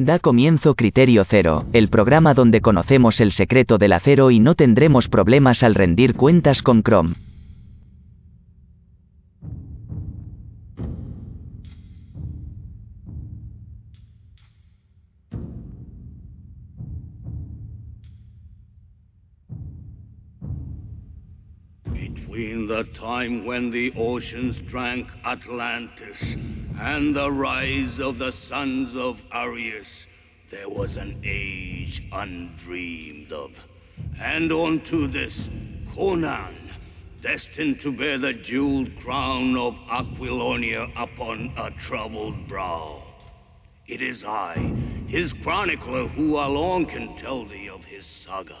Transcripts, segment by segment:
Da comienzo Criterio Cero, el programa donde conocemos el secreto del acero y no tendremos problemas al rendir cuentas con Chrome. The time when the oceans drank Atlantis and the rise of the sons of Arius, there was an age undreamed of. And unto this, Conan, destined to bear the jeweled crown of Aquilonia upon a troubled brow. It is I, his chronicler, who alone can tell thee of his saga.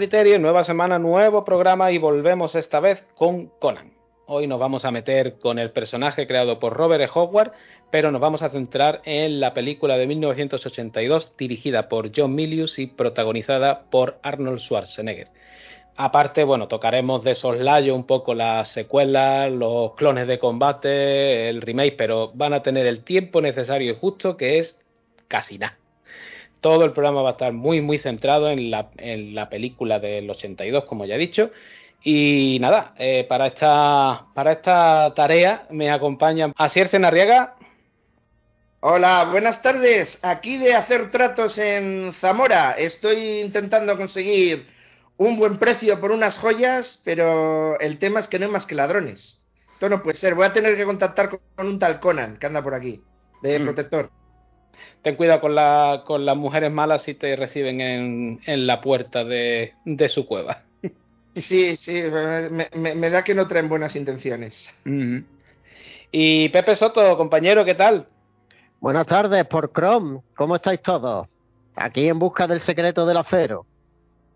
Criterio, nueva semana, nuevo programa y volvemos esta vez con Conan. Hoy nos vamos a meter con el personaje creado por Robert E. Howard, pero nos vamos a centrar en la película de 1982 dirigida por John Milius y protagonizada por Arnold Schwarzenegger. Aparte, bueno, tocaremos de soslayo un poco las secuelas, los clones de combate, el remake, pero van a tener el tiempo necesario y justo que es casi nada. Todo el programa va a estar muy, muy centrado en la, en la película del 82, como ya he dicho. Y nada, eh, para, esta, para esta tarea me acompaña Asier Cenarriaga. Hola, buenas tardes. Aquí de hacer tratos en Zamora. Estoy intentando conseguir un buen precio por unas joyas, pero el tema es que no hay más que ladrones. Esto no puede ser. Voy a tener que contactar con un tal Conan que anda por aquí, de Mm. protector. Ten cuidado con, la, con las mujeres malas si te reciben en, en la puerta de, de su cueva. Sí, sí, me, me- me da que no traen buenas intenciones. Y Pepe Soto, compañero, ¿qué tal? Buenas tardes por Chrome. ¿Cómo estáis todos? Aquí en busca del secreto del acero.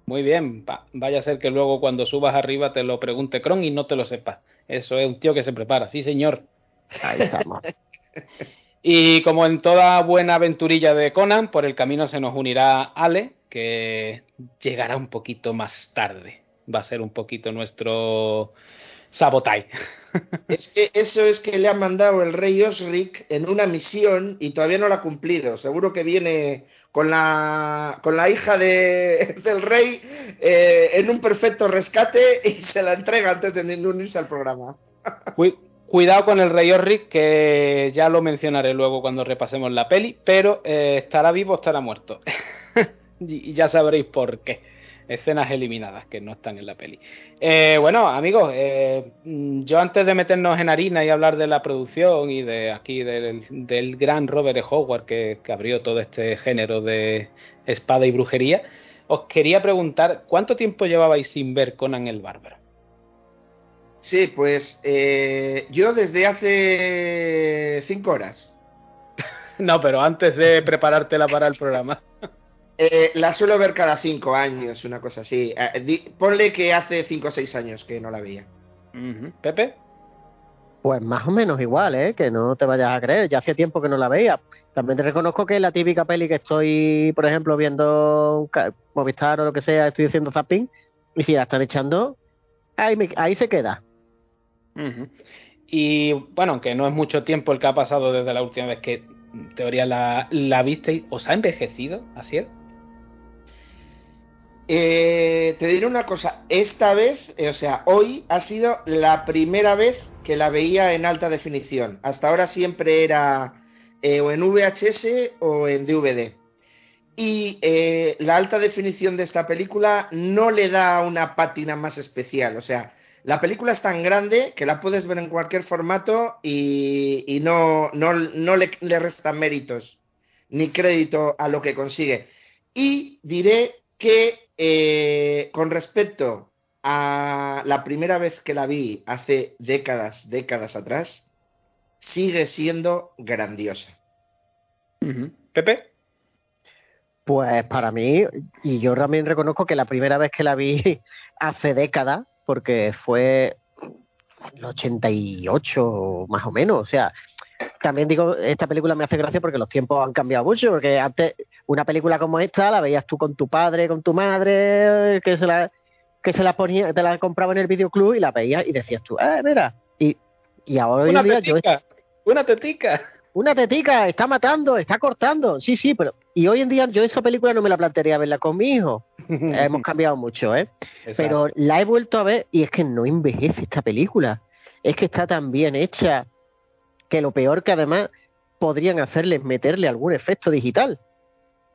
Muy bien, va- vaya a ser que luego cuando subas arriba te lo pregunte Cron y no te lo sepas. Eso es un tío que se prepara, sí señor. Ahí estamos. Y como en toda buena aventurilla de Conan, por el camino se nos unirá Ale, que llegará un poquito más tarde. va a ser un poquito nuestro sabotage. Es que eso es que le ha mandado el rey Osric en una misión y todavía no la ha cumplido. Seguro que viene con la, con la hija de, del rey eh, en un perfecto rescate y se la entrega antes de unirse al programa. Cuidado con el rey Osric, que ya lo mencionaré luego cuando repasemos la peli, pero eh, estará vivo o estará muerto. y ya sabréis por qué escenas eliminadas que no están en la peli. Eh, bueno, amigos, eh, yo antes de meternos en harina y hablar de la producción y de aquí del, gran Robert E. Howard que, abrió todo este género de espada y brujería, os quería preguntar cuánto tiempo llevabais sin ver Conan el Bárbaro. Sí, pues eh, yo desde hace cinco horas. no, pero antes de preparártela para el programa. Eh, la suelo ver cada cinco años, una cosa así. Eh, ponle que hace cinco o seis años que no la veía. ¿Pepe? Pues más o menos igual, ¿eh? Que no te vayas a creer. Ya hacía tiempo que no la veía. También te reconozco que la típica peli que estoy, por ejemplo, viendo Movistar o lo que sea, estoy haciendo zapping. Y si la están echando, ahí, ahí se queda. Y bueno, aunque no es mucho tiempo el que ha pasado desde la última vez que en teoría la, la visteis, ¿os ha envejecido, así es? Eh, te diré una cosa, esta vez, eh, o sea, hoy ha sido la primera vez que la veía en alta definición. Hasta ahora siempre era eh, o en VHS o en DVD. Y la alta definición de esta película no le da una pátina más especial. O sea, la película es tan grande que la puedes ver en cualquier formato y, no, no, no le, le resta méritos ni crédito a lo que consigue. Y diré que eh, con respecto a la primera vez que la vi hace décadas, décadas atrás, sigue siendo grandiosa. Pepe. Pues para mí, y yo también reconozco que la primera vez que la vi hace décadas, porque fue el 88 más o menos, o sea, también digo, esta película me hace gracia porque los tiempos han cambiado mucho, porque antes una película como esta la veías tú con tu padre, con tu madre, que se la que se la ponía, te la compraba en el videoclub y la veías y decías tú, eh, mira, y, y ahora una día tetica, una tetica. Una tetica, está matando, está cortando. Sí, sí, pero. Y hoy en día yo esa película no me la plantearía verla con mi hijo. Hemos cambiado mucho, ¿eh? Pero la he vuelto a ver y es que no envejece esta película. Es que está tan bien hecha que lo peor que además podrían hacerle es meterle algún efecto digital.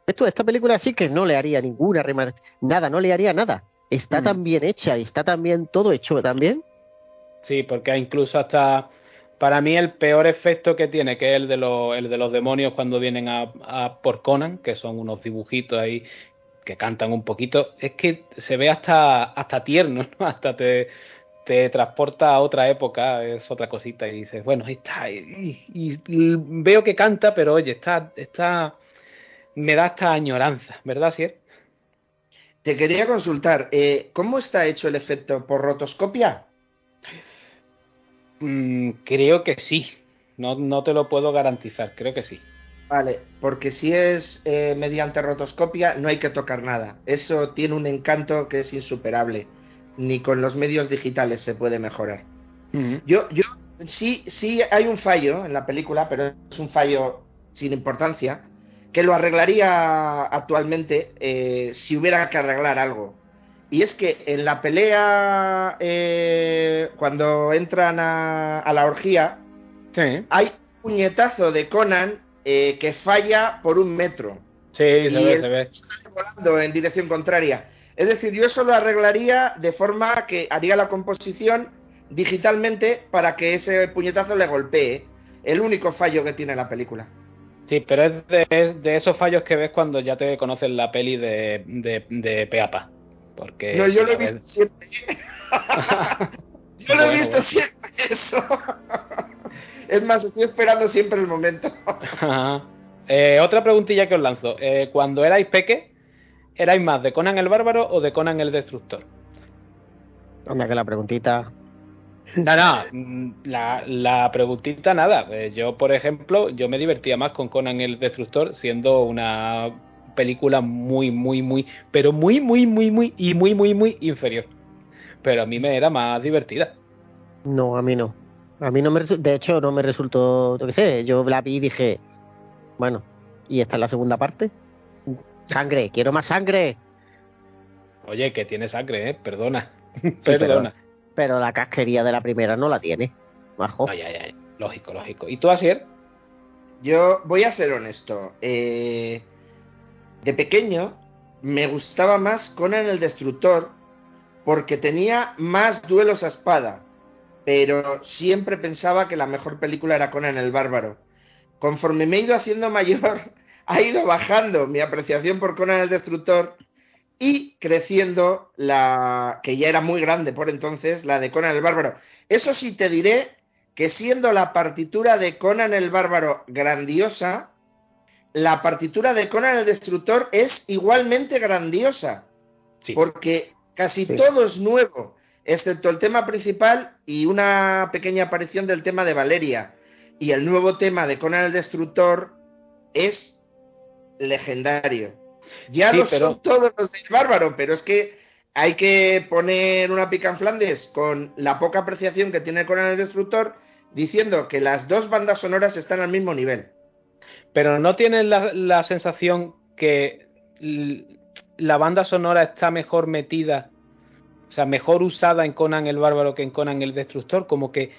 Esto, esta película sí que no le haría ninguna nada, no le haría nada. Está mm. tan bien hecha y está tan bien todo hecho también. Sí, porque incluso hasta para mí el peor efecto que tiene, que es el de, los, el de los demonios cuando vienen a, por Conan, que son unos dibujitos ahí que cantan un poquito, es que se ve hasta, hasta tierno, ¿no? Hasta te, te transporta a otra época, es otra cosita, y dices, bueno, ahí está, y, veo que canta, pero oye, está, está, me da esta añoranza, ¿verdad, Sier? Te quería consultar, eh, ¿cómo está hecho el efecto por rotoscopia? Mm, creo que sí, no, no te lo puedo garantizar, creo que sí. Vale, porque si es eh, mediante rotoscopia no hay que tocar nada. Eso tiene un encanto que es insuperable ni con los medios digitales se puede mejorar. Yo, yo sí, sí hay un fallo en la película, pero es un fallo sin importancia, que lo arreglaría actualmente eh, si hubiera que arreglar algo. Y es que en la pelea, eh, cuando entran a, la orgía, hay un puñetazo de Conan eh, que falla por un metro. Sí, se ve, se ve. Está volando en dirección contraria. Es decir, yo eso lo arreglaría de forma que haría la composición digitalmente para que ese puñetazo le golpee. El único fallo que tiene la película. Sí, pero es de, esos fallos que ves cuando ya te conoces la peli de, de, Peapa. Porque no, yo lo he visto siempre. yo lo he visto siempre eso. es más, estoy esperando siempre el momento. Eh, otra preguntilla que os lanzo. Eh, cuando erais peque, ¿Erais más de Conan el Bárbaro o de Conan el Destructor? Anda, que la preguntita. No, no, mm, la, preguntita nada. Eh, yo, por ejemplo, yo me divertía más con Conan el Destructor siendo una película muy, muy, muy, pero muy, muy, muy, muy y muy, muy, muy inferior. pero a mí me era más divertida. No, a mí no. A mí no me de hecho no me resultó, yo qué sé, yo la vi y dije, bueno, ¿y esta es la segunda parte? Sangre, quiero más sangre. Oye, que tiene sangre, ¿eh? Perdona. Perdona. Pero, la casquería de la primera no la tiene, Marjo. Ay, ay, ay. Lógico, lógico. ¿Y tú, Asier? Yo voy a ser honesto. Eh, de pequeño me gustaba más Conan el Destructor porque tenía más duelos a espada, pero siempre pensaba que la mejor película era Conan el Bárbaro. Conforme me he ido haciendo mayor, ha ido bajando mi apreciación por Conan el Destructor y creciendo la que ya era muy grande por entonces, la de Conan el Bárbaro. Eso sí te diré que siendo la partitura de Conan el Bárbaro grandiosa, la partitura de Conan el Destructor es igualmente grandiosa. Porque casi todo es nuevo, excepto el tema principal y una pequeña aparición del tema de Valeria. Y el nuevo tema de Conan el Destructor es legendario. Ya lo son todos los de Bárbaro, pero es que hay que poner una pica en Flandes con la poca apreciación que tiene Conan el Destructor, diciendo que las dos bandas sonoras están al mismo nivel. Pero ¿no tienes la, sensación que la banda sonora está mejor metida, o sea, mejor usada en Conan el Bárbaro que en Conan el Destructor? Como que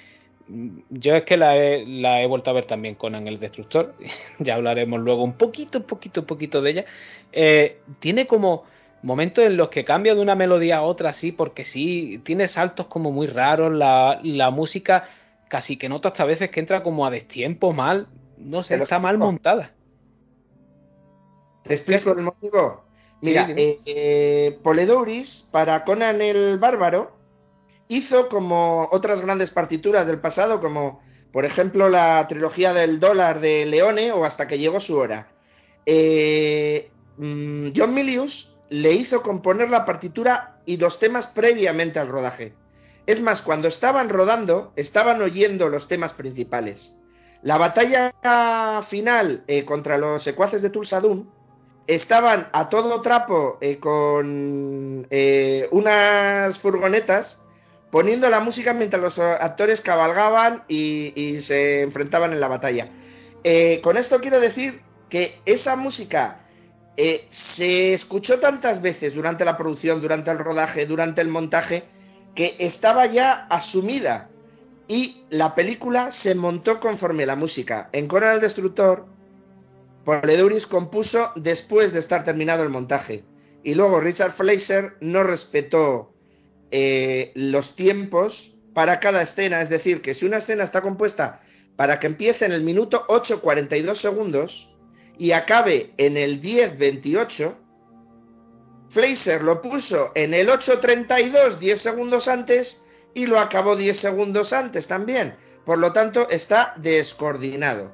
mm, yo es que la he, vuelto a ver también Conan el Destructor, ya hablaremos luego un poquito, poquito, poquito de ella. Eh, tiene como momentos en los que cambia de una melodía a otra, sí, porque sí, tiene saltos como muy raros, la, la música casi que noto hasta veces que entra como a destiempo mal, no sé, está mal montada. Te explico el motivo. Mira, eh, Poledouris, para Conan el Bárbaro, hizo como otras grandes partituras del pasado, como por ejemplo la trilogía del dólar de Leone o hasta que llegó su hora. Eh, mm, John Milius le hizo componer la partitura y los temas previamente al rodaje. Es más, cuando estaban rodando, estaban oyendo los temas principales. La batalla final eh, contra los secuaces de Tulsadum estaban a todo trapo eh, con eh, unas furgonetas poniendo la música mientras los actores cabalgaban y, se enfrentaban en la batalla. con esto quiero decir que esa música se escuchó tantas veces durante la producción, durante el rodaje, durante el montaje, que estaba ya asumida y la película se montó conforme la música. En Conan el Destructor, Poleduris compuso después de estar terminado el montaje. Y luego Richard Fleischer no respetó eh, los tiempos para cada escena. Es decir, que si una escena está compuesta para que empiece en el minuto 8.42 segundos y acabe en el 10.28, Fleischer lo puso en el 8.32, 10 segundos antes, y lo acabó 10 segundos antes también. Por lo tanto, está descoordinado.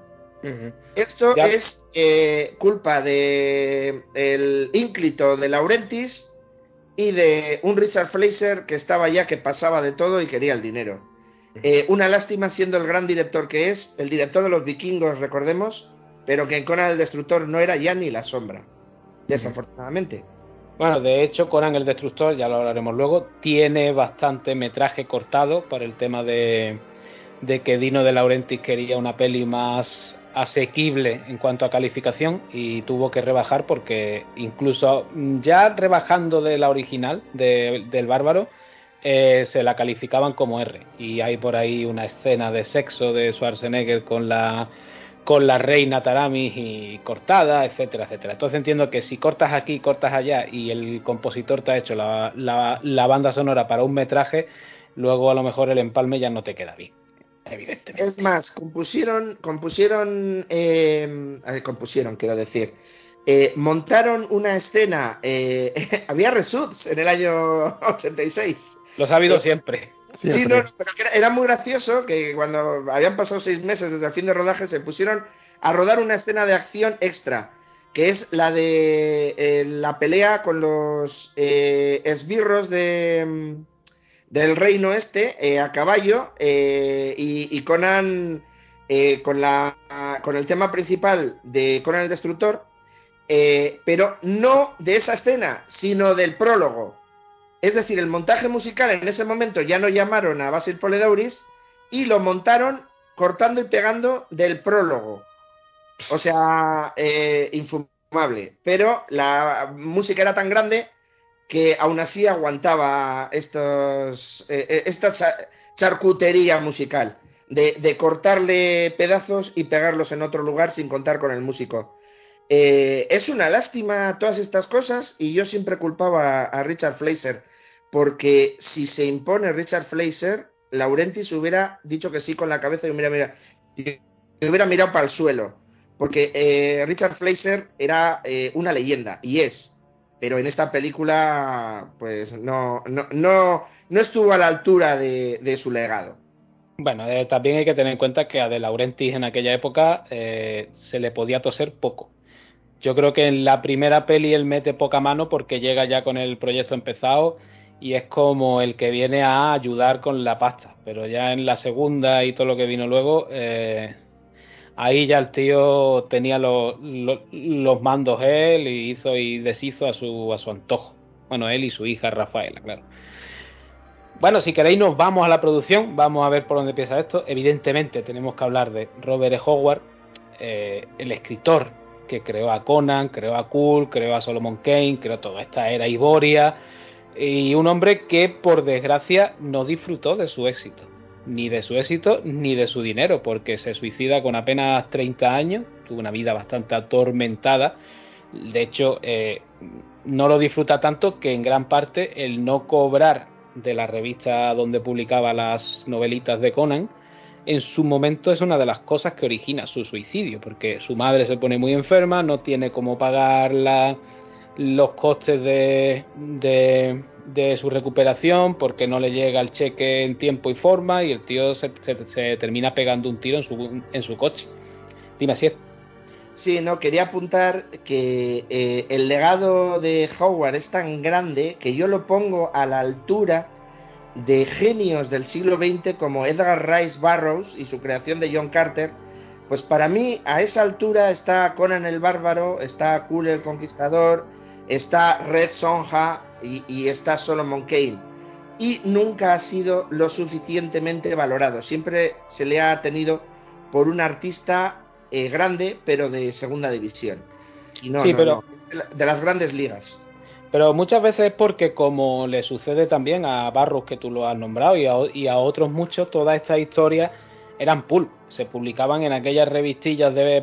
Esto es eh, culpa de el ínclito de Laurentis y de un Richard Fleischer que estaba ya que pasaba de todo y quería el dinero. Eh, una lástima siendo el gran director que es, el director de los vikingos, recordemos, pero que en Conan el Destructor no era ya ni la sombra, desafortunadamente. Bueno, de hecho, Conan el Destructor, ya lo hablaremos luego, tiene bastante metraje cortado para el tema de, que Dino de Laurentiis quería una peli más asequible en cuanto a calificación y tuvo que rebajar porque incluso ya rebajando de la original del bárbaro eh, se la calificaban como R. Y hay por ahí una escena de sexo de Schwarzenegger con la con la reina Taramis y cortada, etcétera, etcétera. Entonces entiendo que si cortas aquí, cortas allá y el compositor te ha hecho la, la, banda sonora para un metraje, luego a lo mejor el empalme ya no te queda bien. Evidentemente. Es más, compusieron, compusieron, eh, compusieron, quiero decir, eh, montaron una escena, eh, había resuts en el año 86. Los ha habido siempre. Sí, no, pero era muy gracioso que cuando habían pasado seis meses desde el fin de rodaje se pusieron a rodar una escena de acción extra, que es la de eh, la pelea con los eh, esbirros de, mm, del reino este eh, a caballo y, y, Conan con, la, con el tema principal de Conan el Destructor, pero no de esa escena, sino del prólogo Es decir, el montaje musical en ese momento ya no llamaron a Basil Poledouris y lo montaron cortando y pegando del prólogo. O sea, eh, infumable. Pero la música era tan grande que aún así aguantaba estos, eh, eh, esta charcutería musical de, cortarle pedazos y pegarlos en otro lugar sin contar con el músico. Eh, es una lástima todas estas cosas y yo siempre culpaba a, Richard Fleischer porque si se impone Richard Fleischer, Laurentis hubiera dicho que sí con la cabeza y hubiera, mira, hubiera mirado para el suelo. Porque Richard Fleischer era una leyenda y es pero en esta película pues no, no, no, no estuvo a la altura de, su legado. Bueno, eh, también hay que tener en cuenta que a De Laurentiis en aquella época eh, se le podía toser poco. Yo creo que en la primera peli él mete poca mano porque llega ya con el proyecto empezado y es como el que viene a ayudar con la pasta. Pero ya en la segunda y todo lo que vino luego, eh, ahí ya el tío tenía los, mandos él y hizo y deshizo a su, a su antojo. Bueno, él y su hija Rafaela, claro. Bueno, si queréis nos vamos a la producción, vamos a ver por dónde empieza esto. Evidentemente tenemos que hablar de Robert E. Howard, eh, el escritor que creó a Conan, creó a Cool, creó a Solomon Kane, creó toda esta era Iboria, y un hombre que por desgracia no disfrutó de su éxito ni de su éxito ni de su dinero, porque se suicida con apenas 30 años, tuvo una vida bastante atormentada, de hecho eh, no lo disfruta tanto que en gran parte el no cobrar de la revista donde publicaba las novelitas de Conan, en su momento es una de las cosas que origina su suicidio, porque su madre se pone muy enferma, no tiene cómo pagar los costes de de su recuperación porque no le llega el cheque en tiempo y forma y el tío se, termina pegando un tiro en su, en su coche. Dime si es. Sí, no, quería apuntar que eh, el legado de Howard es tan grande que yo lo pongo a la altura de genios del siglo XX como Edgar Rice Burroughs y su creación de John Carter. Pues para mí a esa altura está Conan el Bárbaro, está Cool el Conquistador, está Red Sonja y, está Solomon Kane. Y nunca ha sido lo suficientemente valorado. Siempre se le ha tenido por un artista eh, grande, pero de segunda división. Y no, pero... de las grandes ligas. Pero muchas veces porque como le sucede también a Barros que tú lo has nombrado y a, y a otros muchos, todas estas historias eran pulp, se publicaban en aquellas revistillas de,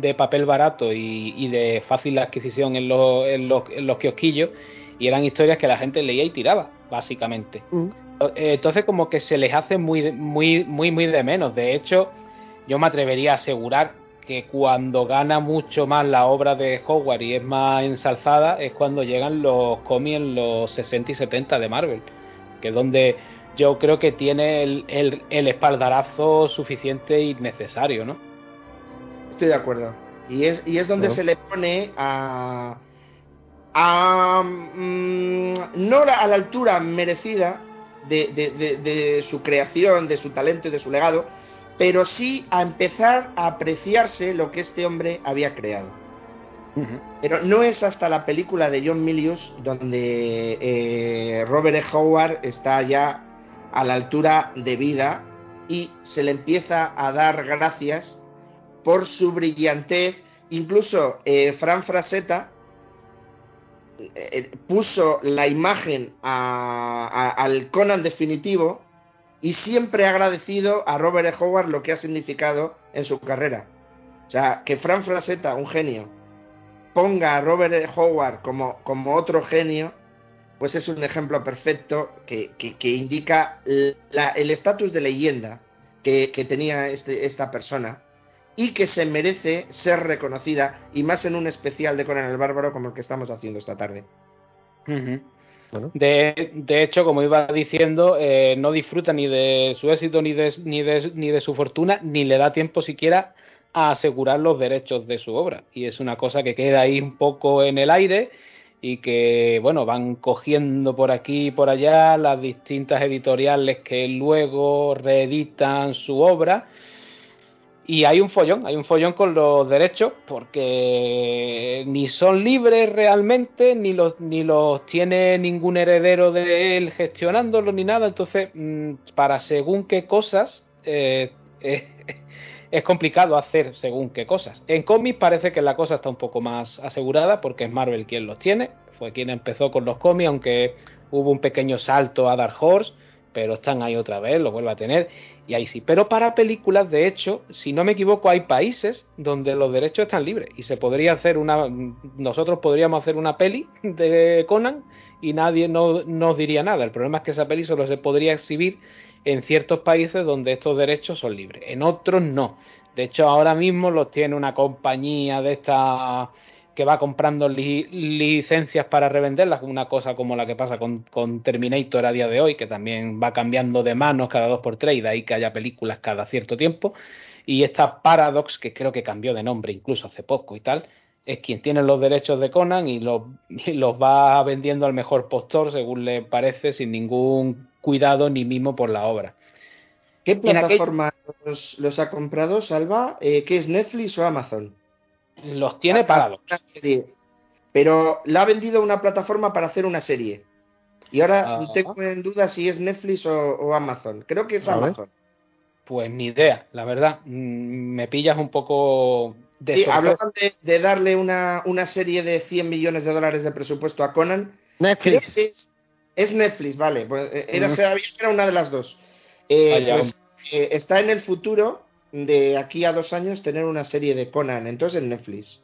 de, papel barato y, de fácil adquisición en los, en, los, en los kiosquillos y eran historias que la gente leía y tiraba, básicamente. Mm. Entonces como que se les hace muy, muy, muy, muy de menos. De hecho, yo me atrevería a asegurar que cuando gana mucho más la obra de Howard y es más ensalzada es cuando llegan los cómics en los 60 y 70 de Marvel, que es donde yo creo que tiene el, el, espaldarazo suficiente y necesario, ¿no? Estoy de acuerdo. Y es, y es donde se le pone a. a mm, no a la altura merecida de, de, su creación, de su talento y de su legado, pero sí a empezar a apreciarse lo que este hombre había creado. Pero no es hasta la película de John Milius donde eh, Robert E. Howard está ya a la altura de vida y se le empieza a dar gracias por su brillantez. Incluso eh, Fran Frasetta eh, eh, puso la imagen al Conan definitivo y siempre ha agradecido a Robert E. Howard lo que ha significado en su carrera. O sea, que Fran Frasetta, un genio, ponga a Robert E. Howard como, como otro genio, pues es un ejemplo perfecto que, indica el estatus de leyenda que, tenía este, esta persona y que se merece ser reconocida, y más en un especial de Conan el Bárbaro como el que estamos haciendo esta tarde. De, hecho, como iba diciendo, eh, no disfruta ni de su éxito, ni de, ni, de, ni de su fortuna, ni le da tiempo siquiera a asegurar los derechos de su obra. Y es una cosa que queda ahí un poco en el aire y que bueno van cogiendo por aquí y por allá las distintas editoriales que luego reeditan su obra Y hay un follón, hay un follón con los derechos porque ni son libres realmente, ni los, ni los tiene ningún heredero de él gestionándolo ni nada. Entonces, mm, para según qué cosas, eh, es complicado hacer según qué cosas. En cómics parece que la cosa está un poco más asegurada porque es Marvel quien los tiene. Fue quien empezó con los cómics, aunque hubo un pequeño salto a Dark Horse, pero están ahí otra vez, lo vuelve a tener y ahí sí. Pero para películas, de hecho, si no me equivoco, hay países donde los derechos están libres y se podría hacer una. Nosotros podríamos hacer una peli de Conan y nadie no, nos diría nada. El problema es que esa peli solo se podría exhibir en ciertos países donde estos derechos son libres, en otros no. De hecho, ahora mismo los tiene una compañía de esta que va comprando licencias para revenderlas, una cosa como la que pasa con, con, Terminator a día de hoy, que también va cambiando de manos cada dos por tres y de ahí que haya películas cada cierto tiempo. Y esta Paradox, que creo que cambió de nombre incluso hace poco y tal, es quien tiene los derechos de Conan y los, los va vendiendo al mejor postor según le parece, sin ningún cuidado ni mimo por la obra. ¿Qué plataforma los, ha comprado, Salva? Eh, ¿Qué es Netflix o Amazon? Los tiene pagados. Pero la ha vendido una plataforma para hacer una serie. Y ahora ah. tengo en duda si es Netflix o, Amazon. Creo que es Amazon. Pues ni idea, la verdad. Mm, me pillas un poco de. Sí, hablaban de, darle una, una, serie de 100 millones de dólares de presupuesto a Conan. Netflix. Es, Netflix, vale. Pues eh, era, mm. era una de las dos. Eh, pues, eh, está en el futuro de aquí a dos años tener una serie de Conan, entonces en Netflix.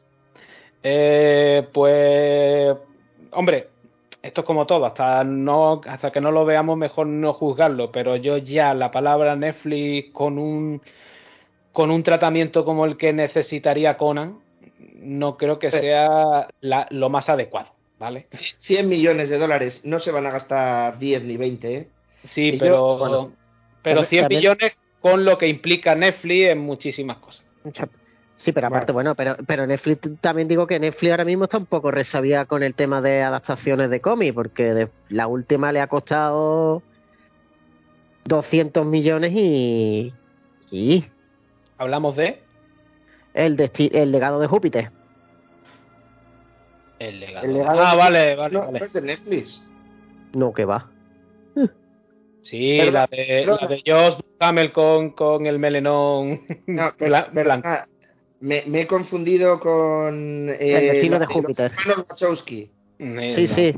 Eh, pues, hombre, esto es como todo, hasta no, hasta que no lo veamos mejor no juzgarlo, pero yo ya la palabra Netflix con un con un tratamiento como el que necesitaría Conan, no creo que sea lo más adecuado, ¿vale? 100 millones de dólares, no se van a gastar 10 ni 20, ¿eh? Sí, pero, pero 100 millones con lo que implica Netflix en muchísimas cosas. Sí, pero aparte, bueno, pero, pero Netflix también digo que Netflix ahora mismo está un poco resabía con el tema de adaptaciones de cómics, porque la última le ha costado 200 millones y. y ¿Hablamos de? El, el legado de Júpiter. El legado. ah, vale, vale. No, es de Netflix. No, que va. Sí, la de, la de Josh Camel con, con el melenón no, blanco. Me, me, he confundido con eh, el destino de Júpiter. Wachowski. Sí, sí.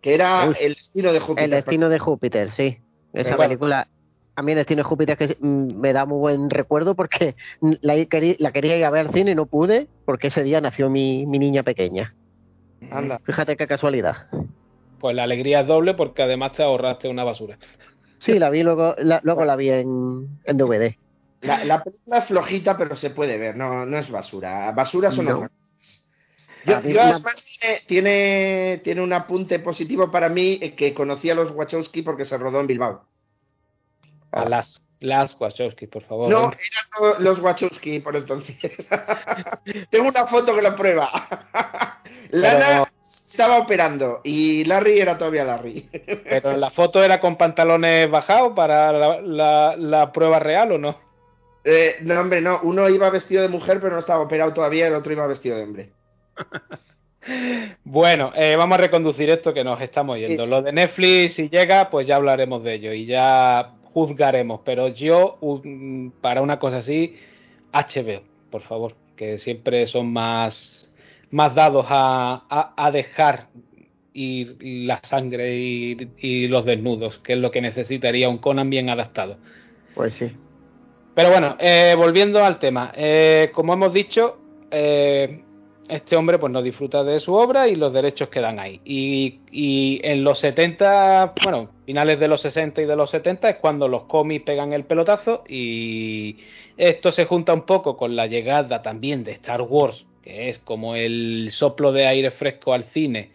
Que era el destino de Júpiter. El destino de Júpiter, sí. Esa película. A mí el destino de Júpiter que mm, me da muy buen recuerdo porque la, quería, la quería ir a ver al cine y no pude porque ese día nació mi, mi niña pequeña. Anda. Fíjate qué casualidad. Pues la alegría es doble porque además te ahorraste una basura. Sí, la vi luego, la, luego la vi en, en DVD. La, película es flojita, pero se puede ver, no, no es basura. Basura son otras yo, además tiene, tiene, un apunte positivo para mí eh, que conocí a los Wachowski porque se rodó en Bilbao. A las, las Wachowski, por favor. No, eran los Wachowski por entonces. Tengo una foto que lo prueba. Lana, estaba operando y Larry era todavía Larry. Pero la foto era con pantalones bajados para la, prueba real o no? Eh, no, hombre, no. Uno iba vestido de mujer, pero no estaba operado todavía, el otro iba vestido de hombre. bueno, eh, vamos a reconducir esto que nos estamos yendo. Lo de Netflix, si llega, pues ya hablaremos de ello y ya juzgaremos. Pero yo, para una cosa así, HBO, por favor, que siempre son más más dados a, dejar ir la sangre y, los desnudos, que es lo que necesitaría un Conan bien adaptado. Pues sí. Pero bueno, eh, volviendo al tema, eh, como hemos dicho, eh, este hombre pues no disfruta de su obra y los derechos quedan ahí. Y, y, en los 70, bueno, finales de los 60 y de los 70 es cuando los cómics pegan el pelotazo y esto se junta un poco con la llegada también de Star Wars que es como el soplo de aire fresco al cine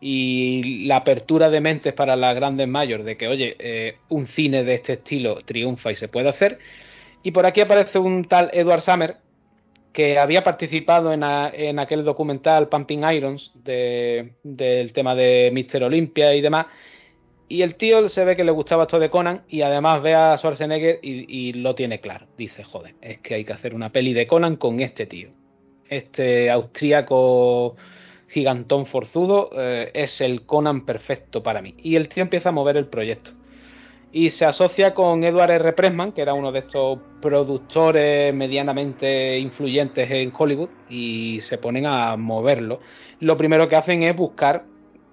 y la apertura de mentes para las grandes mayores de que, oye, eh, un cine de este estilo triunfa y se puede hacer. Y por aquí aparece un tal Edward Summer que había participado en, en aquel documental Pumping Irons del tema de Mister Olympia y demás. Y el tío se ve que le gustaba esto de Conan y además ve a Schwarzenegger y, lo tiene claro. Dice, joder, es que hay que hacer una peli de Conan con este tío. Este austríaco gigantón forzudo eh, es el Conan perfecto para mí. Y el tío empieza a mover el proyecto y se asocia con Edward R. Pressman, que era uno de estos productores medianamente influyentes en Hollywood, y se ponen a moverlo. Lo primero que hacen es buscar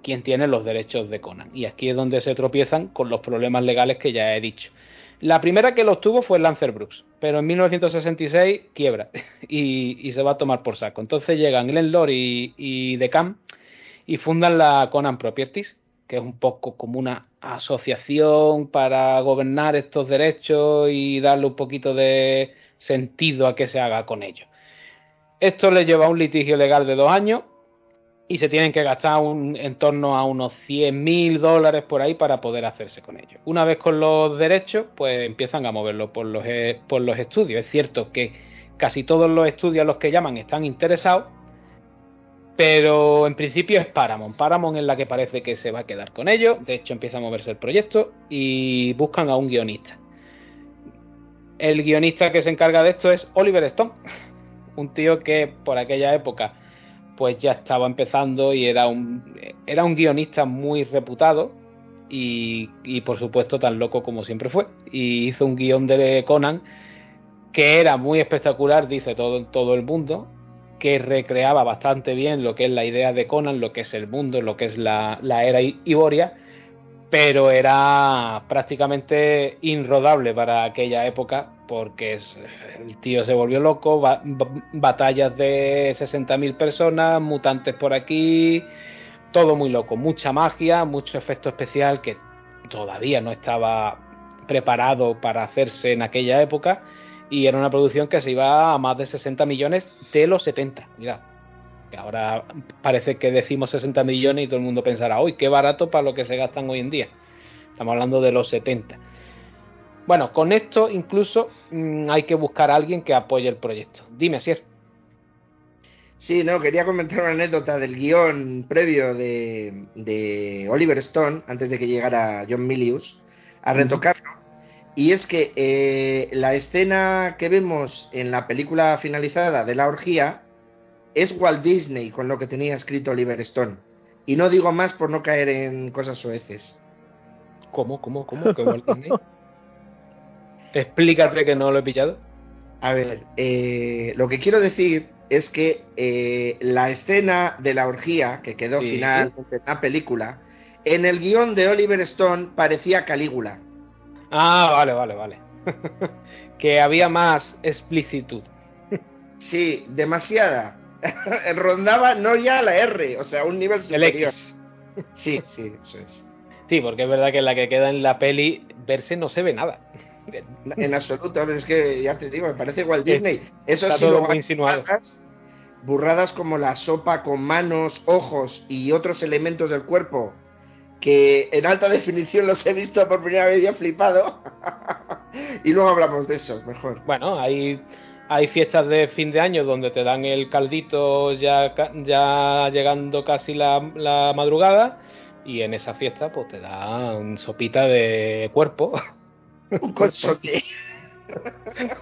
quién tiene los derechos de Conan, y aquí es donde se tropiezan con los problemas legales que ya he dicho. La primera que los tuvo fue Lancer Brooks, pero en 1966 quiebra y, se va a tomar por saco. Entonces llegan Glenn Lord y, y Decam y fundan la Conan Properties, que es un poco como una asociación para gobernar estos derechos y darle un poquito de sentido a que se haga con ellos. Esto le lleva a un litigio legal de dos años y se tienen que gastar un, en torno a unos 100 mil dólares por ahí para poder hacerse con ellos. Una vez con los derechos, pues empiezan a moverlo por los, eh, por los estudios. Es cierto que casi todos los estudios a los que llaman están interesados, pero en principio es Paramount. Paramount es la que parece que se va a quedar con ellos. De hecho, empieza a moverse el proyecto y buscan a un guionista. El guionista que se encarga de esto es Oliver Stone, un tío que por aquella época pues ya estaba empezando y era un, era un guionista muy reputado y, y por supuesto tan loco como siempre fue. Y hizo un guion de Conan que era muy espectacular, dice todo, todo el mundo, que recreaba bastante bien lo que es la idea de Conan, lo que es el mundo, lo que es la, era Iboria, pero era prácticamente inrodable para aquella época porque el tío se volvió loco, batallas de 60.000 personas, mutantes por aquí, todo muy loco, mucha magia, mucho efecto especial que todavía no estaba preparado para hacerse en aquella época y era una producción que se iba a más de 60 millones de los 70. Mira, que ahora parece que decimos 60 millones y todo el mundo pensará, uy, qué barato para lo que se gastan hoy en día. Estamos hablando de los 70. Bueno, con esto incluso mm, hay que buscar a alguien que apoye el proyecto. Dime, si es. Sí, no, quería comentar una anécdota del guion previo de, de Oliver Stone, antes de que llegara John Milius, a retocarlo. Y es que eh, la escena que vemos en la película finalizada de la orgía es Walt Disney con lo que tenía escrito Oliver Stone. Y no digo más por no caer en cosas sueces. ¿Cómo, cómo, cómo? ¿Que Walt Disney? Explícate que no lo he pillado. A ver, eh, lo que quiero decir es que eh, la escena de la orgía que quedó final en la película, en el guion de Oliver Stone parecía Calígula. Ah, vale, vale, vale. que había más explicitud. sí, demasiada. Rondaba no ya la R, o sea, un nivel superior. Sí, sí, eso es. Sí, porque es verdad que la que queda en la peli verse no se ve nada. En absoluto, es que ya te digo, me parece igual Disney. Eso sí, lo burradas, burradas como la sopa con manos, ojos y otros elementos del cuerpo que en alta definición los he visto por primera vez y he flipado. y luego hablamos de eso, mejor. Bueno, hay, hay fiestas de fin de año donde te dan el caldito ya, ya llegando casi la, madrugada y en esa fiesta pues te dan sopita de cuerpo. Un consomé.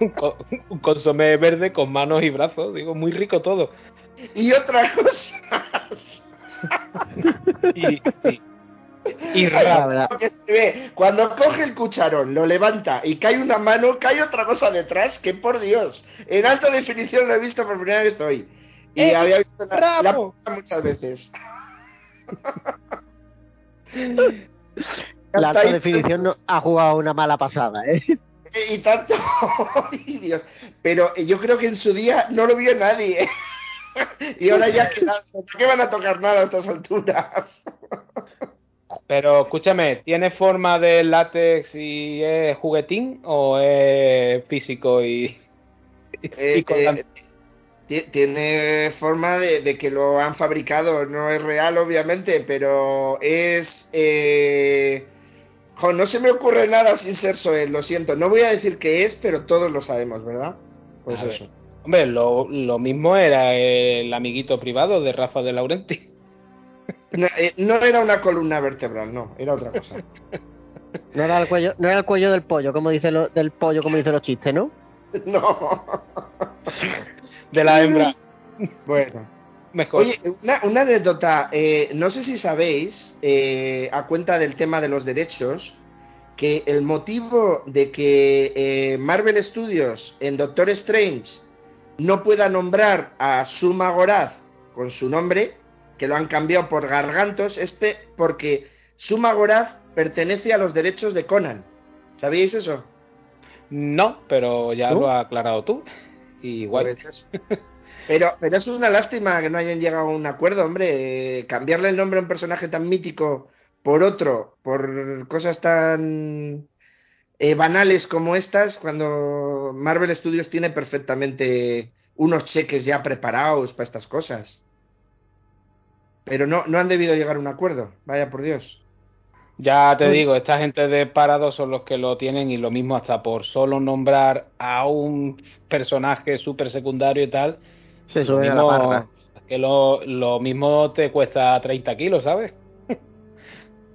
un, consomé verde con manos y brazos, digo, muy rico todo. Y otra cosa. y, sí, y Cuando coge el cucharón, lo levanta y cae una mano, cae otra cosa detrás que por Dios. En alta definición lo he visto por primera vez hoy. Y eh, había visto la, la muchas veces. La alta definición no ha jugado una mala pasada, ¿eh? Y tanto, Dios. Pero yo creo que en su día no lo vio nadie. y ahora ya que, ¿qué van a tocar nada a estas alturas? Pero escúchame, ¿tiene forma de látex y es juguetín o es físico y, eh, eh, tiene forma de, que lo han fabricado, no es real obviamente, pero es... Eh, no se me ocurre nada sin ser Soel, lo siento. No voy a decir qué es, pero todos lo sabemos, ¿verdad? Pues eso. Hombre, lo, lo mismo era el amiguito privado de Rafa de Laurenti. Eh, no, era una columna vertebral, no, era otra cosa. No era el cuello, no era el cuello del pollo, como dice lo, del pollo, como dicen los chistes, ¿no? No. De la hembra. Bueno. Mejor. Oye, una, anécdota. Eh, no sé si sabéis, eh, a cuenta del tema de los derechos, que el motivo de que Marvel Studios en Doctor Strange no pueda nombrar a Suma Goraz con su nombre que lo han cambiado por Gargantos, es porque Suma Goraz pertenece a los derechos de Conan. ¿Sabíais eso? No, pero ya lo has aclarado tú. igual. Pero, pero es una lástima que no hayan llegado a un acuerdo, hombre. cambiarle el nombre a un personaje tan mítico por otro, por cosas tan eh, banales como estas, cuando Marvel Studios tiene perfectamente unos cheques ya preparados para estas cosas. Pero no, no han debido llegar a un acuerdo, vaya por Dios. Ya te digo, esta gente de Parado son los que lo tienen y lo mismo hasta por solo nombrar a un personaje súper secundario y tal. Se sube a la barra. Que lo, lo, mismo te cuesta 30 kilos, ¿sabes?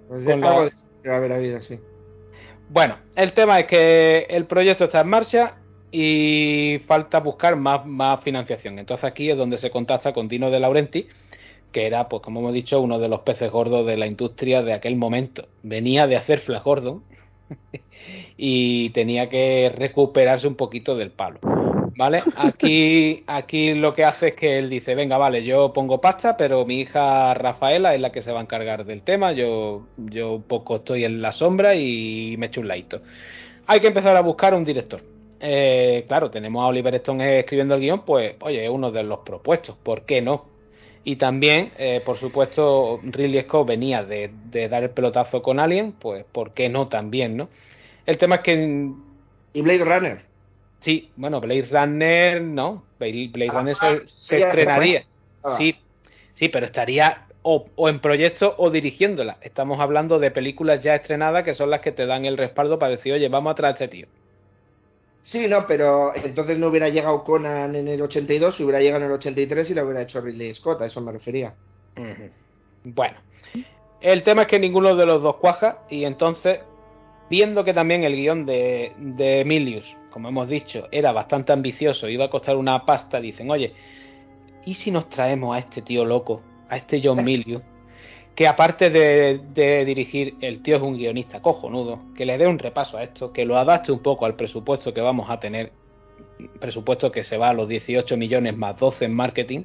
Pues va a haber habido, sí. Bueno, el tema es que el proyecto está en marcha y falta buscar más, más financiación. Entonces aquí es donde se contacta con Dino de Laurenti que era, pues como hemos dicho, uno de los peces gordos de la industria de aquel momento. Venía de hacer Flash Gordon y tenía que recuperarse un poquito del palo. ¿Vale? Aquí, aquí lo que hace es que él dice, venga, vale, yo pongo pasta, pero mi hija Rafaela es la que se va a encargar del tema, yo, yo poco estoy en la sombra y me echo un ladito. Hay que empezar a buscar un director. Eh, claro, tenemos a Oliver Stone escribiendo el guion, pues oye, es uno de los propuestos, ¿por qué no? Y también, eh, por supuesto, Ridley Scott venía de, dar el pelotazo con Alien, pues ¿por qué no también, no? El tema es que... ¿Y Blade Runner? Sí, bueno, Blade Runner no, Blade, ah, Runner se, estrenaría. Ah. Sí, sí, pero estaría o, o, en proyecto o dirigiéndola. Estamos hablando de películas ya estrenadas que son las que te dan el respaldo para decir, oye, vamos a traer a este tío. Sí, no, pero entonces no hubiera llegado Conan en el 82, hubiera llegado en el 83 y lo hubiera hecho Ridley Scott, a eso me refería. Bueno, el tema es que ninguno de los dos cuaja y entonces, viendo que también el guion de, de Emilius, como hemos dicho, era bastante ambicioso, iba a costar una pasta, dicen, oye, ¿y si nos traemos a este tío loco, a este John Milius? que aparte de, dirigir, el tío es un guionista cojonudo, que le dé un repaso a esto, que lo adapte un poco al presupuesto que vamos a tener, presupuesto que se va a los 18 millones más 12 en marketing,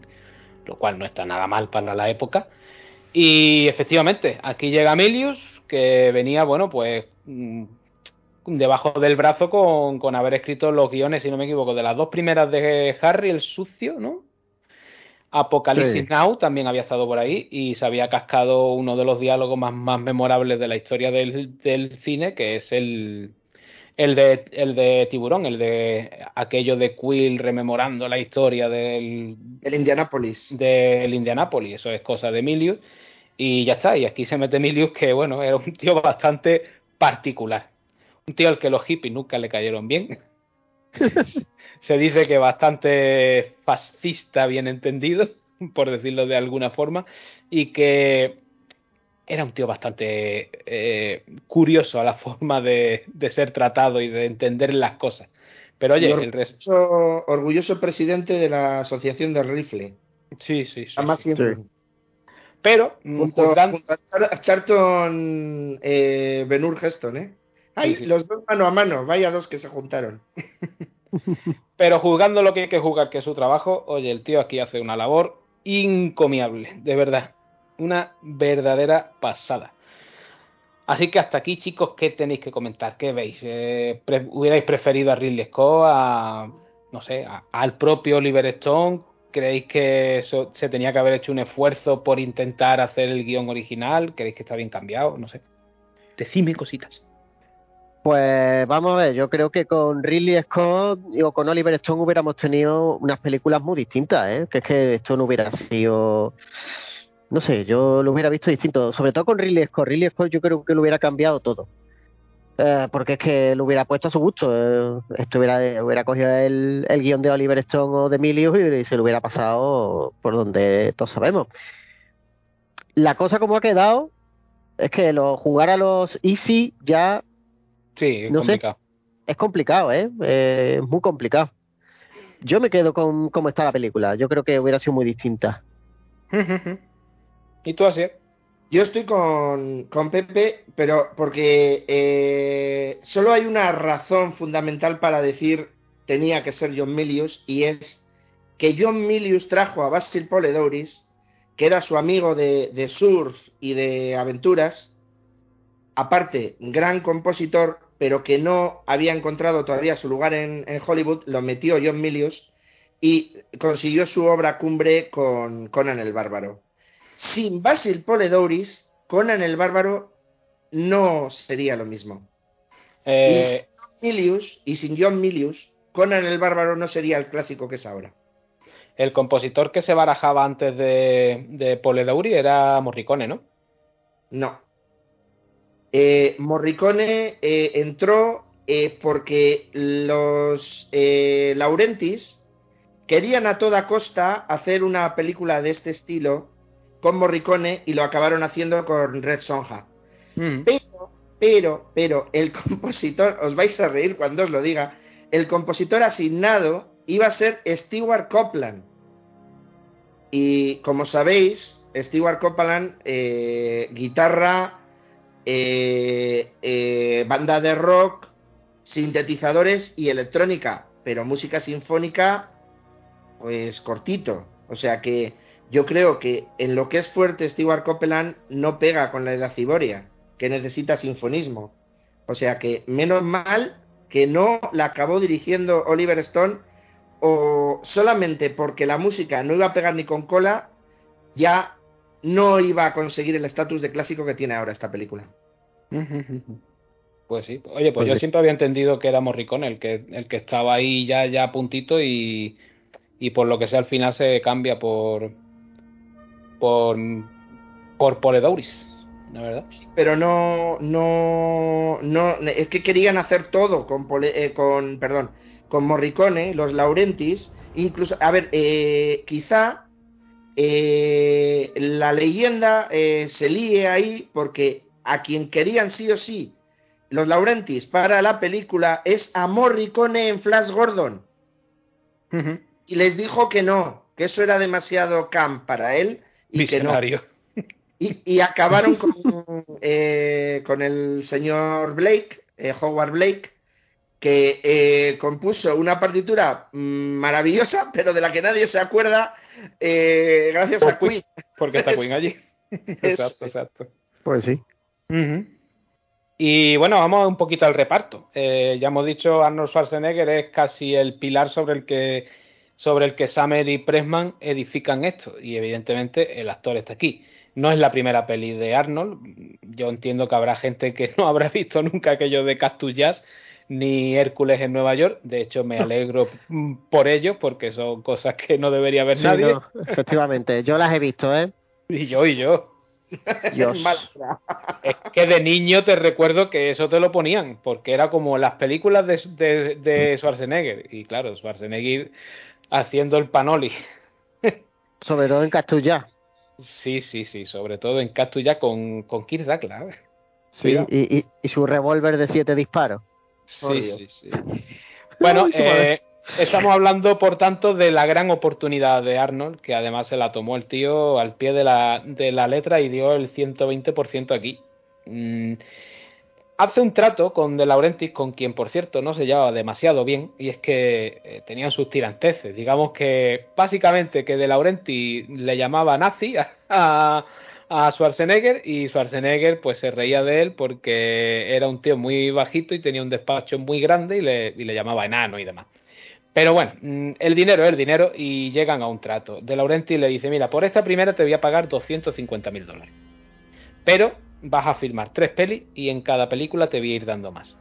lo cual no está nada mal para la época. Y efectivamente, aquí llega Milius, que venía, bueno, pues debajo del brazo con, con haber escrito los guiones, si no me equivoco, de las dos primeras de Harry el Sucio, ¿no? Apocalipsis Now también había estado por ahí y se había cascado uno de los diálogos más, más memorables de la historia del, cine, que es el, el, de, el de Tiburón, el de aquello de Quill rememorando la historia del... El Indianapolis. Del Indianapolis, eso es cosa de Emilius. Y ya está, y aquí se mete Emilius, que bueno, era un tío bastante particular. Un tío al que los hippies nunca le cayeron bien. se dice que bastante fascista, bien entendido, por decirlo de alguna forma, y que era un tío bastante eh, curioso a la forma de, ser tratado y de entender las cosas. Pero oye, orgulloso, el resto... orgulloso presidente de la Asociación del Rifle. Sí, sí, sí. Además siempre. Pero, junto, a Charlton eh, Benur Geston, ¿eh? Ay, los dos mano a mano, vaya dos que se juntaron. Pero juzgando lo que hay que juzgar, que es su trabajo, oye, el tío aquí hace una labor incomiable, de verdad. Una verdadera pasada. Así que hasta aquí, chicos, ¿qué tenéis que comentar? ¿Qué veis? Eh, ¿Hubierais preferido a Ridley Scott, a, no sé, al propio Oliver Stone? ¿Creéis que se tenía que haber hecho un esfuerzo por intentar hacer el guion original? ¿Creéis que está bien cambiado? No sé. Decime cositas. Pues vamos a ver, yo creo que con Ridley Scott o con Oliver Stone hubiéramos tenido unas películas muy distintas, ¿eh? que es que esto no hubiera sido, no sé, yo lo hubiera visto distinto, sobre todo con Ridley Scott. Ridley Scott yo creo que lo hubiera cambiado todo, eh, porque es que lo hubiera puesto a su gusto. Eh, esto hubiera, hubiera cogido el, el, guion de Oliver Stone o de Emilio y se lo hubiera pasado por donde todos sabemos la cosa como ha quedado es que lo, jugar a los Easy ya. Sí, es complicado. es complicado, ¿eh? ¿eh? Es muy complicado. Yo me quedo con cómo está la película. Yo creo que hubiera sido muy distinta. ¿Y tú así? Yo estoy con, con Pepe, pero porque eh, solo hay una razón fundamental para decir tenía que ser John Milius y es que John Milius trajo a Basil Poledouris, que era su amigo de, de surf y de aventuras, aparte, gran compositor, pero que no había encontrado todavía su lugar en, en Hollywood, lo metió John Milius y consiguió su obra cumbre con Conan el Bárbaro. Sin Basil Poledouris, Conan el Bárbaro no sería lo mismo. Eh... Y, Milius, y sin John Milius, Conan el Bárbaro no sería el clásico que es ahora. El compositor que se barajaba antes de, de Poledouris era Morricone, ¿no? No. Eh, Morricone eh, entró eh, porque los Laurentis querían a toda costa hacer una película de este estilo con Morricone y lo acabaron haciendo con Red Sonja. Mm. Pero, pero, pero, el compositor, os vais a reír cuando os lo diga, el compositor asignado iba a ser Stewart Copeland. Y como sabéis, Stewart Copeland, eh, guitarra, eh, eh, banda de rock, sintetizadores y electrónica, pero música sinfónica, pues cortito. O sea que yo creo que en lo que es fuerte Stewart Copeland no pega con la edad Ciboria, que necesita sinfonismo. O sea que menos mal que no la acabó dirigiendo Oliver Stone o solamente porque la música no iba a pegar ni con cola, ya no iba a conseguir el estatus de clásico que tiene ahora esta película. Pues sí. Oye, pues, pues yo sí. siempre había entendido que era Morricone el que, el que estaba ahí ya, ya a puntito y, y por lo que sea al final se cambia por por por Poledouris, la verdad. Pero no no no es que querían hacer todo con Pole, eh, con perdón, con Morricone, los Laurentis, incluso a ver, eh, quizá eh, la leyenda eh, se líe ahí porque a quien querían sí o sí los Laurentis para la película es a Morricone en Flash Gordon. Uh -huh. Y les dijo que no, que eso era demasiado camp para él y Visionario. que no. Y, y acabaron con, eh, con, el señor Blake, eh, Howard Blake, que eh, compuso una partitura maravillosa, pero de la que nadie se acuerda, eh, gracias Por a Queen. Porque está Queen allí. exacto, exacto. Pues sí. Uh -huh. Y bueno, vamos un poquito al reparto. Eh, ya hemos dicho, Arnold Schwarzenegger es casi el pilar sobre el que sobre el que Summer y Pressman edifican esto. Y evidentemente el actor está aquí. No es la primera peli de Arnold. Yo entiendo que habrá gente que no habrá visto nunca aquello de Cactus Jazz ni Hércules en Nueva York. De hecho, me alegro por ello, porque son cosas que no debería ver Sí, nadie. no, efectivamente, yo las he visto, ¿eh? Y yo, y yo. Dios. Es que de niño te recuerdo que eso te lo ponían, porque era como las películas de, de, de Schwarzenegger. Y claro, Schwarzenegger haciendo el panoli. Sobre todo en Castellá. Sí, sí, sí, sobre todo en Castellá con, con Kirk Douglas. Sí, y, y, y, su revólver de siete disparos. Sí, sí, sí. Bueno, eh, estamos hablando, por tanto, de la gran oportunidad de Arnold, que además se la tomó el tío al pie de la, de la letra y dio el 120% aquí. Mm, hace un trato con De Laurentiis, con quien, por cierto, no se llevaba demasiado bien, y es que eh, tenían sus tiranteces. Digamos que, básicamente, que De Laurentiis le llamaba nazi a, a, Schwarzenegger, y Schwarzenegger, pues, se reía de él porque era un tío muy bajito y tenía un despacho muy grande y le, y le llamaba enano y demás. Pero bueno, mm, el dinero es el dinero y llegan a un trato. De Laurentiis le dice, mira, por esta primera te voy a pagar 250 mil dólares. Pero vas a filmar tres pelis y en cada película te voy a ir dando más.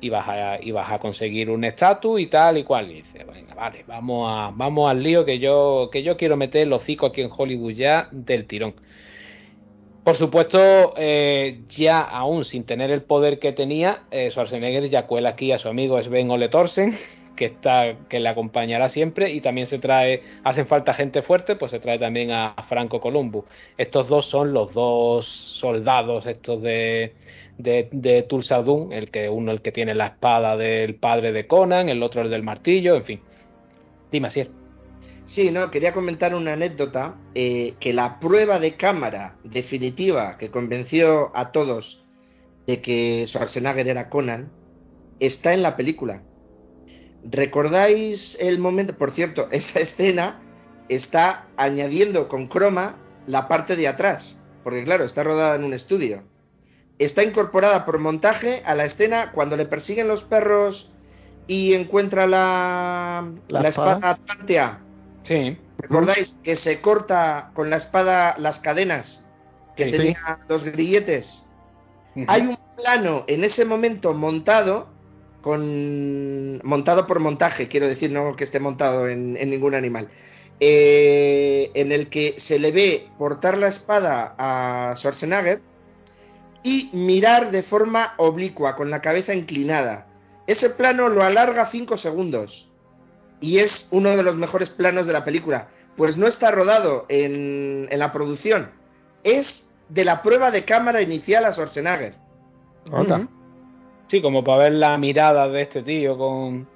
Y vas a, y vas a conseguir un estatus y tal y cual. Y dice, venga, vale, vamos, a, vamos al lío que yo, que yo quiero meter el hocico aquí en Hollywood ya del tirón. Por supuesto, eh, ya aún sin tener el poder que tenía, eh, Schwarzenegger ya cuela aquí a su amigo Sven Ole Thorsen, que está que le acompañará siempre y también se trae hacen falta gente fuerte pues se trae también a Franco Columbu. Estos dos son los dos soldados estos de de, de Tulsa Doom, el que uno el que tiene la espada del padre de Conan el otro el del martillo en fin. Dime así Sí, no, quería comentar una anécdota, eh, que la prueba de cámara definitiva que convenció a todos de que Schwarzenegger era Conan está en la película. ¿Recordáis el momento? Por cierto, esa escena está añadiendo con croma la parte de atrás, porque claro, está rodada en un estudio. Está incorporada por montaje a la escena cuando le persiguen los perros y encuentra la, la, la espada, Atlantea. Sí. ¿Recordáis que se corta con la espada las cadenas que Sí, tenía sí. los grilletes? Uh -huh. Hay un plano en ese momento montado con montado por montaje, quiero decir, no que esté montado en, en ningún animal, eh, en el que se le ve portar la espada a Schwarzenegger y mirar de forma oblicua, con la cabeza inclinada. Ese plano lo alarga 5 segundos y es uno de los mejores planos de la película. Pues no está rodado en, en la producción, es de la prueba de cámara inicial a Schwarzenegger. Uh -huh. Sí, como para ver la mirada de este tío con.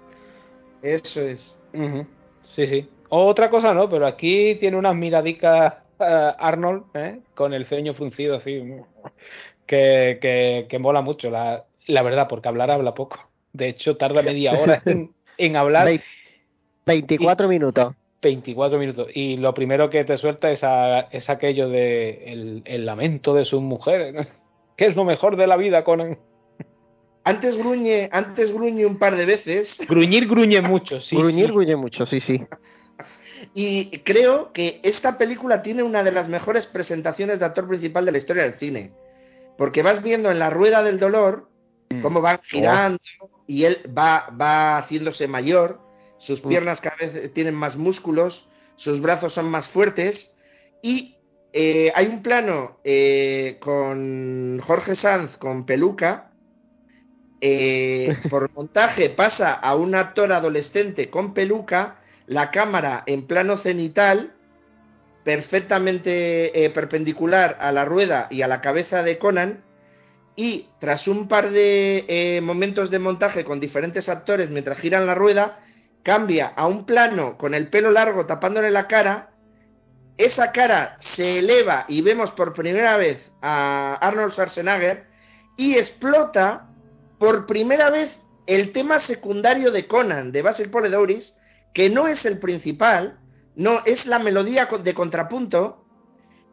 Eso es. Uh -huh. Sí, sí. Otra cosa no, pero aquí tiene unas miradicas uh, Arnold, ¿eh? con el ceño fruncido así, que, que, que mola mucho, la, la, verdad, porque hablar habla poco. De hecho, tarda media hora en, en hablar. 24 y, minutos. 24 minutos. Y lo primero que te suelta es, a, es aquello de el, el, lamento de sus mujeres. ¿no? ¿Qué es lo mejor de la vida, Conan? Antes gruñe, antes gruñe un par de veces. Gruñir gruñe mucho, sí. Gruñir sí. gruñe mucho, sí, sí. Y creo que esta película tiene una de las mejores presentaciones de actor principal de la historia del cine. Porque vas viendo en la rueda del dolor cómo van girando oh. y él va, va haciéndose mayor, sus piernas cada vez tienen más músculos, sus brazos son más fuertes y eh, hay un plano eh, con Jorge Sanz con peluca. Eh, por montaje pasa a un actor adolescente con peluca, la cámara en plano cenital, perfectamente eh, perpendicular a la rueda y a la cabeza de Conan, y tras un par de eh, momentos de montaje con diferentes actores mientras giran la rueda, cambia a un plano con el pelo largo tapándole la cara, esa cara se eleva y vemos por primera vez a Arnold Schwarzenegger y explota por primera vez el tema secundario de Conan, de Basil Poledouris, que no es el principal, no es la melodía de contrapunto,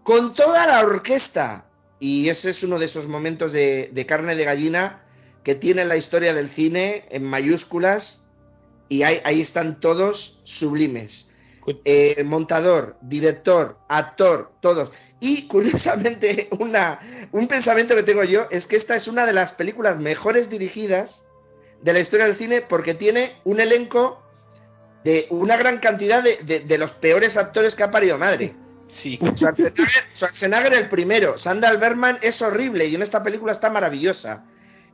con toda la orquesta. Y ese es uno de esos momentos de, carne de gallina que tiene la historia del cine en mayúsculas y ahí están todos sublimes. Eh, montador, director, actor, todos. Y curiosamente, una, un pensamiento que tengo yo es que esta es una de las películas mejores dirigidas de la historia del cine porque tiene un elenco de una gran cantidad de, de, de los peores actores que ha parido madre. Sí. Schwarzenegger, Schwarzenegger, el primero, Sandal Berman es horrible y en esta película está maravillosa.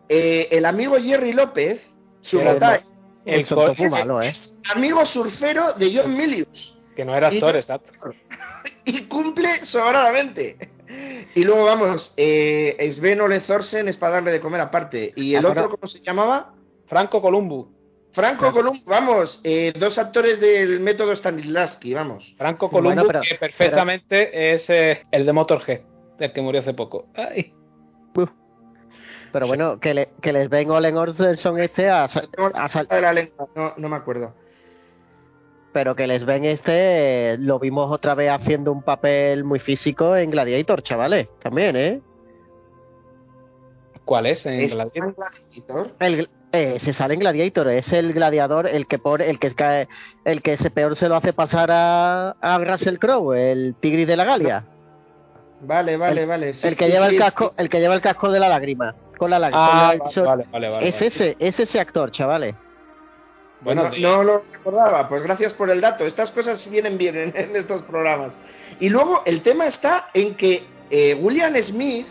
Eh, el amigo Jerry López, su botay, el, el malo, ¿eh? amigo surfero de John Milius. Que no era actor, exacto. Y cumple sobradamente. Y luego vamos, eh, Sven Ole Thorsen es para darle de comer aparte. ¿Y el Ahora, otro cómo se llamaba? Franco Columbu. Franco Columbu, vamos, eh, dos actores del método Stanislavski, vamos. Franco Columbu, bueno, pero, que perfectamente pero... es eh, el de Motorhead, el que murió hace poco. Ay. Pero bueno, que, le, que les ven Olen Orson este a, a de la lengua, no, no me acuerdo. Pero que les ven este, lo vimos otra vez haciendo un papel muy físico en Gladiator, chavales, también, ¿eh? ¿Cuál es? ¿En ¿Es Gladiator? El, eh, se sale en Gladiator, es el gladiador, el que por, el que cae, el que ese peor se lo hace pasar a, a Russell Crowe, el tigre de la Galia. Vale, vale, el, vale. Sí, el que sí, lleva sí, el casco, el que lleva el casco de la lágrima. Con la lágrima. Ah, con la, vale, vale, vale, es ese, es ese actor, chavales. Bueno, no, no, lo recordaba, pues gracias por el dato. Estas cosas vienen bien en, en estos programas. Y luego el tema está en que eh, William Smith,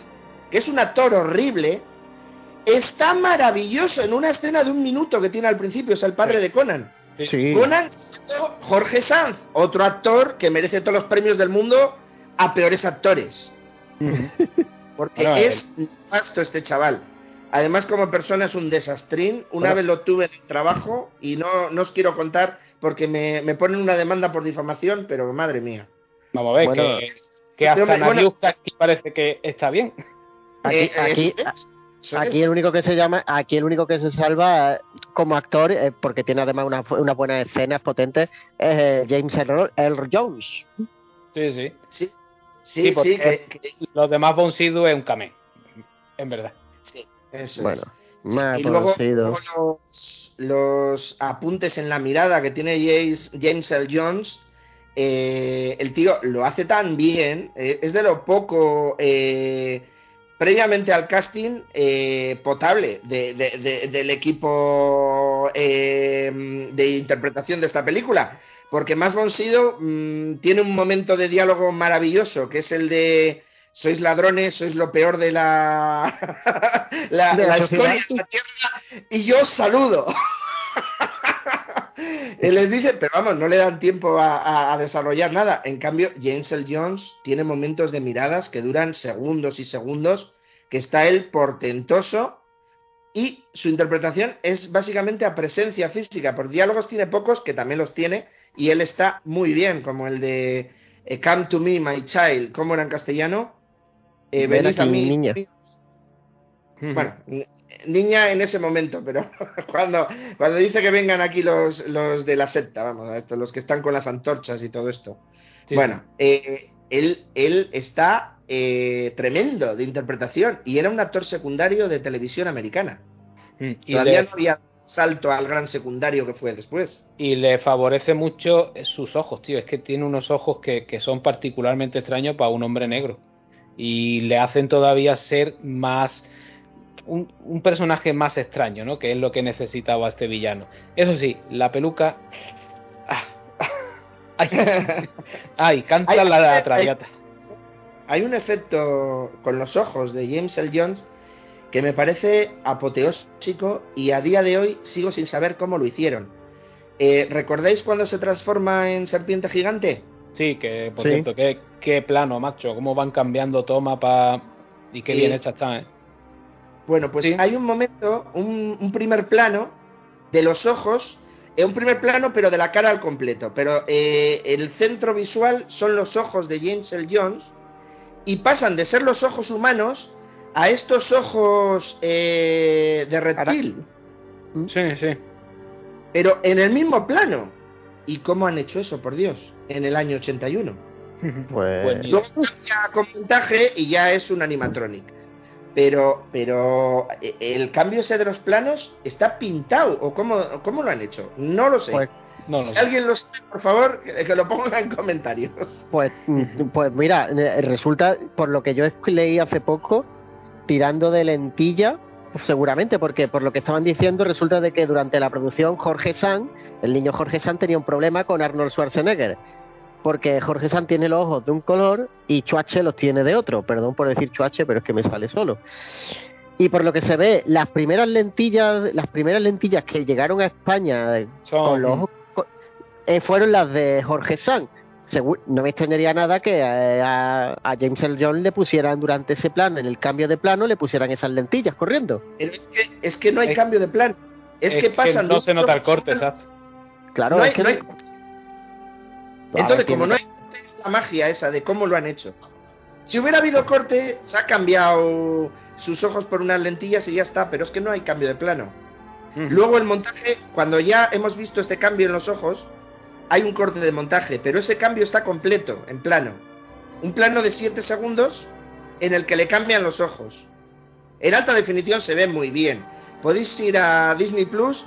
que es un actor horrible, está maravilloso en una escena de un minuto que tiene al principio, es el padre de Conan. Conan, Jorge Sanz, otro actor que merece todos los premios del mundo a peores actores. Porque es nefasto este chaval. Además, como persona es un desastrín. Una vez lo tuve en el trabajo y no, no os quiero contar porque me, me, ponen una demanda por difamación, pero madre mía. Vamos a ver, que, que, hasta parece que está bien. Aquí, eh, aquí, aquí, el único que se llama, aquí el único que se salva como actor, eh, porque tiene además una, una buena escena potente, es eh, James Earl, Jones. Sí, sí. Sí, sí, sí, Los demás Bon es un camé, en verdad. Sí, eso bueno, es. y luego, los, los, apuntes en la mirada que tiene James, James L. Jones, el tío lo hace tan bien, es de lo poco previamente al casting eh, potable del equipo eh, de interpretación de esta película. Porque Más Bonsido mm, tiene un momento de diálogo maravilloso, que es el de sois ladrones, sois lo peor de la, la, la, escoria de la tierra, y yo os saludo. y les dice, pero vamos, no le dan tiempo a, a, desarrollar nada. En cambio, James L. Jones tiene momentos de miradas que duran segundos y segundos que está él portentoso y su interpretación es básicamente a presencia física. Por diálogos tiene pocos, que también los tiene, y él está muy bien, como el de eh, Come to me, my child, ¿cómo era en castellano? Eh, venid a mí. Niña. Bueno, niña en ese momento, pero cuando, cuando dice que vengan aquí los, los de la secta, vamos, esto, los que están con las antorchas y todo esto. bueno, eh, él, él está eh, tremendo de interpretación y era un actor secundario de televisión americana. Mm, y Todavía no había salto al gran secundario que fue después. Y le favorece mucho sus ojos, tío. Es que tiene unos ojos que, son particularmente extraños para un hombre negro. Y le hacen todavía ser más. Un, un, personaje más extraño, ¿no? Que es lo que necesitaba este villano. Eso sí, la peluca. Ah, ay, ay, canta la, traviata hay un efecto con los ojos de James L. Jones que me parece apoteósico y a día de hoy sigo sin saber cómo lo hicieron. Eh, ¿Recordáis cuando se transforma en serpiente gigante? Sí, que por cierto, qué, plano, macho, cómo van cambiando toma para... Y qué bien hecha está, ¿eh? Bueno, pues hay un momento, un, primer plano de los ojos, eh, un primer plano pero de la cara al completo, pero eh, el centro visual son los ojos de James L. Jones y pasan de ser los ojos humanos a estos ojos eh, de reptil. Sí, sí. Pero en el mismo plano. ¿Y cómo han hecho eso, por Dios? En el año 81. Pues... Luego ya con montaje y ya es un animatronic. Pero, pero eh, el cambio ese de los planos está pintado. ¿O cómo, cómo lo han hecho? No lo sé. Pues si alguien lo sabe, por favor, que lo ponga en comentarios. Pues, pues mira, eh, resulta, por lo que yo leí hace poco, tirando de lentilla, pues seguramente, porque por lo que estaban diciendo, resulta de que durante la producción Jorge San, el niño Jorge San tenía un problema con Arnold Schwarzenegger. Porque Jorge San tiene los ojos de un color y Chuache los tiene de otro. Perdón por decir Chuache, pero es que me sale solo. Y por lo que se ve, las primeras lentillas, las primeras lentillas que llegaron a España con los ojos eh, fueron las de Jorge Sanz. No me extrañaría nada que a, James L. Jones le pusieran durante ese plano, en el cambio de plano, le pusieran esas lentillas corriendo. es, que, es que no hay cambio de plano. Es, que pasan. no se nota el corte, exacto. Claro, es que no hay... Entonces, como no hay es la magia esa de cómo lo han hecho. Si hubiera habido corte, se ha cambiado sus ojos por unas lentillas y ya está, pero es que no hay cambio de plano. Luego el montaje, cuando ya hemos visto este cambio en los ojos, hay un corte de montaje, pero ese cambio está completo, en plano. Un plano de 7 segundos en el que le cambian los ojos. En alta definición se ve muy bien. Podéis ir a Disney Plus.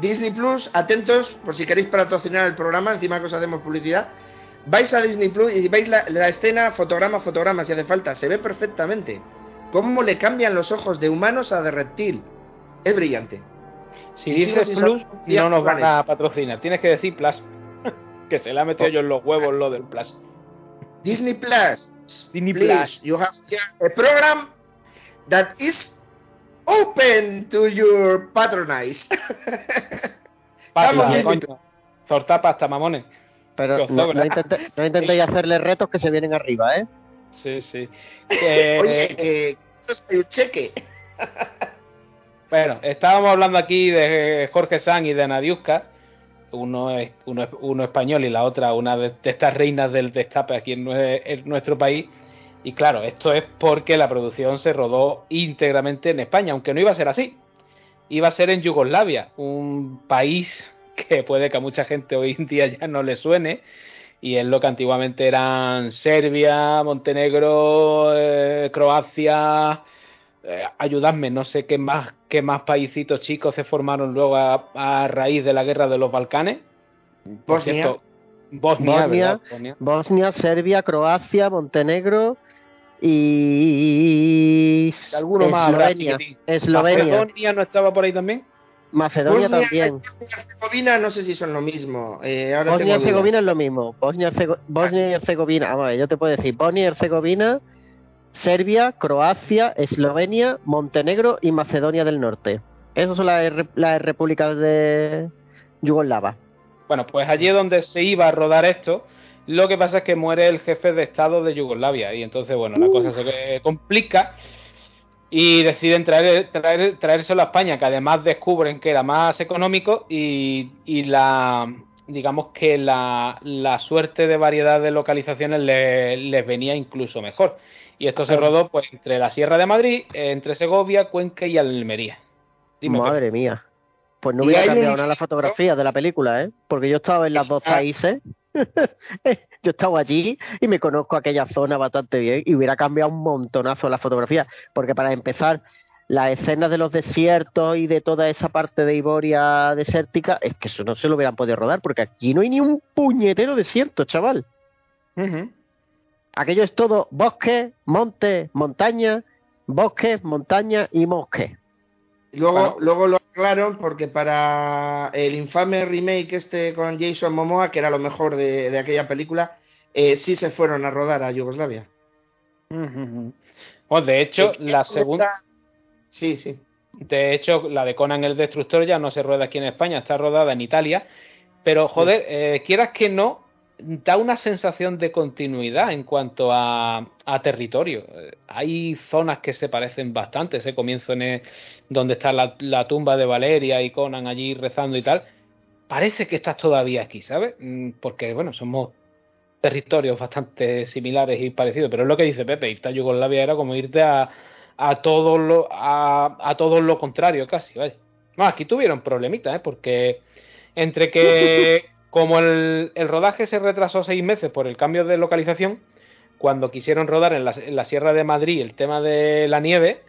Disney Plus, atentos, por si queréis patrocinar el programa, encima que os hacemos publicidad. Vais a Disney Plus y veis la, escena fotograma, fotograma, si hace falta. Se ve perfectamente. Cómo le cambian los ojos de humanos a de reptil. Es brillante. Si dices Plus, no nos van a patrocinar. Tienes que decir Plus que se le ha metido yo en los huevos lo del Plus. Disney Plus. Disney Plus. You have a program that is Open to your patronize. Pasta, coño. Torta pasta, mamones. Pero no, no, intentéis hacerle retos que se vienen arriba, ¿eh? Sí, sí. Oye, que esto un cheque. bueno, estábamos hablando aquí de Jorge San y de Nadiuska. Uno es, uno, uno español y la otra una de, estas reinas del destape aquí en, en nuestro país. Y claro, esto es porque la producción se rodó íntegramente en España, aunque no iba a ser así. Iba a ser en Yugoslavia, un país que puede que a mucha gente hoy en día ya no le suene, y es lo que antiguamente eran Serbia, Montenegro, eh, Croacia, eh, ayudadme, no sé qué más, qué más paisitos chicos se formaron luego a, raíz de la guerra de los Balcanes. Bosnia. Bosnia, Bosnia, Serbia, Croacia, Montenegro y alguno más Eslovenia. Eslovenia. ¿Macedonia no estaba por ahí también? Macedonia también. Bosnia y Herzegovina no sé si son lo mismo. Eh, Bosnia y Herzegovina es lo mismo. Bosnia, y Herzegovina, vamos a ver, yo te puedo decir, Bosnia y Herzegovina, Serbia, Croacia, Eslovenia, Montenegro y Macedonia del Norte. Esas son las, repúblicas de Yugoslava. Bueno, pues allí es donde se iba a rodar esto. Lo que pasa es que muere el jefe de Estado de Yugoslavia y entonces, bueno, la cosa se complica y deciden traer, traer, traérselo a España, que además descubren que era más económico y, la digamos que la, suerte de variedad de localizaciones les venía incluso mejor. Y esto se rodó pues entre la Sierra de Madrid, entre Segovia, Cuenca y Almería. Madre mía. Pues no hubiera cambiado nada la fotografía de la película, ¿eh? Porque yo estaba en los dos países. yo estaba allí y me conozco aquella zona bastante bien y hubiera cambiado un montonazo la fotografía. Porque para empezar, las escenas de los desiertos y de toda esa parte de Iboria desértica, es que eso no se lo hubieran podido rodar, porque aquí no hay ni un puñetero desierto, chaval. Aquello es todo bosque, monte, montaña, bosque, montaña y mosque. Luego, luego lo aclararon porque para el infame remake este con Jason Momoa, que era lo mejor de, aquella película, eh, sí se fueron a rodar a Yugoslavia. Pues de hecho, la segunda... Sí, sí. De hecho, la de Conan el Destructor ya no se rueda aquí en España, está rodada en Italia. Pero, joder, eh, quieras que no, da una sensación de continuidad en cuanto a, territorio. Hay zonas que se parecen bastante. Ese comienzo en donde está la, tumba de Valeria y Conan allí rezando y tal. Parece que estás todavía aquí, ¿sabes? Mm, porque, bueno, somos territorios bastante similares y parecidos. Pero es lo que dice Pepe, irte a Yugoslavia era como irte a, a todo lo, a, a todo lo contrario casi. No, aquí tuvieron problemitas, ¿eh? Porque entre que como el, rodaje se retrasó seis meses por el cambio de localización, cuando quisieron rodar en la, Sierra de Madrid el tema de la nieve,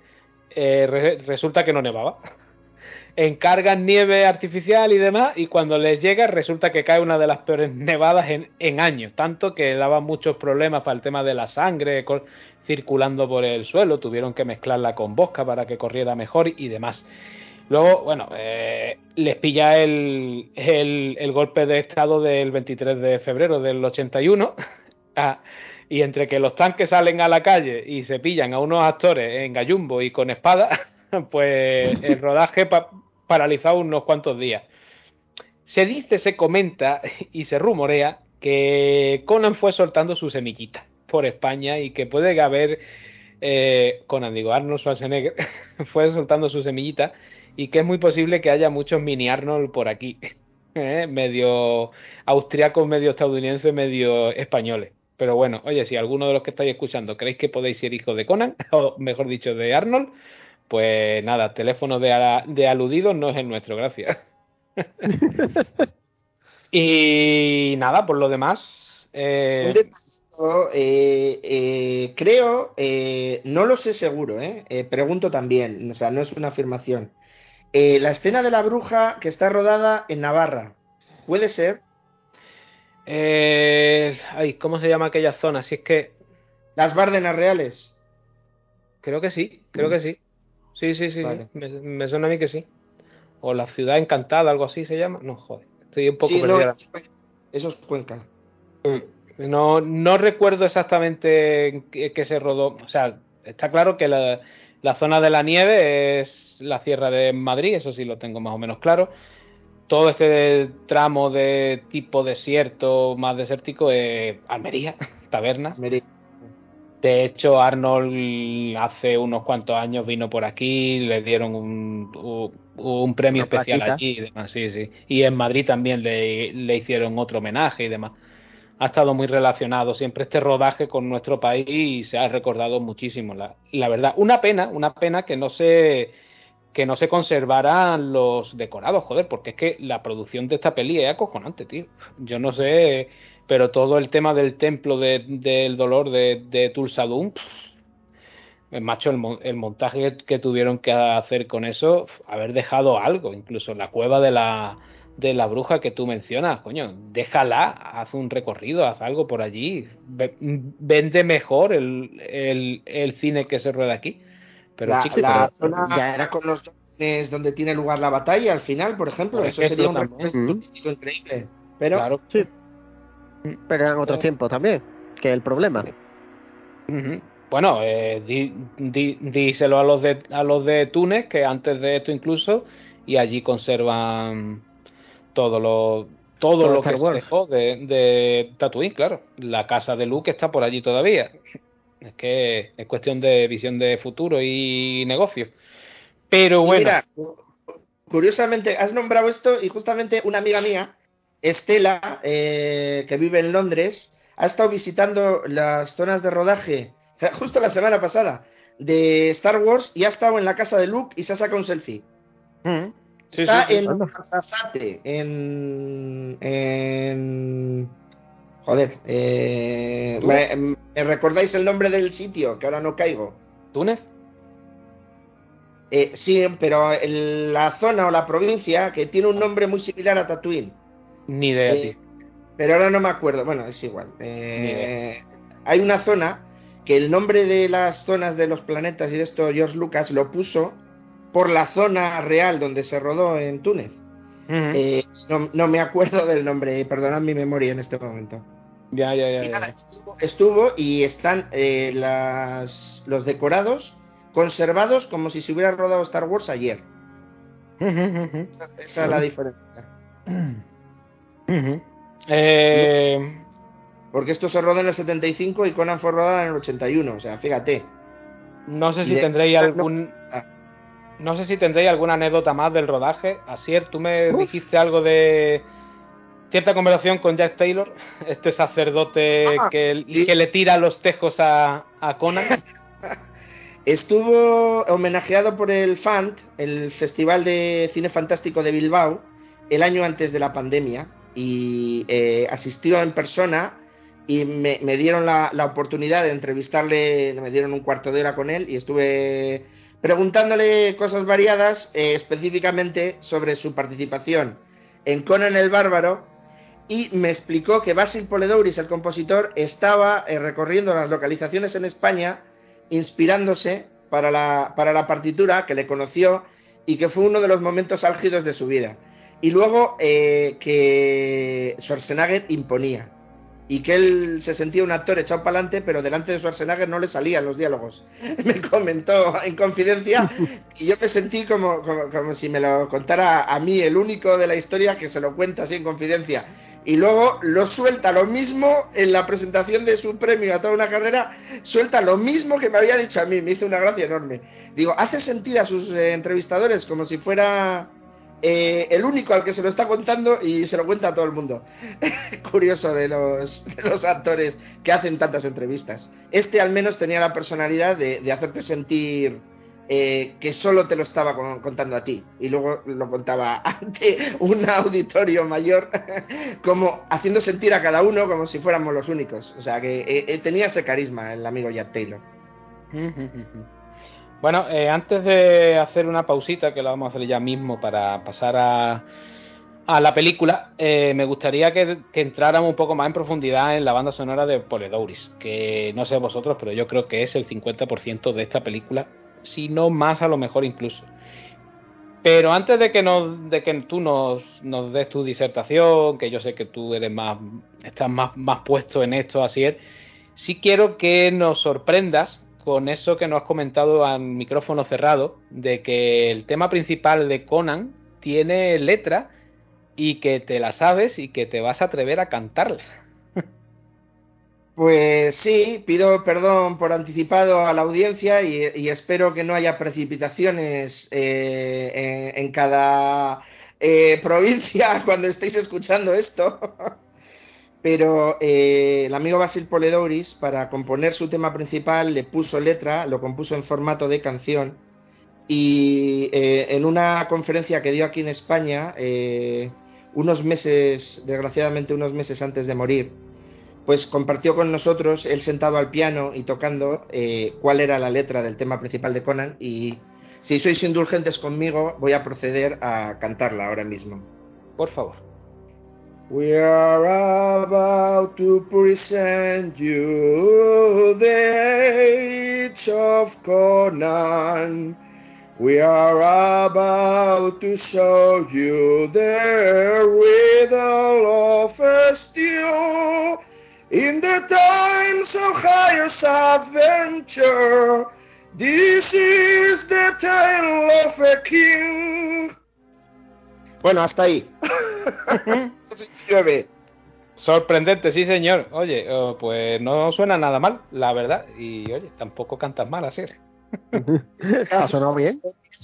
eh, resulta que no nevaba. Encargan nieve artificial y demás, y cuando les llega resulta que cae una de las peores nevadas en, años, tanto que daba muchos problemas para el tema de la sangre circulando por el suelo, tuvieron que mezclarla con bosca para que corriera mejor y demás. Luego, bueno, eh, les pilla el, el, golpe de estado del 23 de febrero del 81. Ah, y entre que los tanques salen a la calle y se pillan a unos actores en gallumbo y con espada, pues el rodaje paralizado unos cuantos días. Se dice, se comenta y se rumorea que Conan fue soltando su semillita por España y que puede haber eh, Conan, digo, Arnold Schwarzenegger fue soltando su semillita y que es muy posible que haya muchos mini Arnold por aquí, ¿eh? medio austriacos, medio estadounidenses, medio españoles. Pero bueno, oye, si alguno de los que estáis escuchando creéis que podéis ser hijos de Conan, o mejor dicho, de Arnold, pues nada, teléfono de, de aludidos no es el nuestro, gracias. y nada, por lo demás. Eh... Eh, creo, no lo sé seguro, pregunto también, o sea, no es una afirmación. Eh, la escena de la bruja que está rodada en Navarra, ¿puede ser? Eh, ay, ¿cómo se llama aquella zona? Si es que... Las Bárdenas Reales. Creo que sí, creo que sí. Sí, sí, sí, Me, suena a mí que sí. O la ciudad encantada, algo así se llama. No, joder, estoy un poco perdida. eso es Cuenca. Mm, no, no recuerdo exactamente qué, qué se rodó. O sea, está claro que la, La zona de la nieve es la Sierra de Madrid, eso sí lo tengo más o menos claro. Todo este tramo de tipo desierto, más desértico, es Almería, tabernas. De hecho, Arnold hace unos cuantos años vino por aquí, le dieron un, un, premio especial allí y demás, sí, sí. Y en Madrid también le, le, hicieron otro homenaje y demás. Ha estado muy relacionado siempre este rodaje con nuestro país y se ha recordado muchísimo, la, la verdad. Una pena, una pena que no se que no se conservaran los decorados, joder, porque es que la producción de esta peli es acojonante, tío. Yo no sé pero todo el tema del templo del dolor de, de el macho, el, montaje que tuvieron que hacer con eso, haber dejado algo, incluso la cueva de la, de la bruja que tú mencionas, coño, déjala, haz un recorrido, haz algo por allí, vende mejor el, el, cine que se rueda aquí. Pero, la, la zona ya era con los donde tiene lugar la batalla al final, por ejemplo, eso sería un recorrido increíble. Pero claro, sí. Pero eran otros tiempos también, que es el problema. Bueno, eh, díselo a los de a los de Túnez, que antes de esto incluso, y allí conservan todo lo todo, lo que se dejó de, de Tatooine, claro. La casa de Luke está por allí todavía. Es que es cuestión de visión de futuro y negocio. Pero bueno. Mira, curiosamente, has nombrado esto y justamente una amiga mía Estela, eh, que vive en Londres, ha estado visitando las zonas de rodaje justo la semana pasada de Star Wars y ha estado en la casa de Luke y se ha sacado un selfie. Mm. Está en Azafate, en, en... Joder, eh, ¿me, recordáis el nombre del sitio? Que ahora no caigo. ¿Túnez? Eh, sí, pero la zona o la provincia que tiene un nombre muy similar a Tatooine. Ni idea, eh, Pero ahora no me acuerdo. Bueno, es igual. Eh, hay una zona que el nombre de las zonas de los planetas y de esto George Lucas lo puso por la zona real donde se rodó en Túnez. Eh, no, me acuerdo del nombre, perdonad mi memoria en este momento. Ya, ya, ya. Estuvo, y están las, los decorados conservados como si se hubiera rodado Star Wars ayer. esa, es la diferencia. Eh, Porque esto se rodó en el 75 y Conan fue rodada en el 81, o sea, fíjate. No sé si tendréis algún... No sé si tendréis alguna anécdota más del rodaje. Asier, tú me dijiste algo de cierta conversación con Jack Taylor, este sacerdote ah, que, que, le tira los tejos a, a Conan. Estuvo homenajeado por el FANT, el Festival de Cine Fantástico de Bilbao, el año antes de la pandemia y eh, asistió en persona y me, dieron la, oportunidad de entrevistarle, me dieron un cuarto de hora con él y estuve preguntándole cosas variadas, eh, específicamente sobre su participación en Conan el Bárbaro y me explicó que Basil Poledouris, el compositor, estaba eh, recorriendo las localizaciones en España inspirándose para la, para la partitura, que le conoció y que fue uno de los momentos álgidos de su vida. Y luego eh, que Schwarzenegger imponía. Y que él se sentía un actor echado para adelante, pero delante de Schwarzenegger no le salían los diálogos. Me comentó en confidencia y yo me sentí como, como, si me lo contara a mí, el único de la historia que se lo cuenta así en confidencia. Y luego lo suelta lo mismo en la presentación de su premio a toda una carrera, suelta lo mismo que me había dicho a mí, me hizo una gracia enorme. Digo, hace sentir a sus eh, entrevistadores como si fuera eh, el único al que se lo está contando y se lo cuenta a todo el mundo. Curioso de los, actores que hacen tantas entrevistas. Este al menos tenía la personalidad de, hacerte sentir eh, que solo te lo estaba contando a ti y luego lo contaba ante un auditorio mayor, como haciendo sentir a cada uno como si fuéramos los únicos. O sea que eh, tenía ese carisma el amigo Jack Taylor. Bueno, eh, antes de hacer una pausita, que la vamos a hacer ya mismo para pasar a, a la película, eh, me gustaría que, entráramos un poco más en profundidad en la banda sonora de Poledouris, que no sé vosotros, pero yo creo que es el 50% de esta película, si no más a lo mejor incluso. Pero antes de que, nos, de que tú nos, nos des tu disertación, que yo sé que tú eres más, estás más, más puesto en esto, así es, sí quiero que nos sorprendas con eso que nos has comentado al micrófono cerrado, de que el tema principal de Conan tiene letra y que te la sabes y que te vas a atrever a cantarla. Pues sí, pido perdón por anticipado a la audiencia y, espero que no haya precipitaciones eh, en, cada eh, provincia cuando estéis escuchando esto. Pero eh, el amigo Basil Poledouris, para componer su tema principal, le puso letra, lo compuso en formato de canción. Y en una conferencia que dio aquí en España, unos meses, desgraciadamente unos meses antes de morir, pues compartió con nosotros, él sentado al piano y tocando, eh, cuál era la letra del tema principal de Conan y si sois indulgentes conmigo voy a proceder a cantarla ahora mismo. Por favor. We are about to present you the age of Conan. We are about to show you the riddle of a stew. In the times of highest adventure, this is the tale of a king. Bueno, hasta ahí. Sorprendente, sí señor. Oye, oh, pues no suena nada mal, la verdad. Y oye, tampoco cantas mal, así es. ¿Ha sonado bien?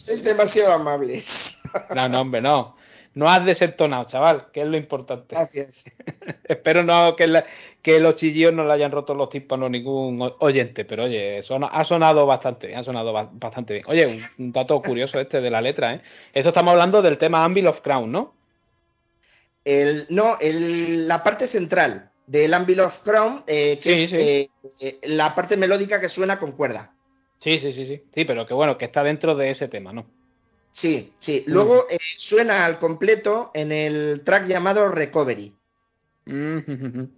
Es demasiado amable. no, no, hombre, no no has desentonado, chaval, que es lo importante. Gracias. Espero no que, que los chillidos no le hayan roto los tímpanos ningún oyente, pero oye, ha sonado bastante, ha sonado bastante bien. Oye, un, dato curioso este de la letra, ¿eh? Esto estamos hablando del tema Anvil of Crown, ¿no? El, no, el, la parte central del Anvil of Crown, eh, que es eh, eh, la parte melódica que suena con cuerda. Sí, sí, sí, sí. Sí, pero que bueno, que está dentro de ese tema, ¿no? Sí, sí. Luego eh, suena al completo en el track llamado Recovery. que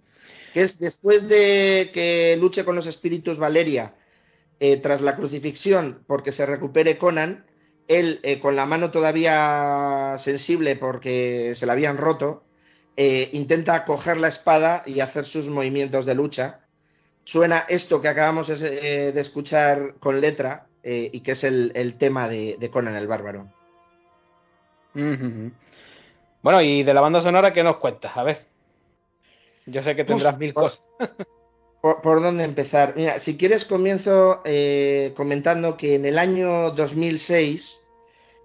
es después de que luche con los espíritus Valeria tras la crucifixión porque se recupere Conan, él eh, con la mano todavía sensible porque se la habían roto, intenta coger la espada y hacer sus movimientos de lucha. Suena esto que acabamos de escuchar con letra, eh, y que es el, tema de, Conan el Bárbaro. Bueno, y de la banda sonora, ¿qué nos cuentas? A ver. Yo sé que tendrás mil cosas. Por, dónde empezar? Mira, si quieres comienzo eh, comentando que en el año 2006,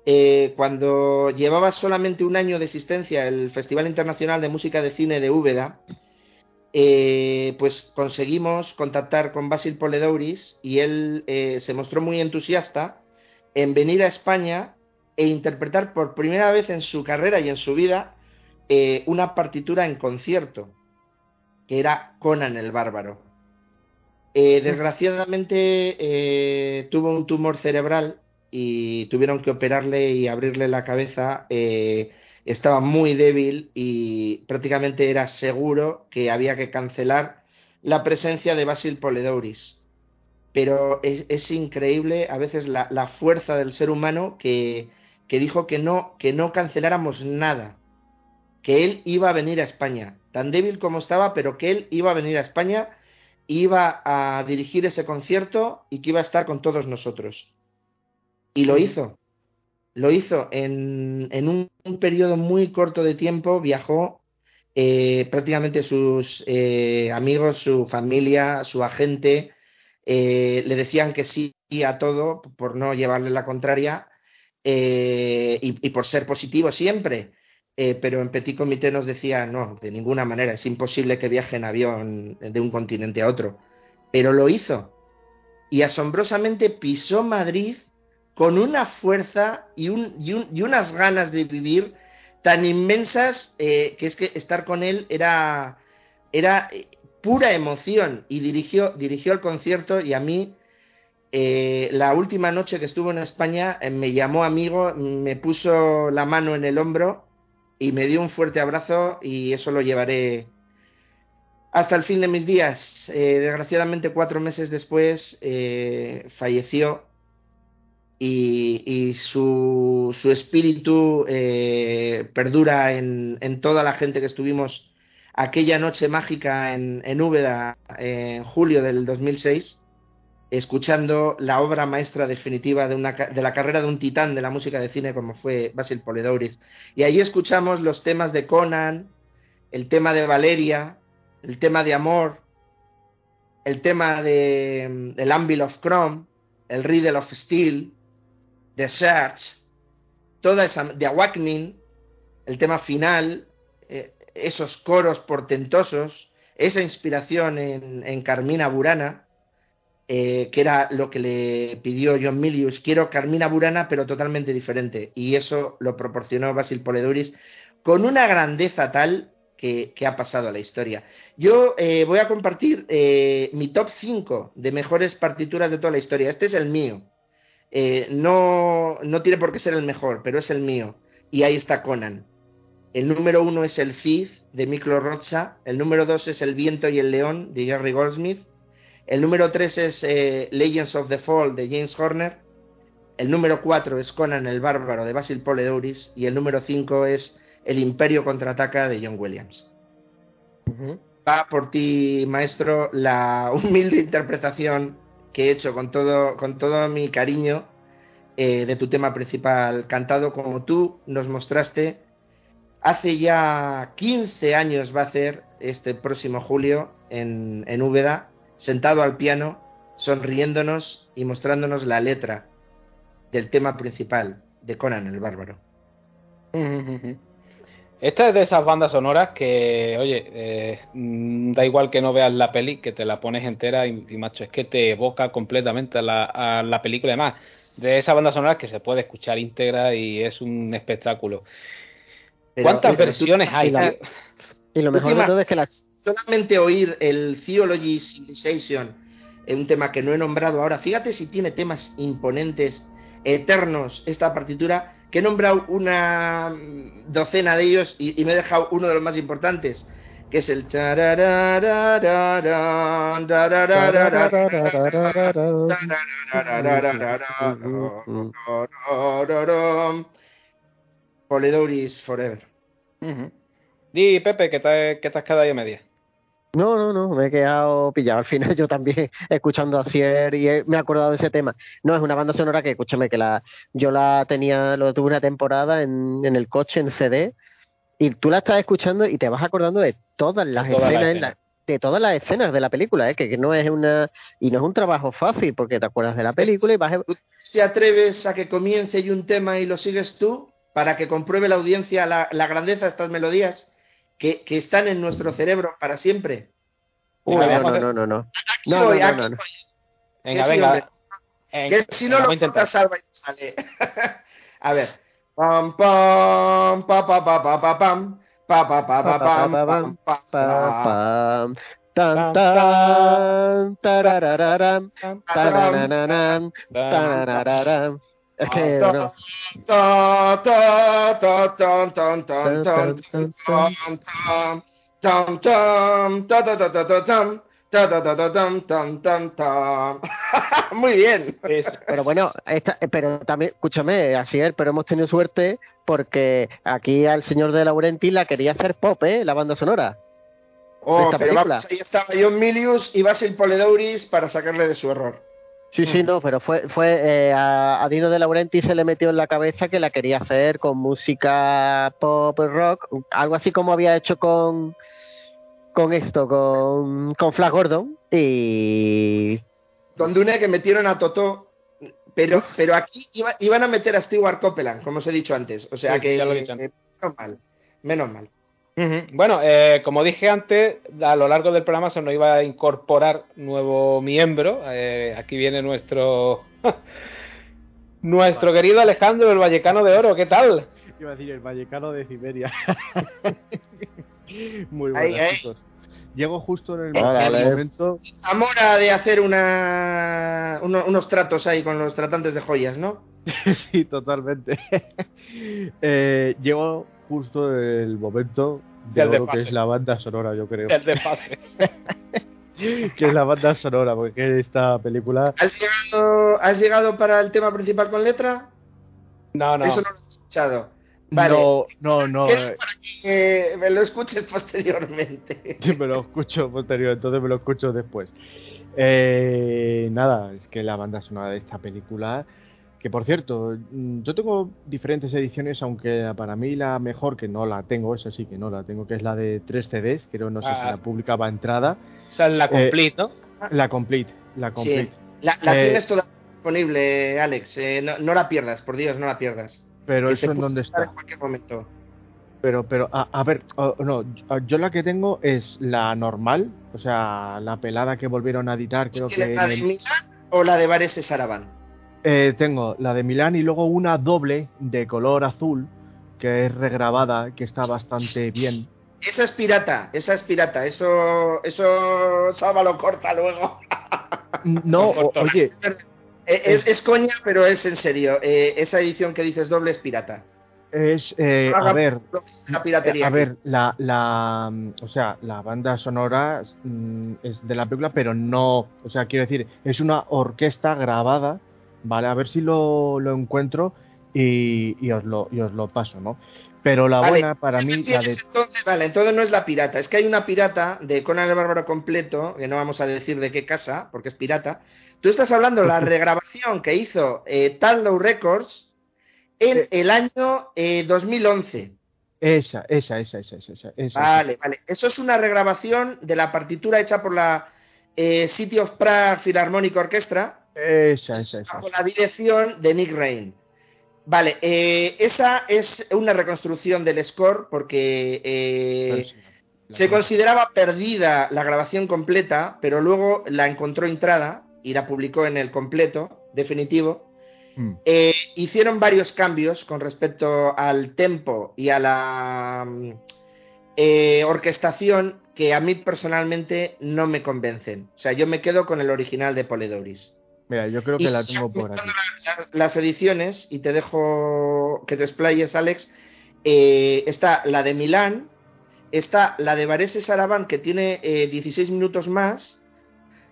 eh, cuando llevaba solamente un año de existencia el Festival Internacional de Música de Cine de Úbeda, eh, pues conseguimos contactar con Basil Poledouris y él eh, se mostró muy entusiasta en venir a España e interpretar por primera vez en su carrera y en su vida una partitura en concierto, que era Conan el Bárbaro. Desgraciadamente tuvo un tumor cerebral y tuvieron que operarle y abrirle la cabeza. Estaba muy débil y prácticamente era seguro que había que cancelar la presencia de Basil Poledouris. Pero es, increíble a veces la, fuerza del ser humano que, que dijo que no, que no canceláramos nada, que él iba a venir a España, tan débil como estaba, pero que él iba a venir a España, iba a dirigir ese concierto y que iba a estar con todos nosotros. Y lo hizo lo hizo en, un, periodo muy corto de tiempo, viajó eh, prácticamente sus eh, amigos, su familia, su agente, eh, le decían que sí a todo por no llevarle la contraria y, por ser positivo siempre. Pero en Petit Comité nos decía, no, de ninguna manera, es imposible que viaje en avión de un continente a otro. Pero lo hizo. Y asombrosamente pisó Madrid con una fuerza y, unas ganas de vivir tan inmensas eh, que es que estar con él era, era eh, pura emoción y dirigió, dirigió el concierto y a mí eh, la última noche que estuvo en España me llamó amigo, me puso la mano en el hombro y me dio un fuerte abrazo y eso lo llevaré hasta el fin de mis días. desgraciadamente cuatro meses después falleció y, su, espíritu eh, perdura en, toda la gente que estuvimos aquella noche mágica en, en Úbeda en julio del 2006 escuchando la obra maestra definitiva de, una, de la carrera de un titán de la música de cine como fue Basil Poledouris. Y ahí escuchamos los temas de Conan, el tema de Valeria, el tema de Amor, el tema de el Anvil of Chrome, el Riddle of Steel, The Search, toda esa de Awakening, el tema final, eh, esos coros portentosos, esa inspiración en, Carmina Burana, eh, que era lo que le pidió John Milius. Quiero Carmina Burana, pero totalmente diferente. Y eso lo proporcionó Basil Poleduris con una grandeza tal que, ha pasado a la historia. Yo eh, voy a compartir eh, mi top 5 de mejores partituras de toda la historia. Este es el mío. no, no tiene por qué ser el mejor, pero es el mío. Y ahí está Conan. El número uno es el Cid de Miklo Rocha. El número dos es El viento y el león de Jerry Goldsmith. El número tres es eh, Legends of the Fall de James Horner. El número cuatro es Conan el Bárbaro de Basil Poledouris. Y el número cinco es El Imperio contraataca de John Williams. Va por ti, maestro, la humilde interpretación que he hecho con todo, con todo mi cariño eh, de tu tema principal, cantado como tú nos mostraste Hace ya 15 años va a ser este próximo julio en, en Úbeda, sentado al piano, sonriéndonos y mostrándonos la letra del tema principal de Conan el Bárbaro. Esta es de esas bandas sonoras que, oye, eh, mm, da igual que no veas la peli, que te la pones entera y, macho, es que te evoca completamente a la, a la película. Además, de esas bandas sonoras que se puede escuchar íntegra y es un espectáculo. ¿Cuántas versiones hay? y lo mejor de todo es que las... solamente oír el Theology Civilization, un tema que no he nombrado ahora, fíjate si tiene temas imponentes, eternos, esta partitura, que he nombrado una docena de ellos y, me he dejado uno de los más importantes, que es el... Polidouris Forever. Di, Pepe, que te, que te has quedado ahí media. No, no, no, me he quedado pillado al final yo también escuchando a Cier y me he acordado de ese tema. No, es una banda sonora que, escúchame, que la yo la tenía, lo tuve una temporada en, en el coche, en CD, y tú la estás escuchando y te vas acordando de todas las escenas, de todas las escenas de la película, ¿eh? que, no es una y no es un trabajo fácil porque te acuerdas de la película y vas a... ¿Te atreves a que comience y un tema y lo sigues tú? para que compruebe la audiencia la, grandeza de estas melodías que, están en nuestro cerebro para siempre. no, no, no, no, no. Aquí no, voy, aquí voy. Venga, venga. Que si no lo salva y sale. a ver. Pam pam pa pa pa pa pa pam pa pa pa pa pam pam pa pam tan tan tararararam tararararam tararararam es que no. Muy bien. Pero bueno, pero también, escúchame, así es, pero hemos tenido suerte porque aquí al señor de Laurenti la quería hacer pop, ¿eh? La banda sonora. Oh, pero vamos, ahí estaba John Milius y Basil Poledouris para sacarle de su error. Sí, sí, no, pero fue, fue eh, a, Dino de Laurenti se le metió en la cabeza que la quería hacer con música pop rock, algo así como había hecho con con esto, con, con Flash Gordon y Don Dune que metieron a Totó, pero pero aquí iban a meter a Stewart Copeland, como os he dicho antes, o sea que menos mal, menos mal. Bueno, eh, como dije antes, a lo largo del programa se nos iba a incorporar nuevo miembro. Eh, aquí viene nuestro nuestro querido Alejandro, el Vallecano de Oro. ¿Qué tal? Iba a decir el Vallecano de Siberia. Muy buenas, chicos. Llego justo en el momento. Zamora de hacer una, unos tratos ahí con los tratantes de joyas, ¿no? sí, totalmente. eh, llego justo el momento de lo que es la banda sonora, yo creo. El desfase. que es la banda sonora, porque esta película. ¿Has llegado, ¿Has llegado para el tema principal con letra? No, no. Eso no lo he escuchado. No, no, no. Eh. Para que me lo escuches posteriormente. Sí, me lo escucho posterior, entonces me lo escucho después. Eh, nada, es que la banda sonora de esta película, que por cierto, mm, yo tengo diferentes ediciones, aunque para mí la mejor, que no la tengo, esa sí que no la tengo, que es la de 3 CDs, creo, no sé si ah. la publicaba entrada. O sea, la eh, complete, ¿no? La complete, la complete. La, tienes toda disponible, Alex, no, no la pierdas, por Dios, no la pierdas. Pero eso en dónde está. En cualquier momento. Pero, pero, a, ver, no, yo la que tengo es la normal, o sea, la pelada que volvieron a editar, creo que. ¿La de Milán o la de Bares Saraban? Eh, tengo la de Milán y luego una doble de color azul, que es regrabada, que está bastante bien. Esa es pirata, esa es pirata, eso, eso Salva lo corta luego. No, oye, eh, es, coña, pero es en serio. Eh, esa edición que dices doble es pirata. Es, eh, a ver, la piratería a ver, la, la, o sea, la banda sonora mm, es de la película, pero no, o sea, quiero decir, es una orquesta grabada, ¿vale? A ver si lo, lo encuentro y, y, os lo, y os lo paso, ¿no? Pero la buena para mí. La de... entonces, vale, entonces no es la pirata. Es que hay una pirata de Conan el Bárbaro completo, que no vamos a decir de qué casa, porque es pirata. Tú estás hablando de la regrabación que hizo eh, Records en el año 2011. Eh, esa, esa, esa, esa, esa, esa. Vale, vale. Eso es una regrabación de la partitura hecha por la eh, City of Prague Philharmonic Orchestra. Esa, esa, esa. Con la dirección de Nick Rain. Vale, eh, esa es una reconstrucción del score porque eh, se consideraba perdida la grabación completa, pero luego la encontró entrada y la publicó en el completo, definitivo. Hmm. Eh, hicieron varios cambios con respecto al tempo y a la orquestación que a mí personalmente no me convencen. O sea, yo me quedo con el original de Poledoris. Mira, yo creo que la tengo por aquí. Las ediciones, y te dejo que te explayes, Alex, eh, está la de Milán, está la de Varese Saraban, que tiene 16 eh, minutos más,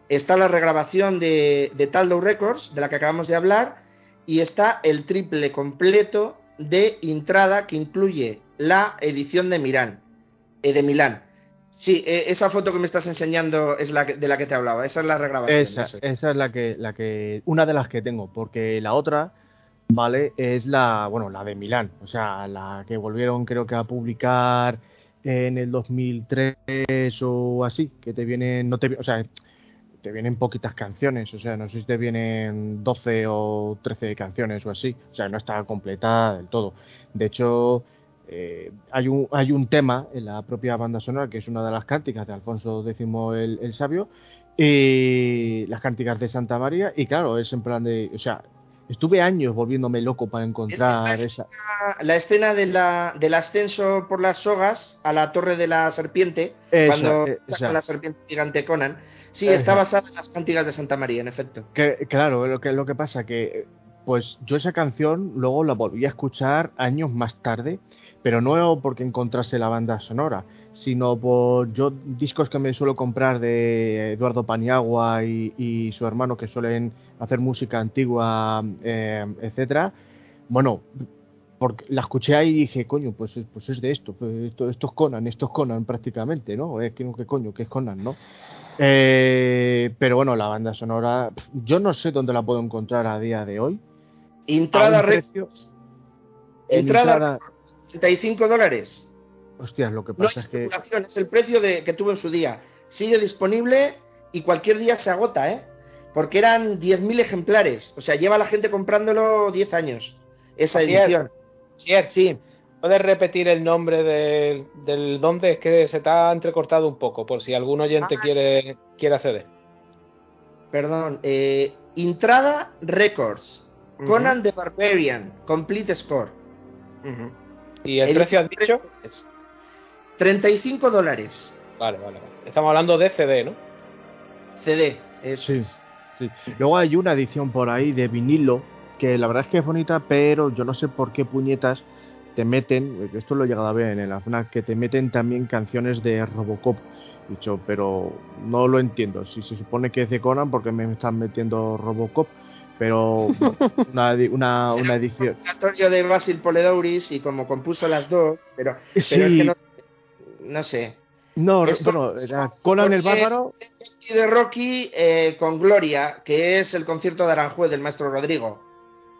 está la regrabación de, de Taldo Records, de la que acabamos de hablar, y está el triple completo de Intrada, que incluye la edición de Milán. Eh, de Milán. Sí, e, esa foto que me estás enseñando es la de la que te hablaba, esa es la regrabación. Esa, esa es la que, la que, una de las que tengo, porque la otra, vale, es la, bueno, la de Milán, o sea, la que volvieron creo que a publicar en el 2003 o así, que te vienen, no te, o sea, te vienen poquitas canciones, o sea, no sé si te vienen 12 o 13 canciones o así, o sea, no está completa del todo. De hecho, eh, hay, un, hay un tema en la propia banda sonora que es una de las cánticas de Alfonso X el, Sabio y las cánticas de Santa María y claro, es en plan de, o sea, estuve años volviéndome loco para encontrar esa... La escena de la, del ascenso por las sogas a la torre de la serpiente, cuando eh, la serpiente gigante Conan, sí, está basada en las cánticas de Santa María, en efecto. Que, claro, lo que, lo que pasa que, pues yo esa canción luego la volví a escuchar años más tarde pero no porque encontrase la banda sonora, sino por yo discos que me suelo comprar de Eduardo Paniagua y, su hermano que suelen hacer música antigua, eh, etcétera. Bueno, porque la escuché ahí y dije, coño, pues, pues es de esto, pues esto, esto es Conan, esto es Conan prácticamente, ¿no? Es que, ¿qué coño, que es Conan, ¿no? Eh, pero bueno, la banda sonora, yo no sé dónde la puedo encontrar a día de hoy. Entrada, precio, entrada 75 dólares. Hostias, lo que pasa es que. Es el precio de, que tuvo en su día. Sigue disponible y cualquier día se agota, ¿eh? Porque eran 10.000 ejemplares. O sea, lleva la gente comprándolo 10 años. Esa edición. Sí. ¿Puedes repetir el nombre del, del dónde? Es que se está entrecortado un poco, por si algún oyente ah, quiere, quiere acceder. Perdón. Eh, Intrada Records. Conan the Barbarian. Complete Score. ¿Y el, precio has dicho? 35 dólares. Vale, vale, vale. Estamos hablando de CD, ¿no? CD, eso. Sí, Luego hay una edición por ahí de vinilo que la verdad es que es bonita, pero yo no sé por qué puñetas te meten, esto lo he llegado a ver en el FNAC, que te meten también canciones de Robocop. Dicho, pero no lo entiendo. Si se supone que es de Conan, porque me están metiendo Robocop? Pero una, una, una edición. de Basil Poledouris y como compuso las dos, pero, es que no, no sé. No, bueno, era Conan el Bárbaro. Y de Rocky eh, con Gloria, que es el concierto de Aranjuez del maestro Rodrigo.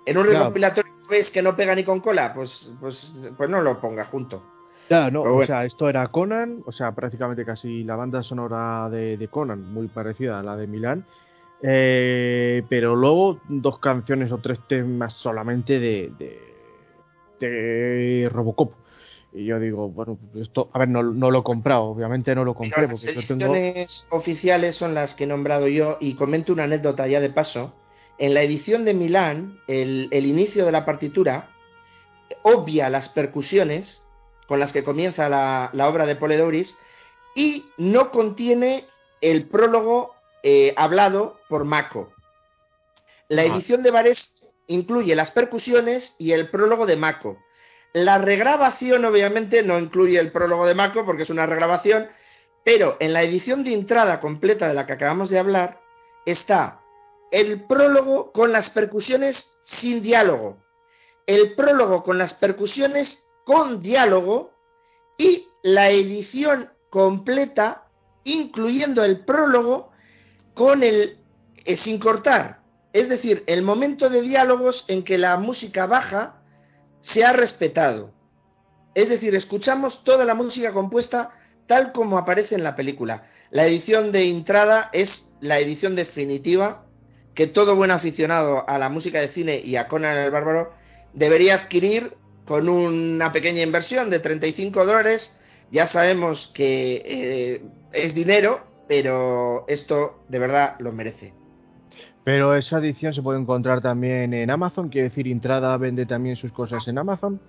En un recopilatorio ves que no pega ni con cola, pues, pues, pues no lo ponga junto. Ya, no, o sea, esto era Conan, o sea, prácticamente casi la banda sonora de, Conan, muy parecida a la de Milán. Eh, pero luego dos canciones o tres temas solamente de, de, de Robocop. Y yo digo, bueno, esto, a ver, no, lo he comprado, obviamente no lo compré. las ediciones oficiales son las que he nombrado yo y comento una anécdota ya de paso. En la edición de Milán, el, inicio de la partitura obvia las percusiones con las que comienza la, obra de Poledoris y no contiene el prólogo eh, hablado por Mako. La edición de Vares incluye las percusiones y el prólogo de Mako. La regrabación obviamente no incluye el prólogo de Mako porque es una regrabación, pero en la edición de entrada completa de la que acabamos de hablar está el prólogo con las percusiones sin diálogo, el prólogo con las percusiones con diálogo y la edición completa incluyendo el prólogo con el eh, sin cortar, es decir, el momento de diálogos en que la música baja se ha respetado. Es decir, escuchamos toda la música compuesta tal como aparece en la película. La edición de entrada es la edición definitiva que todo buen aficionado a la música de cine y a Conan el Bárbaro debería adquirir con una pequeña inversión de 35 dólares. Ya sabemos que eh, es dinero, pero esto de verdad lo merece. Pero esa edición se puede encontrar también en Amazon, quiere decir, Intrada vende también sus cosas en Amazon.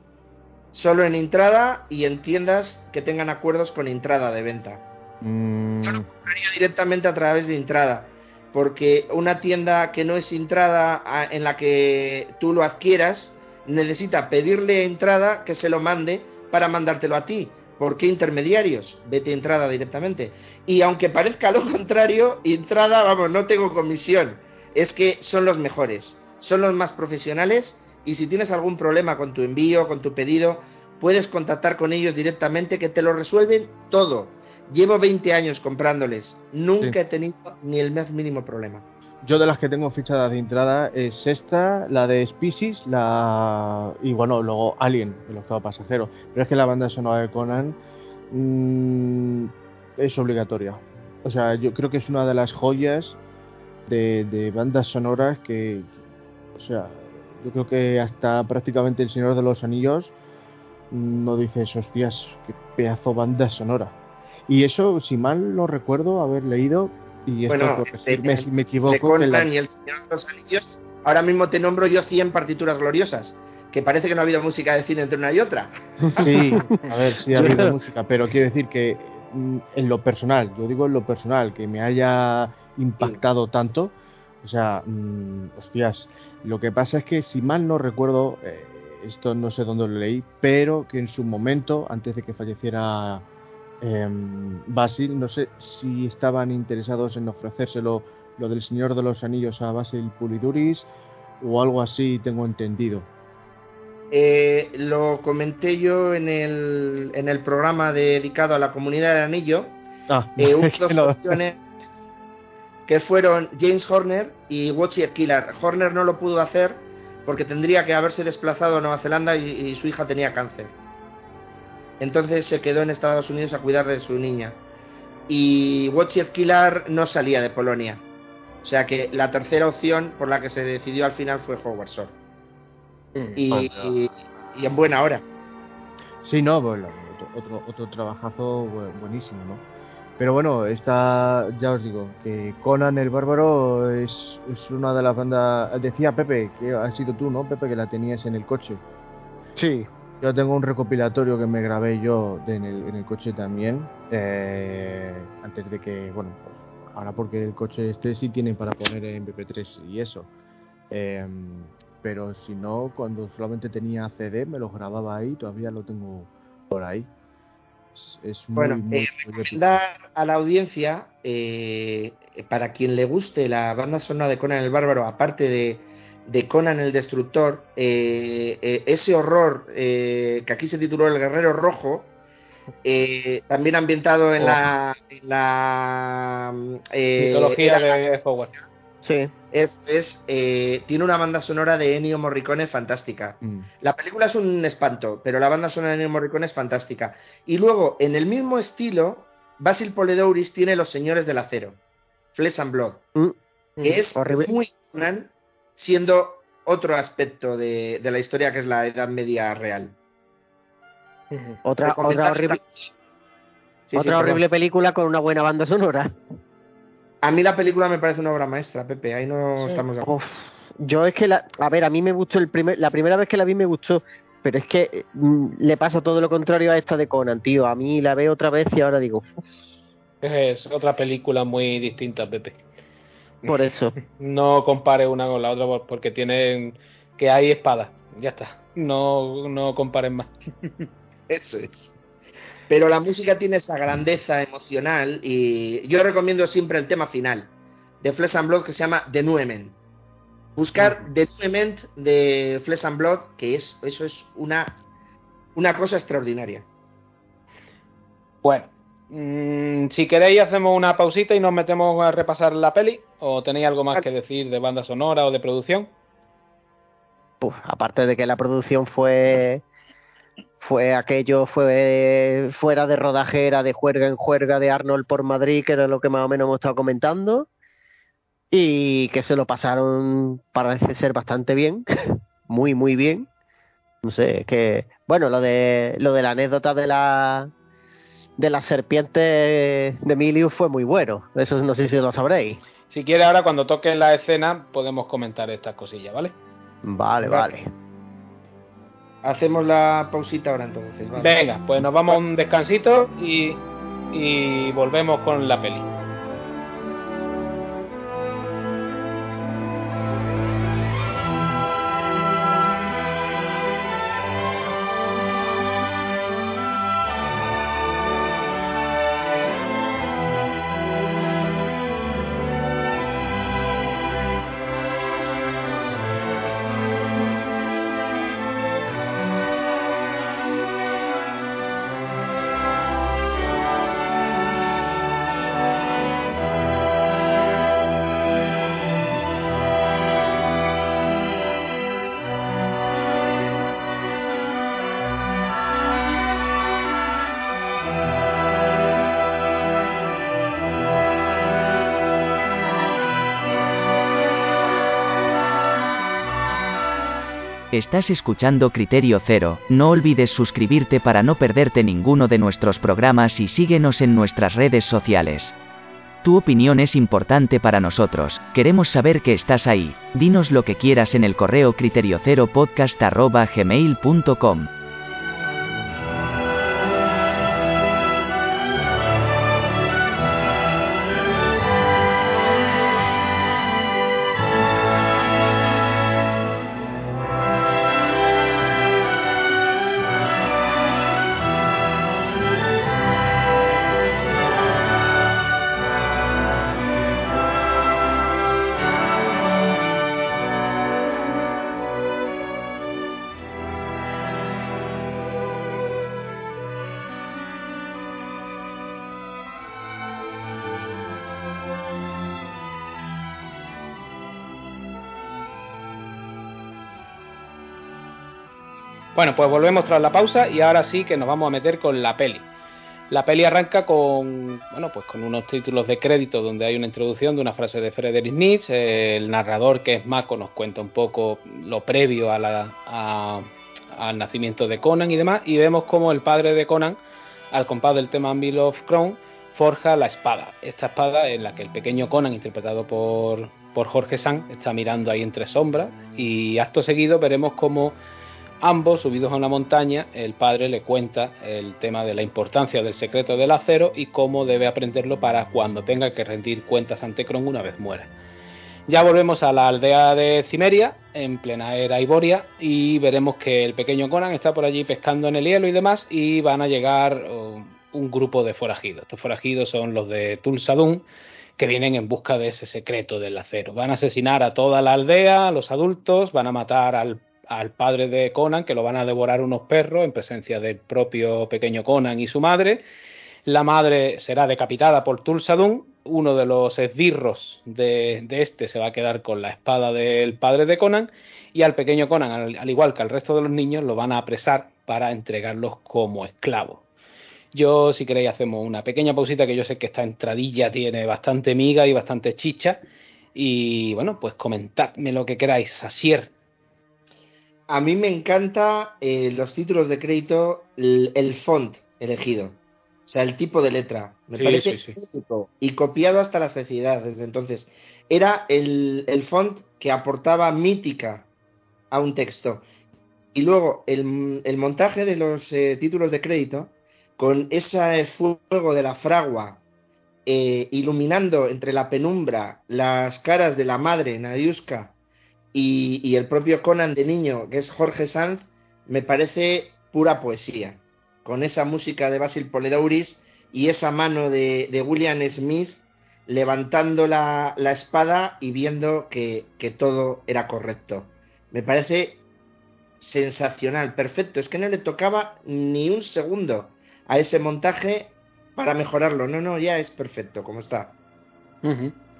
Solo en Intrada y en tiendas que tengan acuerdos con Intrada de venta. Mm. Yo lo compraría directamente a través de Intrada, porque una tienda que no es Intrada en la que tú lo adquieras necesita pedirle a Intrada que se lo mande para mandártelo a ti. ¿Por qué intermediarios? Vete a Entrada directamente. Y aunque parezca lo contrario, Intrada, vamos, no tengo comisión es que son los mejores, son los más profesionales y si tienes algún problema con tu envío, con tu pedido, puedes contactar con ellos directamente que te lo resuelven todo. Llevo 20 años comprándoles, nunca he tenido ni el más mínimo problema. Yo de las que tengo fichadas de entrada es esta, la de Species, la y bueno, luego Alien, el octavo pasajero. Pero es que la banda sonora de Conan mm, es obligatoria. O sea, yo creo que es una de las joyas de, bandas sonoras que, o sea, yo creo que hasta prácticamente El Señor de los Anillos no dice esos días, qué pedazo banda sonora. Y eso, si mal no recuerdo haber leído, y esto me, me, equivoco. El Señor de los Anillos, ahora mismo te nombro yo 100 partituras gloriosas, que parece que no ha habido música de cine entre una y otra. Sí, a ver, sí ha habido música, pero quiero decir que mm, en lo personal, yo digo en lo personal, que me haya impactado tanto. O sea, mmm, hostias, lo que pasa es que si mal no recuerdo, eh, esto no sé dónde lo leí, pero que en su momento, antes de que falleciera eh, Basil, no sé si estaban interesados en ofrecérselo lo del Señor de los Anillos a Basil Puliduris o algo así, tengo entendido. Eh, lo comenté yo en el, en el programa dedicado a la comunidad del anillo. Ah, eh, dos que fueron James Horner y Watcher Killer. Horner no lo pudo hacer porque tendría que haberse desplazado a Nueva Zelanda y, su hija tenía cáncer. Entonces se quedó en Estados Unidos a cuidar de su niña. Y Wojciech Killer no salía de Polonia. O sea que la tercera opción por la que se decidió al final fue Howard Shore. Mm. Y, en buena hora. Sí, no, bueno, otro, otro trabajazo buenísimo, ¿no? Pero bueno, esta, ya os digo, que Conan el Bárbaro es, es una de las bandas. Decía Pepe, que ha sido tú, ¿no, Pepe, que la tenías en el coche? Sí. Yo tengo un recopilatorio que me grabé yo en, el, en el coche también, eh, antes de que, bueno, pues ahora porque el coche este sí tiene para poner en MP3 y eso. Em, pero si no, cuando solamente tenía CD, me lo grababa ahí, todavía lo tengo por ahí bueno, eh, recomendar a la audiencia, eh, para quien le guste la banda sonora de Conan el Bárbaro, aparte de de Conan el Destructor, eh, eh, ese horror eh, que aquí se tituló El Guerrero Rojo, también ambientado en la, la mitología de Howard. Sí. Es, tiene una banda sonora de Ennio Morricone fantástica. Mm. La película es un espanto, pero la banda sonora de Ennio Morricone es fantástica. Y luego, en el mismo estilo, Basil Poledouris tiene Los Señores del Acero, Flesh and Blood, mm. que es muy Conan, siendo otro aspecto de, la historia que es la Edad Media real. Otra, horrible, otra horrible película con una buena banda sonora. A mí la película me parece una obra maestra, Pepe, ahí no estamos de acuerdo. Yo es que, la, a ver, a mí me gustó el primer, la primera vez que la vi me gustó, pero es que mm, le pasa todo lo contrario a esta de Conan, tío. A mí la veo otra vez y ahora digo. Es otra película muy distinta, Pepe. Por eso. no compare una con la otra porque tienen que hay espadas. Ya está. No, no comparen más. eso es. Pero la música tiene esa grandeza emocional y yo recomiendo siempre el tema final de Flesh and Blood que se llama The Nuement. Buscar The Nuement de Flesh and Blood, que es, eso es una, una cosa extraordinaria. Bueno, Mm, si queréis hacemos una pausita y nos metemos a repasar la peli. O tenéis algo más que decir de banda sonora o de producción. aparte de que la producción fue fue aquello fue fuera de rodajera de juerga en juerga de Arnold por Madrid que era lo que más o menos hemos estado comentando y que se lo pasaron parece ser bastante bien muy muy bien. No sé que bueno lo de lo de la anécdota de la de la serpiente de Milius fue muy bueno. Eso no sé si lo sabréis. Si quiere ahora cuando toque la escena podemos comentar estas cosillas, ¿vale? Vale, vale. Hacemos la pausita ahora entonces. Venga, pues nos vamos a un descansito y, y volvemos con la peli. Estás escuchando Criterio Cero, no olvides suscribirte para no perderte ninguno de nuestros programas y síguenos en nuestras redes sociales. Tu opinión es importante para nosotros, queremos saber que estás ahí, dinos lo que quieras en el correo criterioceropodcast.gmail.com. Bueno, pues volvemos tras la pausa y ahora sí que nos vamos a meter con la peli. La peli arranca con, bueno, pues con unos títulos de crédito donde hay una introducción de una frase de Friedrich Nietzsche. El narrador, que es Mako, nos cuenta un poco lo previo al nacimiento de Conan y demás. Y vemos como el padre de Conan, al compás del tema Anvil of Crown, forja la espada. Esta espada en la que el pequeño Conan, interpretado por, por Jorge San, está mirando ahí entre sombras. Y acto seguido veremos cómo Ambos, subidos a una montaña, el padre le cuenta el tema de la importancia del secreto del acero y cómo debe aprenderlo para cuando tenga que rendir cuentas ante Kron una vez muera. Ya volvemos a la aldea de Cimeria, en plena era Iboria, y veremos que el pequeño Conan está por allí pescando en el hielo y demás, y van a llegar uh, un grupo de forajidos. Estos forajidos son los de Tulsadun, que vienen en busca de ese secreto del acero. Van a asesinar a toda la aldea, a los adultos, van a matar al, al padre de Conan, que lo van a devorar unos perros en presencia del propio pequeño Conan y su madre. La madre será decapitada por Tulsadun, uno de los esbirros de, este se va a quedar con la espada del padre de Conan y al pequeño Conan, al, al, igual que al resto de los niños, lo van a apresar para entregarlos como esclavos. Yo, si queréis, hacemos una pequeña pausita que yo sé que esta entradilla tiene bastante miga y bastante chicha. Y bueno, pues comentadme lo que queráis. Asier. A mí me encanta eh, los títulos de crédito, el, el, font elegido. O sea, el tipo de letra. Me sí, parece sí, y copiado hasta la saciedad desde entonces. Era el, el font que aportaba mítica a un texto. Y luego el, el montaje de los eh, títulos de crédito con ese fuego de la fragua eh, iluminando entre la penumbra las caras de la madre Nadiuska y, el propio Conan de niño, que es Jorge Sanz, me parece pura poesía. Con esa música de Basil Poledouris y esa mano de, de William Smith levantando la, espada y viendo que, todo era correcto. Me parece sensacional, perfecto. Es que no le tocaba ni un segundo a ese montaje para mejorarlo. No, no, ya es perfecto como está.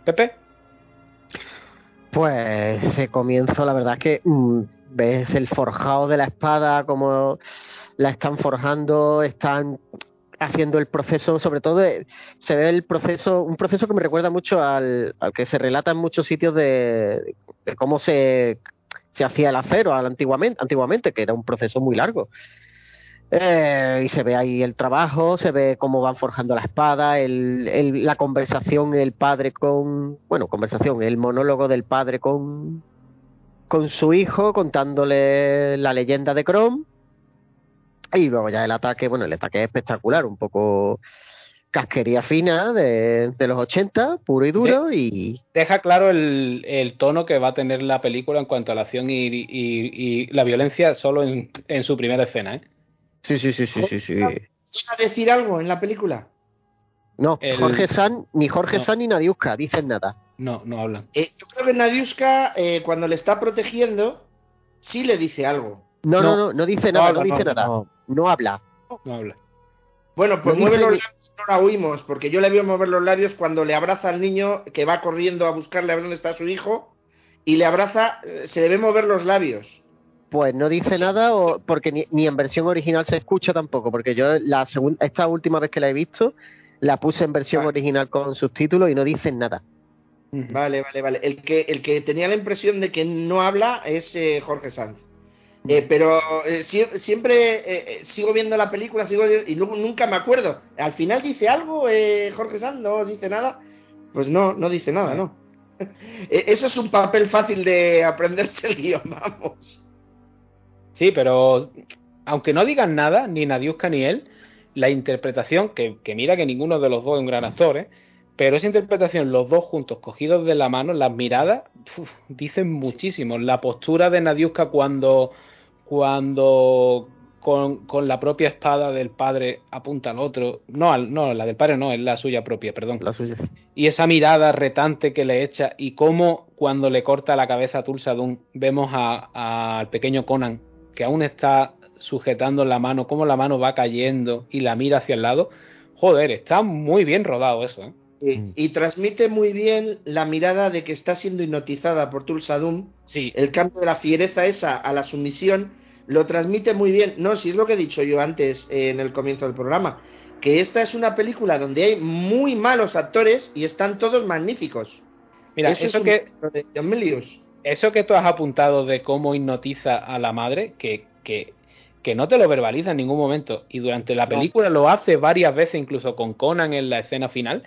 Pepe. Pues ese comienzo, la verdad es que mmm, ves el forjado de la espada, como la están forjando, están haciendo el proceso, sobre todo de, se ve el proceso, un proceso que me recuerda mucho al, al que se relata en muchos sitios de, de cómo se, se hacía el acero antiguamente, antiguamente, que era un proceso muy largo. Eh, y se ve ahí el trabajo, se ve cómo van forjando la espada, el, el, la conversación, el padre con, bueno, conversación, el monólogo del padre con, con su hijo, contándole la leyenda de Chrome. Y luego ya el ataque, bueno, el ataque es espectacular, un poco casquería fina de, de los 80, puro y duro. De, y Deja claro el, el, tono que va a tener la película en cuanto a la acción y, y, y la violencia solo en, en su primera escena, ¿eh? Sí, sí, sí, sí, sí, sí. a decir algo en la película? No, el... Jorge San, ni Jorge no. San ni Nadiuska dicen nada. No, no hablan. Eh, yo creo que Nadiuska, eh, cuando le está protegiendo, sí le dice algo. No, no, no, no, no dice nada, no, no dice nada. No, habla. No habla. Bueno, pues mueve los labios, no la oímos, porque yo le veo mover los labios cuando le abraza al niño que va corriendo a buscarle a ver dónde está su hijo, y le abraza, eh, se le ve mover los labios. Pues no dice nada o porque ni, ni, en versión original se escucha tampoco, porque yo la segunda, esta última vez que la he visto la puse en versión vale. original con subtítulos y no dicen nada. Vale, vale, vale. El que, el que tenía la impresión de que no habla es eh, Jorge Sanz. Eh, pero eh, si, siempre eh, sigo viendo la película sigo y luego nunca me acuerdo. Al final dice algo eh, Jorge Sanz, no dice nada. Pues no, no dice nada, no. Eso es un papel fácil de aprenderse el guion, vamos. Sí, pero aunque no digan nada, ni Nadiuska ni él, la interpretación, que, que, mira que ninguno de los dos es un gran actor, ¿eh? pero esa interpretación, los dos juntos, cogidos de la mano, las miradas, uf, dicen muchísimo. La postura de Nadiuska cuando, cuando con, con, la propia espada del padre apunta al otro, no, al, no, la del padre no, es la suya propia, perdón. La suya. Y esa mirada retante que le echa y cómo cuando le corta la cabeza a Tulsadun vemos al pequeño Conan que aún está sujetando la mano, cómo la mano va cayendo y la mira hacia el lado. Joder, está muy bien rodado eso, ¿eh? Y, y transmite muy bien la mirada de que está siendo hipnotizada por Tulsadum. Sí. El cambio de la fiereza esa a la sumisión lo transmite muy bien. No, si es lo que he dicho yo antes eh, en el comienzo del programa, que esta es una película donde hay muy malos actores y están todos magníficos. Mira, eso, eso que de John Milius eso que tú has apuntado de cómo hipnotiza a la madre, que, que, que no te lo verbaliza en ningún momento, y durante la película no. lo hace varias veces, incluso con Conan en la escena final,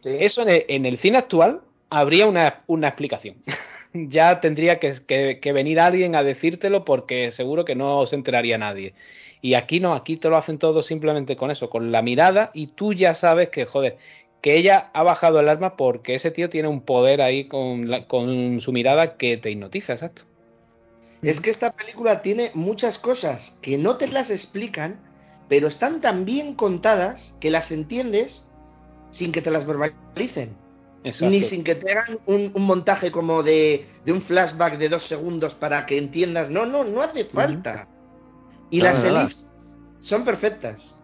sí. eso en el, en el, cine actual habría una, una explicación. ya tendría que, que, que, venir alguien a decírtelo porque seguro que no se enteraría nadie. Y aquí no, aquí te lo hacen todo simplemente con eso, con la mirada, y tú ya sabes que, joder, que ella ha bajado el arma porque ese tío tiene un poder ahí con, la, con su mirada que te hipnotiza, exacto. Es que esta película tiene muchas cosas que no te las explican, pero están tan bien contadas que las entiendes sin que te las verbalicen. ni sin que te hagan un, montaje como de, un flashback de dos segundos para que entiendas. No, no, no hace falta. Y las elipses son perfectas.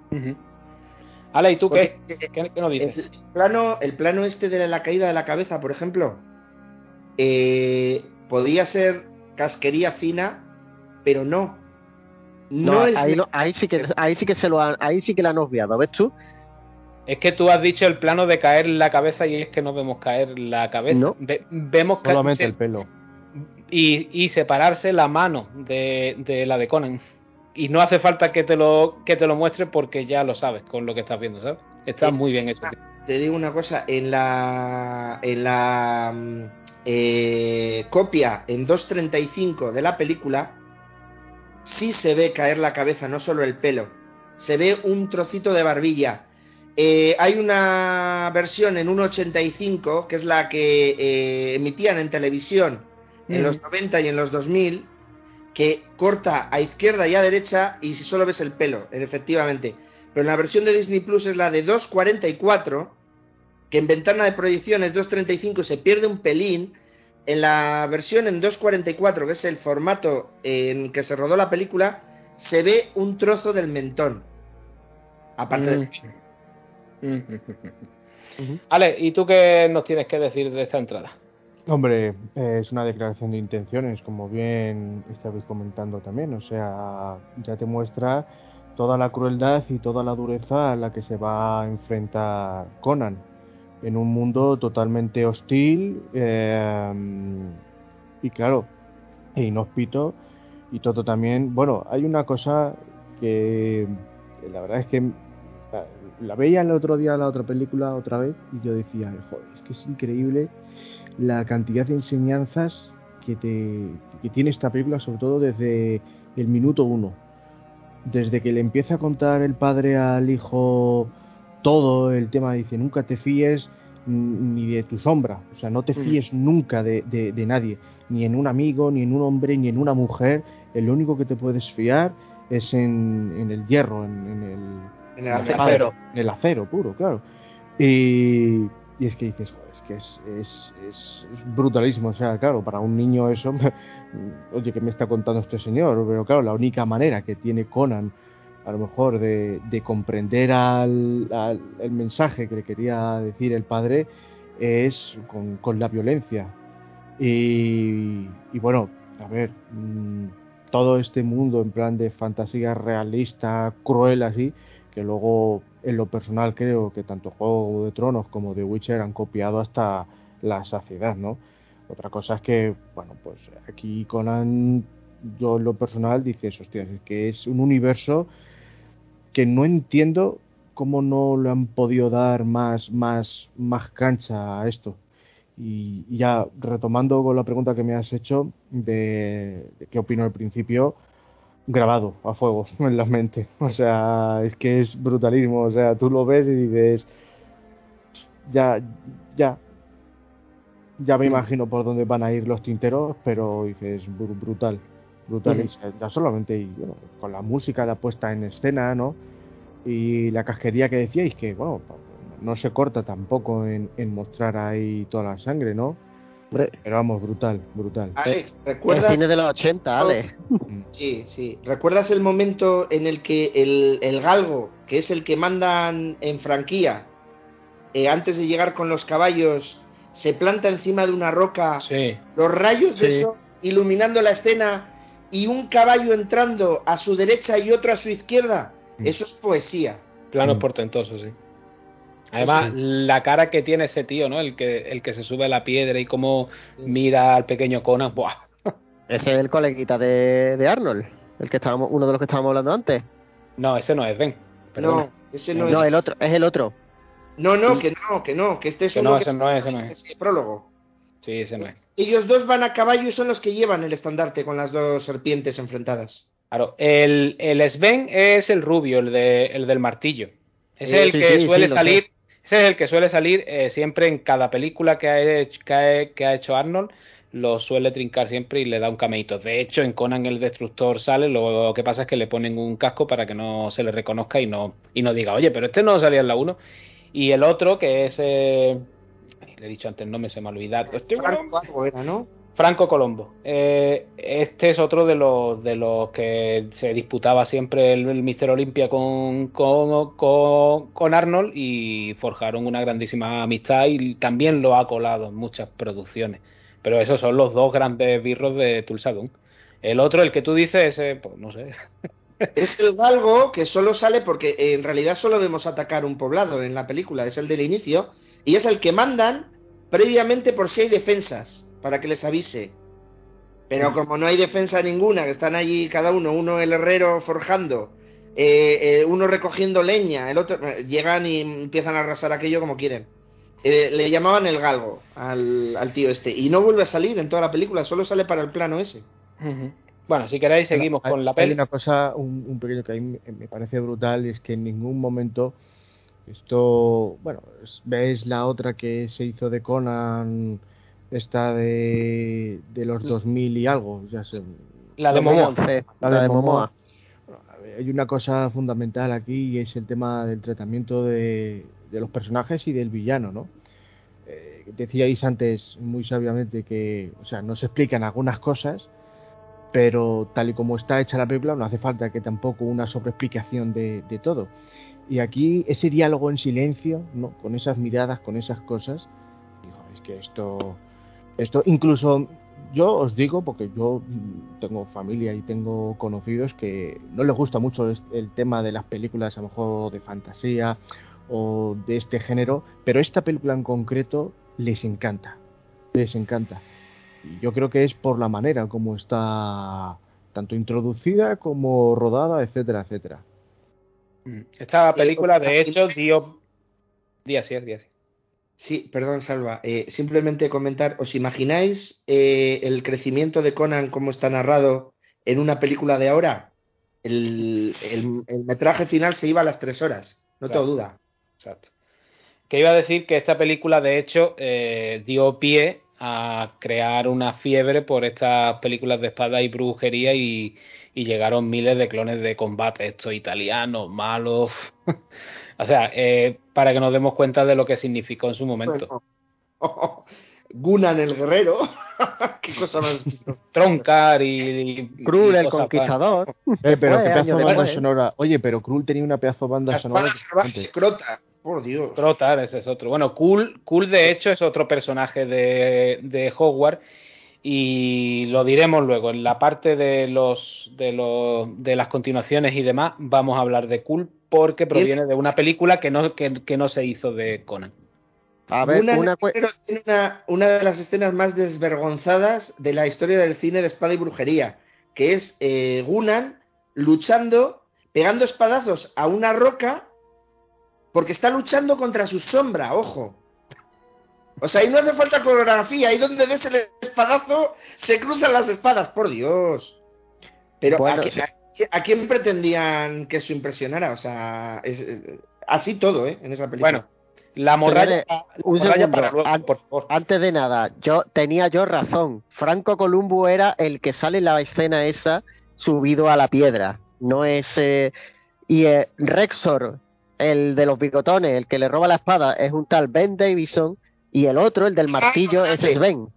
Ale, ¿y tú qué? ¿Qué, no dices? El plano, el plano este de la caída de la cabeza, por ejemplo, eh, podía ser casquería fina, pero no. No, ahí, sí que ahí sí que se lo han, ahí sí que la han obviado, ¿ves tú? Es que tú has dicho el plano de caer la cabeza y es que no vemos caer la cabeza. No. vemos solamente el pelo. Y, y, separarse la mano de, de, la de Conan. Y no hace falta que te lo que te lo muestre porque ya lo sabes con lo que estás viendo, ¿sabes? Está muy bien hecho. Te digo una cosa, en la en la mm, eh, copia en 2.35 de la película sí se ve caer la cabeza, no solo el pelo. Se ve un trocito de barbilla. Eh, hay una versión en 1.85, que es la que eh, emitían en televisión en los 90 y en los 2000, que corta a izquierda y a derecha y si solo ves el pelo, efectivamente. Pero en la versión de Disney Plus es la de 2.44, que en ventana de proyección es 2.35 y se pierde un pelín, en la versión en 2.44, que es el formato en que se rodó la película, se ve un trozo del mentón. Aparte de... Mm. Ale, ¿y tú qué nos tienes que decir de esta entrada? Hombre, es una declaración de intenciones, como bien estabais comentando también. O sea, ya te muestra toda la crueldad y toda la dureza a la que se va a enfrentar Conan en un mundo totalmente hostil eh, y claro, e inhóspito y todo también. Bueno, hay una cosa que la verdad es que la, veía el otro día la otra película otra vez y yo decía, joder, es que es increíble la cantidad de enseñanzas que, te, que tiene esta película, sobre todo desde el minuto uno. Desde que le empieza a contar el padre al hijo todo el tema, dice, nunca te fíes ni de tu sombra, o sea, no te mm. fíes nunca de, de, nadie, ni en un amigo, ni en un hombre, ni en una mujer, el único que te puedes fiar es en, en el hierro, en, el, acero. En el acero puro, claro. Y, y es que dices, joder, es que es, es, es, brutalismo, o sea, claro, para un niño eso, oye, ¿qué me está contando este señor? Pero claro, la única manera que tiene Conan a lo mejor de, comprender al, el mensaje que le quería decir el padre es con, la violencia. Y, bueno, a ver, mm, todo este mundo en plan de fantasía realista, cruel así, que luego en lo personal creo que tanto Juego de Tronos como The Witcher han copiado hasta la saciedad, ¿no? Otra cosa es que, bueno, pues aquí Conan, yo en lo personal dices, hostias, es que es un universo que no entiendo cómo no le han podido dar más, más, más cancha a esto. Y, ya retomando con la pregunta que me has hecho de, qué opino al principio, grabado a fuego en la mente. O sea, es que es brutalismo. O sea, tú lo ves y dices, ya, ya, ya me mm. imagino por dónde van a ir los tinteros, pero dices, brutal brutal. Ya solamente y, bueno, con la música, la puesta en escena, ¿no? Y la casquería que decíais, que bueno, no se corta tampoco en, mostrar ahí toda la sangre, ¿no? Pero vamos, brutal, brutal. Alex, ¿recuerdas? El cine de los 80, Ale. Sí, sí. ¿Recuerdas el momento en el que el, el galgo, que es el que mandan en franquía, eh, antes de llegar con los caballos, se planta encima de una roca, sí. los rayos de eso iluminando la escena y un caballo entrando a su derecha y otro a su izquierda. Mm. Eso es poesía. Plano mm. portentoso, sí. Además, la cara que tiene ese tío, ¿no? El que, el que se sube a la piedra y cómo mira al pequeño Conan, ¡buah! Ese es el coleguita de, Arnold, el que estábamos, uno de los que estábamos hablando antes. No, ese no es Ben. No, ese no, es. No, el otro, es el otro. No, no, que no, que no, que este es uno no, ese no es, ese no es. prólogo. Sí, ese no es. Ellos dos van a caballo y son los que llevan el estandarte con las dos serpientes enfrentadas. Claro, el, el Sven es el rubio, el, de, el del martillo. es el que suele salir. Ese es el que suele salir eh, siempre en cada película que ha, hecho, que, ha, hecho Arnold lo suele trincar siempre y le da un cameito. De hecho, en Conan el Destructor sale, lo que pasa es que le ponen un casco para que no se le reconozca y no, y no diga, oye, pero este no salía en la 1. Y el otro, que es eh, he dicho antes no me se me ha olvidado. Franco era, ¿no? Franco Colombo. Eh, este es otro de los de los que se disputaba siempre el, Mister Olimpia con, con, con, Arnold y forjaron una grandísima amistad y también lo ha colado en muchas producciones. Pero esos son los dos grandes birros de Tulsadun. El otro, el que tú dices, pues no sé. Es el galgo que solo sale porque en realidad solo vemos atacar un poblado en la película, es el del inicio, y es el que mandan previamente por si hay defensas, para que les avise. Pero como no hay defensa ninguna, que están allí cada uno, uno el herrero forjando, eh, eh, uno recogiendo leña, el otro, eh, llegan y empiezan a arrasar aquello como quieren. le llamaban el galgo al, tío este, y no vuelve a salir en toda la película, solo sale para el plano ese. Bueno, si queréis seguimos con la peli. Hay una cosa, un, pequeño que a mí me parece brutal, es que en ningún momento esto, bueno, ves la otra que se hizo de Conan, esta de, de los 2000 y algo, ya sé. La de Momoa. La de Momoa. Hay una cosa fundamental aquí y es el tema del tratamiento de, de los personajes y del villano, ¿no? Eh, decíais antes muy sabiamente que, o sea, no se explican algunas cosas, pero tal y como está hecha la película no hace falta que tampoco una sobreexplicación de, de todo. Y aquí ese diálogo en silencio, ¿no? con esas miradas, con esas cosas, es que esto, esto incluso yo os digo, porque yo tengo familia y tengo conocidos que no les gusta mucho el tema de las películas, a lo mejor de fantasía o de este género, pero esta película en concreto les encanta, les encanta yo creo que es por la manera como está tanto introducida como rodada, etcétera, etcétera. Mm. Esta película, de hecho, dio... Día sí, día sí. Sí, perdón, Salva. Eh, simplemente comentar, ¿os imagináis eh, el crecimiento de Conan como está narrado en una película de ahora? El, metraje final se iba a las tres horas, no tengo duda. Exacto. Que iba a decir que esta película, de hecho, eh, dio pie a crear una fiebre por estas películas de espada y brujería y, llegaron miles de clones de combate, estos italianos, malos. o sea, eh, para que nos demos cuenta de lo que significó en su momento. Gunan el guerrero. Qué cosa más. Troncar y. Krul el conquistador. Eh, pero qué pedazo de banda sonora. Oye, pero Krul tenía una pedazo de banda sonora. Por Dios. Trotar, ese es otro. Bueno, Cool, cool de hecho es otro personaje de, de Hogwarts y lo diremos luego. En la parte de los, de los de las continuaciones y demás vamos a hablar de Cool porque proviene de una película que no, que, no se hizo de Conan. A ver, una, una, una, de las escenas más desvergonzadas de la historia del cine de espada y brujería, que es eh, Gunan luchando, pegando espadazos a una roca porque está luchando contra su sombra, ojo. O sea, ahí no hace falta coreografía, ahí donde des el espadazo se cruzan las espadas, por Dios. Pero ¿a, quién pretendían que eso impresionara? O sea, así todo, ¿eh? En esa película. Bueno, la morralla, Antes de nada, yo tenía yo razón. Franco Columbo era el que sale en la escena esa subido a la piedra. No es. Eh, y eh, Rexor, el de los bigotones, el que le roba la espada, es un tal Ben Davison y el otro, el del martillo, es Sven.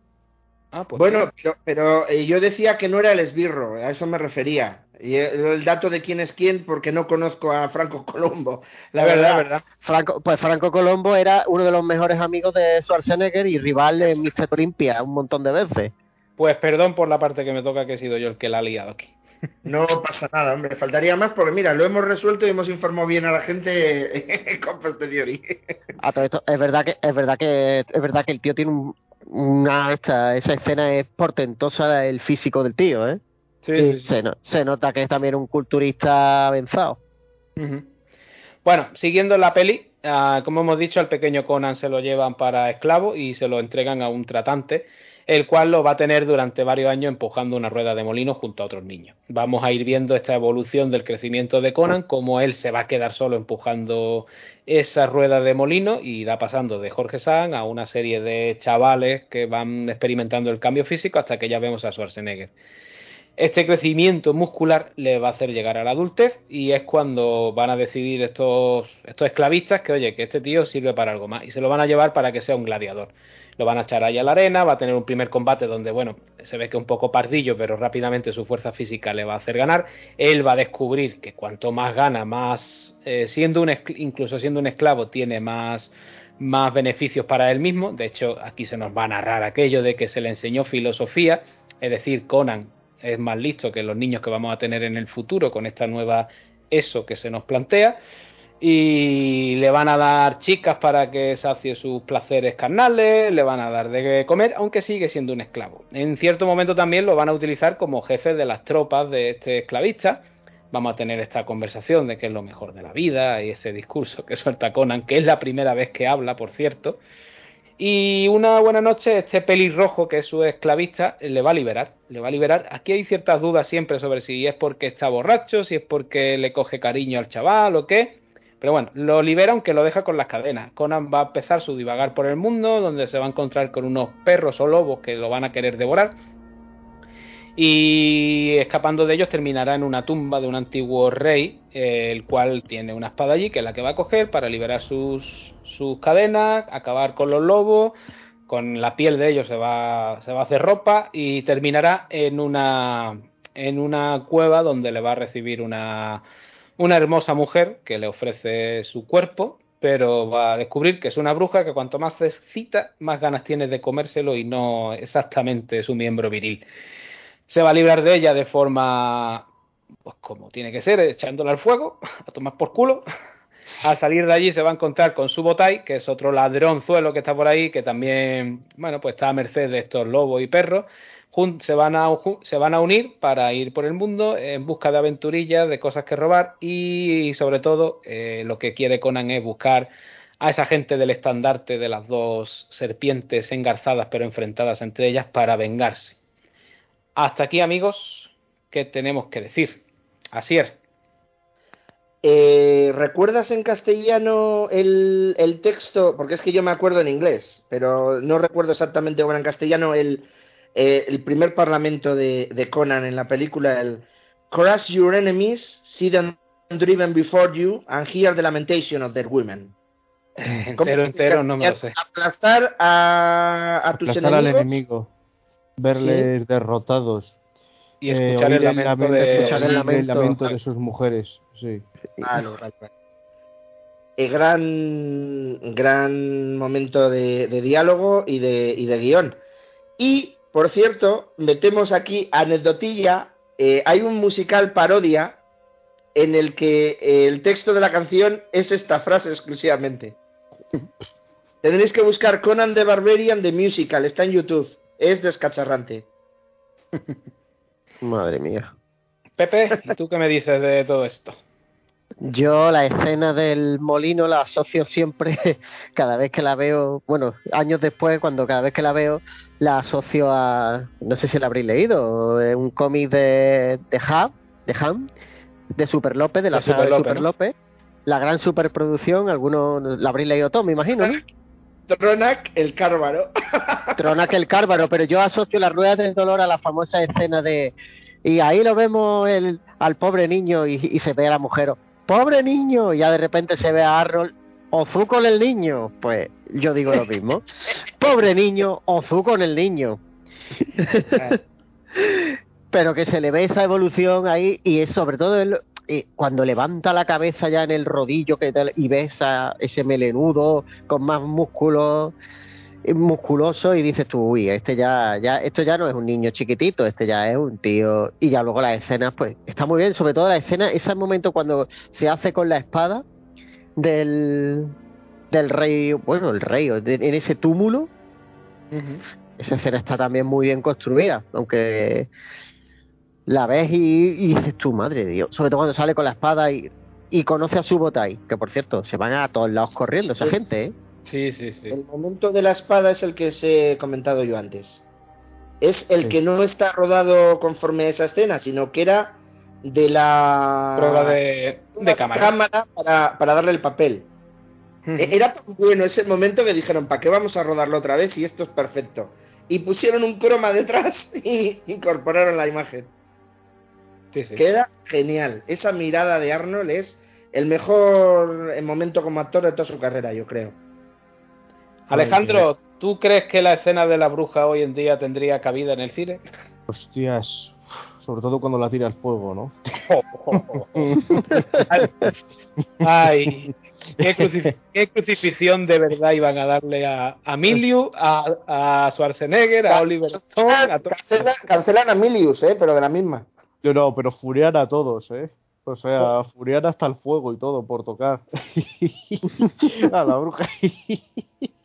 Ah, pues bueno, pero, eh, yo decía que no era el esbirro, a eso me refería. Y el, dato de quién es quién, porque no conozco a Franco Colombo. La verdad, verdad. Franco, pues Franco Colombo era uno de los mejores amigos de Schwarzenegger y rival de Mr. Olympia un montón de veces. Pues perdón por la parte que me toca, que he sido yo el que la ha liado aquí. No pasa nada, hombre. Faltaría más porque, mira, lo hemos resuelto y hemos informado bien a la gente con posteriori. A todo esto, es verdad que es verdad que es verdad que el tío tiene una esta, esa escena es portentosa el físico del tío, ¿eh? Sí, Se, nota que es también un culturista avanzado. Bueno, siguiendo la peli, ah, como hemos dicho, al pequeño Conan se lo llevan para esclavo y se lo entregan a un tratante el cual lo va a tener durante varios años empujando una rueda de molino junto a otros niños. Vamos a ir viendo esta evolución del crecimiento de Conan, cómo él se va a quedar solo empujando esa rueda de molino y irá pasando de Jorge Sanz a una serie de chavales que van experimentando el cambio físico hasta que ya vemos a Schwarzenegger. Este crecimiento muscular le va a hacer llegar a la adultez y es cuando van a decidir estos, estos esclavistas que, oye, que este tío sirve para algo más y se lo van a llevar para que sea un gladiador. Lo van a echar ahí a la arena, va a tener un primer combate donde, bueno, se ve que un poco pardillo, pero rápidamente su fuerza física le va a hacer ganar. Él va a descubrir que cuanto más gana, más, eh, siendo un, incluso siendo un esclavo, tiene más, más beneficios para él mismo. De hecho, aquí se nos va a narrar aquello de que se le enseñó filosofía, es decir, Conan es más listo que los niños que vamos a tener en el futuro con esta nueva eso que se nos plantea y le van a dar chicas para que sacie sus placeres carnales, le van a dar de comer, aunque sigue siendo un esclavo. En cierto momento también lo van a utilizar como jefe de las tropas de este esclavista. Vamos a tener esta conversación de que es lo mejor de la vida y ese discurso que suelta Conan, que es la primera vez que habla, por cierto. Y una buena noche, este pelirrojo, que es su esclavista, le va a liberar. Le va a liberar. Aquí hay ciertas dudas siempre sobre si es porque está borracho, si es porque le coge cariño al chaval o qué. Pero bueno, lo libera aunque lo deja con las cadenas. Conan va a empezar su divagar por el mundo, donde se va a encontrar con unos perros o lobos que lo van a querer devorar. Y escapando de ellos terminará en una tumba de un antiguo rey, el cual tiene una espada allí, que es la que va a coger para liberar sus, sus cadenas, acabar con los lobos, con la piel de ellos se va, a hacer ropa y terminará en una, en una cueva donde le va a recibir una una hermosa mujer que le ofrece su cuerpo, pero va a descubrir que es una bruja que cuanto más se excita, más ganas tiene de comérselo y no exactamente su miembro viril. Se va a librar de ella de forma, pues como tiene que ser, echándola al fuego, a tomar por culo. Al salir de allí se va a encontrar con su botai, que es otro ladronzuelo que está por ahí, que también, bueno, pues está a merced de estos lobos y perros se van, a, se van a unir para ir por el mundo en busca de aventurillas, de cosas que robar y, sobre todo eh, lo que quiere Conan es buscar a esa gente del estandarte de las dos serpientes engarzadas pero enfrentadas entre ellas para vengarse. Hasta aquí amigos, ¿qué tenemos que decir? Asier. Eh, ¿Recuerdas en castellano el, el, texto? Porque es que yo me acuerdo en inglés, pero no recuerdo exactamente ahora en castellano el, eh, el primer parlamento de, Conan en la película, el Crush your enemies, see them driven before you, and hear the lamentation of their women. entero, entero, no me lo sé. Aplastar a, tus Aplastar enemigos. al enemigo, verles derrotados. Y eh, escuchar, el, lamento de, escuchar el, lamento, de sus mujeres. Sí. Vale, vale. El gran, gran momento de, de diálogo y de, y de guion. Y por cierto, metemos aquí anecdotilla. Eh, hay un musical parodia en el que eh, el texto de la canción es esta frase exclusivamente. Tendréis que buscar Conan the Barbarian the Musical, está en YouTube. Es descacharrante. Madre mía. Pepe, ¿tú qué me dices de todo esto? Yo la escena del molino la asocio siempre, cada vez que la veo, bueno, años después, cuando cada vez que la veo, la asocio a, no sé si la habréis leído, un cómic de, de Ham, de Ham, de Super López, de la saga de Super López, la gran superproducción, algunos la habréis leído todo, me imagino, ¿no? Tronac el Cárvaro. Tronac el Cárvaro, pero yo asocio las ruedas del dolor a la famosa escena de... Y ahí lo vemos el, al pobre niño y, y se ve a la mujer pobre niño, y ya de repente se ve a Harold, Ozu con el niño, pues yo digo lo mismo. pobre niño, Ozu con el niño. Pero que se le ve esa evolución ahí y es sobre todo el, cuando levanta la cabeza ya en el rodillo que y ves a ese melenudo con más músculos musculoso y dices tú, uy, este ya, ya, esto ya no es un niño chiquitito, este ya es un tío. Y ya luego las escenas, pues, está muy bien, sobre todo la escena, ese momento cuando se hace con la espada del, del rey, bueno, el rey, en ese túmulo. Esa escena está también muy bien construida, aunque la ves y, dices tú, madre de Dios, sobre todo cuando sale con la espada y, y conoce a su botai, que por cierto, se van a todos lados corriendo esa gente, ¿eh? Sí, sí, sí. El momento de la espada es el que se he comentado yo antes. Es el que no está rodado conforme a esa escena, sino que era de la prueba de, cámara, para, para, darle el papel. E-, era tan bueno ese momento que dijeron, ¿para qué vamos a rodarlo otra vez? Y esto es perfecto. Y pusieron un croma detrás y incorporaron la imagen. Queda genial. Esa mirada de Arnold es el mejor momento como actor de toda su carrera, yo creo. Alejandro, ¿tú crees que la escena de la bruja hoy en día tendría cabida en el cine? Hostias, sobre todo cuando la tira al fuego, ¿no? Ay, ¿qué, crucifixión de verdad iban a darle a, a Milius, a, Schwarzenegger, a Oliver Stone, a cancelan, a Milius, ¿eh? pero de la misma. Yo no, pero furian a todos, ¿eh? O sea, furian hasta el fuego y todo por tocar. a la bruja.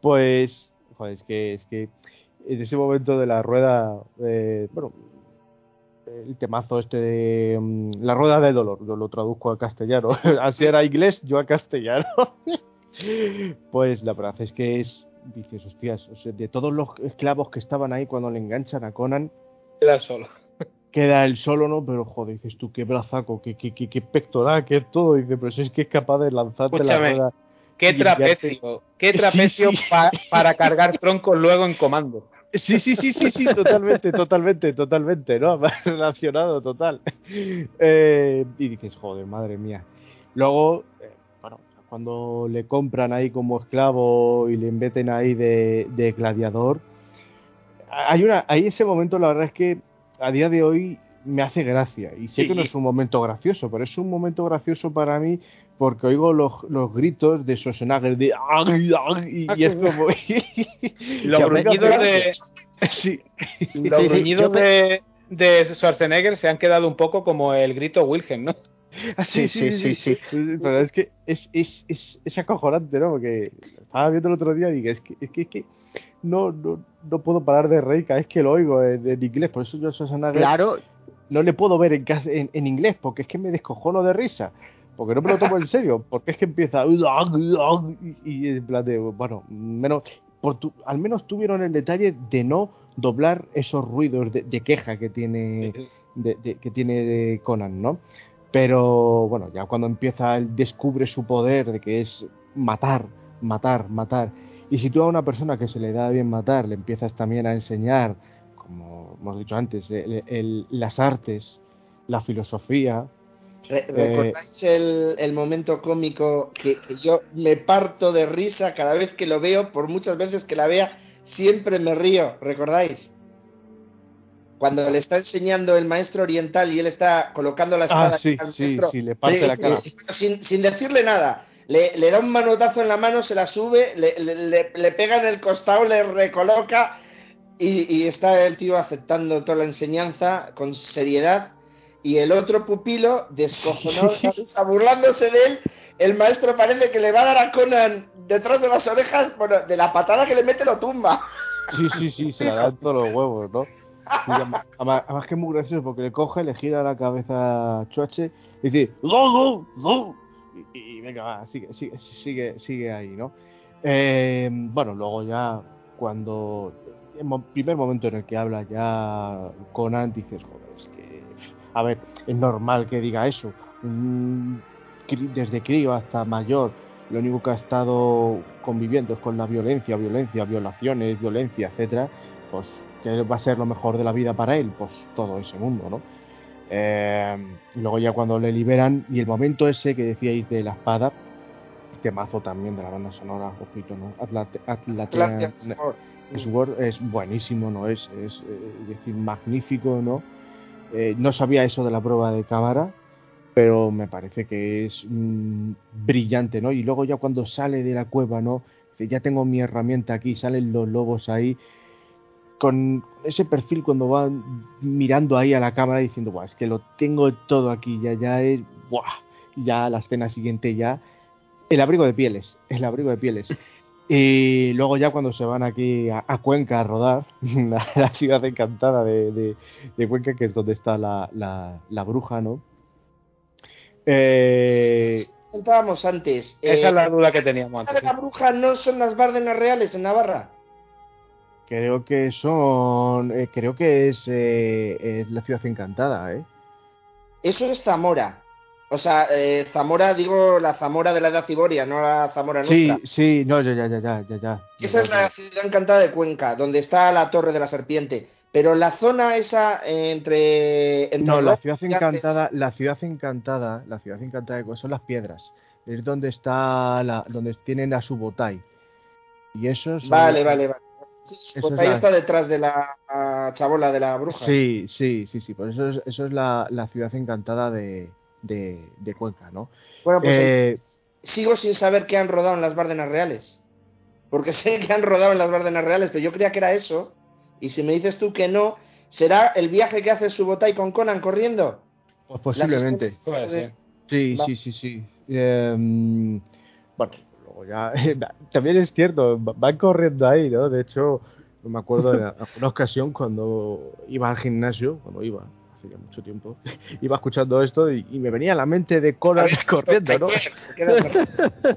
pues, joder, es que, es que en ese momento de la rueda, eh, bueno, el temazo este de mm, La Rueda de Dolor, yo lo traduzco a castellano. Así era inglés, yo a castellano. pues la verdad es que es, dices, hostias, de todos los esclavos que estaban ahí cuando le enganchan a Conan. Queda solo. Queda el solo, ¿no? Pero joder, dices tú, qué brazaco, qué, qué, qué, pectoral, qué todo. Dice, pero si es que es capaz de lanzarte la rueda. Qué trapecio, qué trapecio para cargar troncos luego en comando. Sí, sí, sí, sí, sí, totalmente, totalmente, totalmente, ¿no? Relacionado, total. Eh, y dices, joder, madre mía. Luego, eh, bueno, cuando le compran ahí como esclavo y le meten ahí de, gladiador, hay una, hay ese momento, la verdad es que a día de hoy me hace gracia. Y sé que no es un momento gracioso, pero es un momento gracioso para mí porque oigo los, los gritos de Schwarzenegger de y, y es como los gruñidos de sí. los gruñidos de, de Schwarzenegger se han quedado un poco como el grito Wilhelm, ¿no? Ah, sí, sí, sí, sí, Pero es que es, es, es, es, acojonante, ¿no? Porque estaba viendo el otro día y dije, es que, es que, es que no, no, no puedo parar de reír cada vez que lo oigo en, en inglés. Por eso yo a Schwarzenegger claro. no le puedo ver en, en, en inglés, porque es que me descojono de risa porque no me lo tomo en serio, porque es que empieza y, en plan de, bueno, menos, por al menos tuvieron el detalle de no doblar esos ruidos de, queja que tiene, de, que tiene Conan, ¿no? Pero bueno, ya cuando empieza, él descubre su poder de que es matar, matar, matar. Y si tú a una persona que se le da bien matar le empiezas también a enseñar, como hemos dicho antes, las artes, la filosofía, eh, ¿Recordáis el, momento cómico que, yo me parto de risa cada vez que lo veo? Por muchas veces que la vea, siempre me río. ¿Recordáis? Cuando le está enseñando el maestro oriental y él está colocando la espada ah, sí, sí, sí, le parte la cara. Sin, decirle nada. Le, da un manotazo en la mano, se la sube, le, pega en el costado, le recoloca y, y está el tío aceptando toda la enseñanza con seriedad y el otro pupilo, descojonado, burlándose de él, el maestro parece que le va a dar a Conan detrás de las orejas, bueno, de la patada que le mete lo tumba. Sí, sí, sí, se la dan todos los huevos, ¿no? además, que es muy gracioso porque le coge, le gira la cabeza a Chuache y dice ¡Go, go, Y, venga, va, sigue, sigue, sigue, sigue ahí, ¿no? Eh, bueno, luego ya cuando en el primer momento en el que habla ya Conan dices, joder, a ver, es normal que diga eso. desde crío hasta mayor, lo único que ha estado conviviendo es con la violencia, violencia, violaciones, violencia, etcétera, pues que va a ser lo mejor de la vida para él, pues todo ese mundo, ¿no? Eh, luego ya cuando le liberan y el momento ese que decíais de la espada, este mazo también de la banda sonora, ojito, ¿no? Atlantean es buenísimo, ¿no? Es, es, eh, es decir, magnífico, ¿no? Eh, no sabía eso de la prueba de cámara, pero me parece que es mm, brillante, ¿no? Y luego ya cuando sale de la cueva, ¿no? ya tengo mi herramienta aquí, salen los lobos ahí, con ese perfil cuando va mirando ahí a la cámara diciendo, Buah, es que lo tengo todo aquí, ya, ya es, Buah, ya la escena siguiente ya, el abrigo de pieles, el abrigo de pieles. Y luego ya cuando se van aquí a, Cuenca a rodar, la, ciudad encantada de, Cuenca, que es donde está la, la, bruja, ¿no? Eh, Contábamos antes. Esa es la eh, duda que teníamos antes. ¿La bruja no son las Bárdenas Reales en Navarra? Creo que son. Eh, creo que es, es la ciudad encantada, ¿eh? Eso es Zamora. O sea, eh, Zamora, digo la Zamora de la edad Ciboria, no la Zamora nuestra. Sí, sí, no, ya, ya, ya, ya, ya. Esa es la ciudad encantada de Cuenca, donde está la Torre de la Serpiente. Pero la zona esa entre, no, la ciudad encantada, la ciudad encantada, la ciudad encantada de son las piedras. Es donde está la, donde tienen a Subotai. Y eso es. Vale, vale, vale. Subotai está detrás de la chabola de la bruja. Sí, sí, sí, sí. Por eso es, eso es la, ciudad encantada de, de, Cuenca, ¿no? Bueno, pues eh, sigo sin saber qué han rodado en las Bárdenas Reales. Porque sé que han rodado en las Bárdenas Reales, pero yo creía que era eso. Y si me dices tú que no, ¿será el viaje que hace Subotai con Conan corriendo? Pues posiblemente. Sí, sí, sí, sí. Em, bueno, luego ya. también es cierto, van corriendo ahí, ¿no? De hecho, me acuerdo de una ocasión cuando iba al gimnasio, cuando iba, hace ya mucho tiempo, iba escuchando esto y, me venía a la mente de Conan corriendo, ¿no?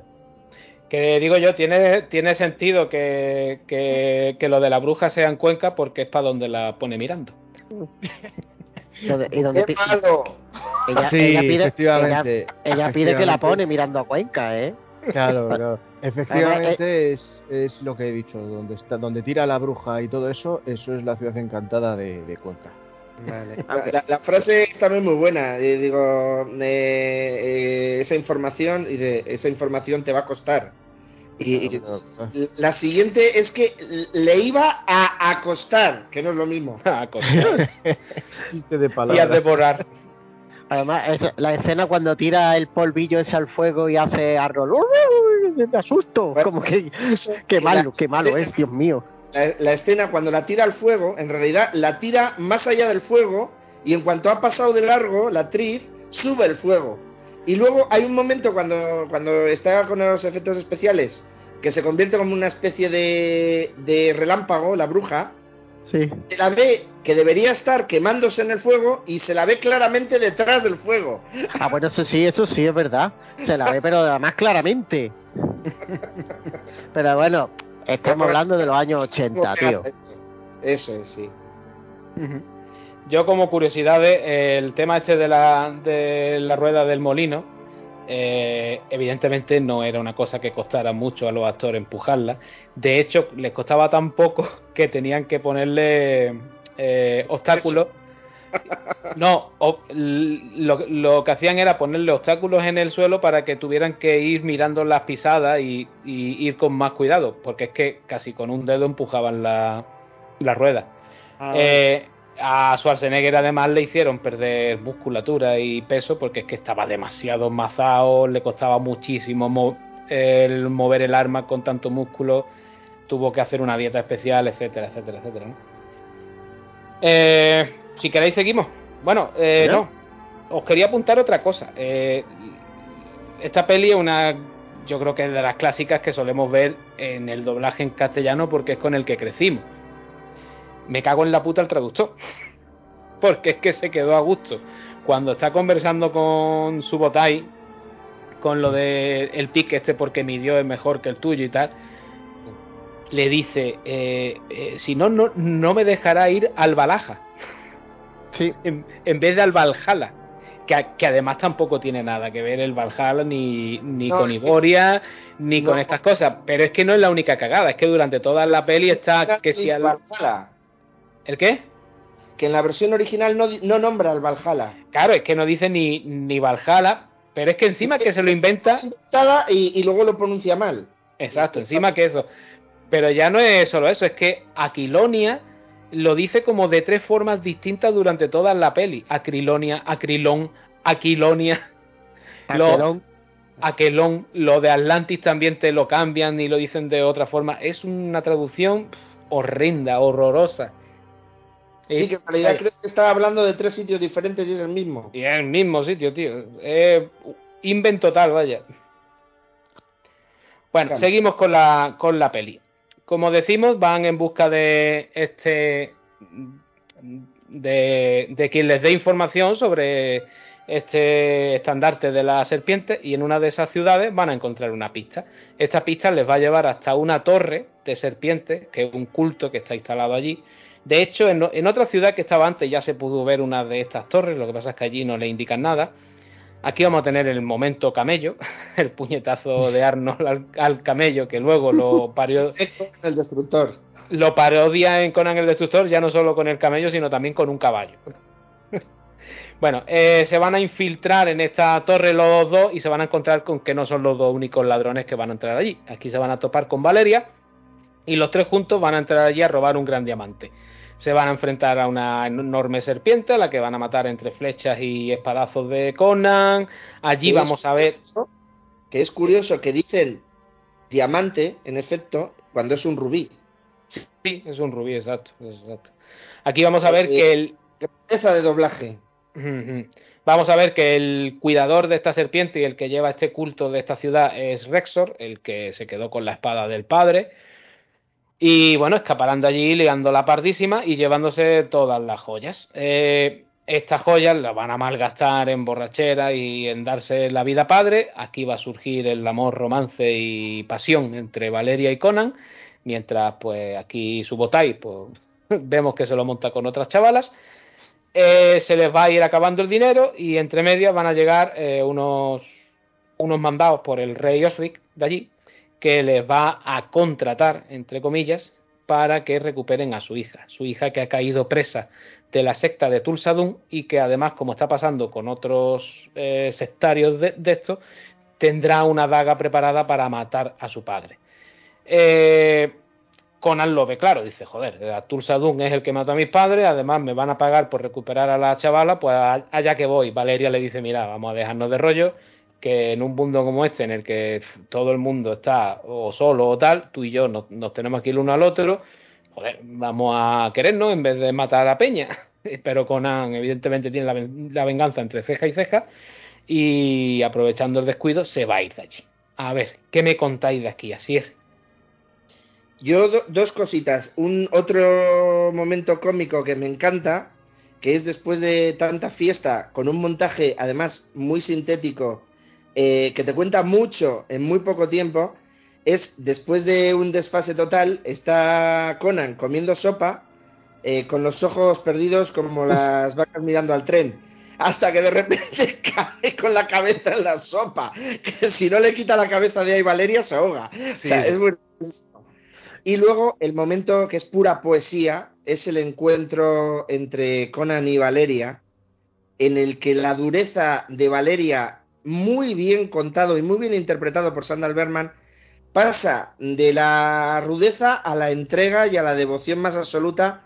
Que digo yo, tiene, tiene sentido que, que, lo de la bruja sea en Cuenca porque es para donde la pone mirando. ¿Y donde Ella, sí, ella, pide, efectivamente, ella, pide que la pone mirando a Cuenca, ¿eh? Claro, claro. Efectivamente es, es, lo que he dicho, donde está, donde tira la bruja y todo eso, eso es la ciudad encantada de, de Cuenca. Vale. La, frase es también muy buena. Eh, digo, eh, esa información y de esa información te va a costar. Y, la siguiente es que le iba a acostar, que no es lo mismo. acostar. de Y a devorar. Además, la escena cuando tira el polvillo ese al fuego y hace arroz. Me asusto. Como que. Qué malo, qué malo es, Dios mío la, escena cuando la tira al fuego, en realidad la tira más allá del fuego y en cuanto ha pasado de largo, la actriz sube el fuego. Y luego hay un momento cuando, cuando está con los efectos especiales que se convierte como una especie de, de relámpago, la bruja. Sí. Se la ve que debería estar quemándose en el fuego y se la ve claramente detrás del fuego. Ah, bueno, eso sí, eso sí es verdad. Se la ve, pero más claramente. pero bueno, Estamos hablando de los años 80, tío. Eso es, sí. Yo como curiosidades, el tema este de la, de la rueda del molino, eh, evidentemente no era una cosa que costara mucho a los actores empujarla. De hecho, les costaba tan poco que tenían que ponerle eh, obstáculos. No, lo, que hacían era ponerle obstáculos en el suelo para que tuvieran que ir mirando las pisadas y, ir con más cuidado, porque es que casi con un dedo empujaban la, la rueda. Ah, eh, a Schwarzenegger además le hicieron perder musculatura y peso porque es que estaba demasiado mazado, le costaba muchísimo el mover el arma con tanto músculo, tuvo que hacer una dieta especial, etcétera, etcétera, etcétera. Eh, si queréis seguimos. Bueno, eh, no. Os quería apuntar otra cosa. Eh, esta peli es una, yo creo que es de las clásicas que solemos ver en el doblaje en castellano porque es con el que crecimos. Me cago en la puta el traductor. Porque es que se quedó a gusto. Cuando está conversando con su botai, con lo de el pique este porque mi Dios es mejor que el tuyo y tal, le dice, eh, si no, no, no me dejará ir al Balaja. Sí. En, vez de al Valhalla. Que, además tampoco tiene nada que ver el Valhalla ni, ni con Iboria ni con estas cosas. Pero es que no es la única cagada, es que durante toda la peli está que si al. Valhalla. ¿El qué? Que en la versión original no, no nombra al Valhalla. Claro, es que no dice ni, ni Valhalla, pero es que encima que se lo inventa. Y, y luego lo pronuncia mal. Exacto, encima que eso. Pero ya no es solo eso, es que Aquilonia lo dice como de tres formas distintas durante toda la peli. Acrilonia, acrilón, aquilonia. Lo, aquelón, lo de Atlantis también te lo cambian y lo dicen de otra forma. Es una traducción horrenda, horrorosa. Sí, que en realidad creo que estaba hablando de tres sitios diferentes y es el mismo. Y es el mismo sitio, tío. Es invento total, vaya. Bueno, seguimos con la, con la peli como decimos, van en busca de este de, quien les dé información sobre este estandarte de la serpiente y en una de esas ciudades van a encontrar una pista. Esta pista les va a llevar hasta una torre de serpientes, que es un culto que está instalado allí. De hecho, en, otra ciudad que estaba antes ya se pudo ver una de estas torres, lo que pasa es que allí no le indican nada. Aquí vamos a tener el momento camello, el puñetazo de Arnold al, camello, que luego lo parió. el destructor. Lo parodia en Conan el Destructor, ya no solo con el camello, sino también con un caballo. bueno, eh, se van a infiltrar en esta torre los dos y se van a encontrar con que no son los dos únicos ladrones que van a entrar allí. Aquí se van a topar con Valeria y los tres juntos van a entrar allí a robar un gran diamante se van a enfrentar a una enorme serpiente a la que van a matar entre flechas y espadazos de Conan. Allí vamos a ver. Que es curioso que dicen diamante, en efecto, cuando es un rubí. Sí, es un rubí, exacto. Aquí vamos a ver eh, que el. Esa de doblaje. Vamos a ver que el cuidador de esta serpiente y el que lleva este culto de esta ciudad es Rexor, el que se quedó con la espada del padre. Y bueno, escaparán de allí liando la pardísima y llevándose todas las joyas. Eh, estas joyas las van a malgastar en borrachera y en darse la vida padre. Aquí va a surgir el amor, romance y pasión entre Valeria y Conan. Mientras, pues aquí su botáis, pues vemos que se lo monta con otras chavalas. Eh, se les va a ir acabando el dinero y entre medias van a llegar eh, unos, unos mandados por el rey Osric de allí que les va a contratar, entre comillas, para que recuperen a su hija, su hija que ha caído presa de la secta de Tulsadun y que además, como está pasando con otros eh, sectarios de, esto, tendrá una daga preparada para matar a su padre. Eh, Conan lo ve claro, dice, joder, Tulsadun es el que mató a mis padres, además me van a pagar por recuperar a la chavala, pues allá que voy. Valeria le dice, mira, vamos a dejarnos de rollo, que en un mundo como este, en el que todo el mundo está o solo o tal, tú y yo nos, tenemos que ir uno al otro, joder, vamos a querernos en vez de matar a Peña. Pero Conan, evidentemente, tiene la, venganza entre ceja y ceja y aprovechando el descuido, se va a ir de allí. A ver, ¿qué me contáis de aquí? Así es. Yo, dos cositas. Un otro momento cómico que me encanta, que es después de tanta fiesta, con un montaje además muy sintético eh, que te cuenta mucho en muy poco tiempo, es después de un desfase total, está Conan comiendo sopa eh, con los ojos perdidos como las vacas mirando al tren, hasta que de repente cae con la cabeza en la sopa, que si no le quita la cabeza de ahí Valeria se ahoga. es muy... Y luego el momento que es pura poesía es el encuentro entre Conan y Valeria, en el que la dureza de Valeria muy bien contado y muy bien interpretado por Sandal Berman, pasa de la rudeza a la entrega y a la devoción más absoluta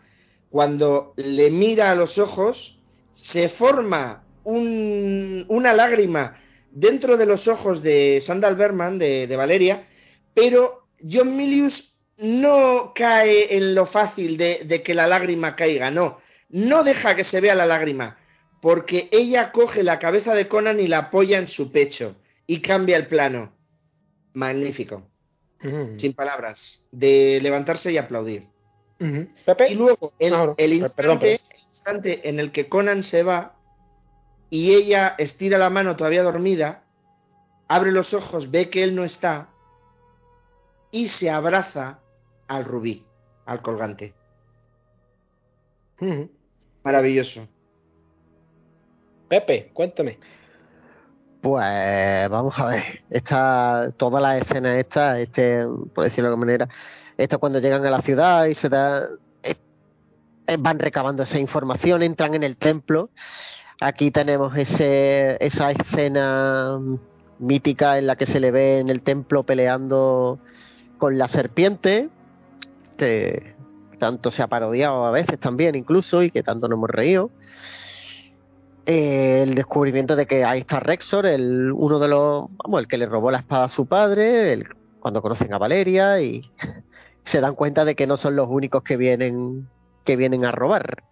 cuando le mira a los ojos, se forma una lágrima dentro de los ojos de Sandal Berman, de, Valeria, pero John Milius no cae en lo fácil de, de que la lágrima caiga, no, no deja que se vea la lágrima, porque ella coge la cabeza de Conan y la apoya en su pecho y cambia el plano. Magnífico. Sin palabras. De levantarse y aplaudir. Y luego, el, instante, en el que Conan se va y ella estira la mano todavía dormida, abre los ojos, ve que él no está y se abraza al rubí, al colgante. Maravilloso. Pepe, cuéntame. Pues vamos a ver, esta, toda la escena esta, este, por decirlo de alguna manera, esta cuando llegan a la ciudad y se da, van recabando esa información, entran en el templo. Aquí tenemos ese, esa escena mítica en la que se le ve en el templo peleando con la serpiente, que tanto se ha parodiado a veces también incluso y que tanto nos hemos reído. Eh, el descubrimiento de que ahí está Rexor, el, uno de los, vamos, el que le robó la espada a su padre, el, cuando conocen a Valeria y se dan cuenta de que no son los únicos que vienen, que vienen a robar.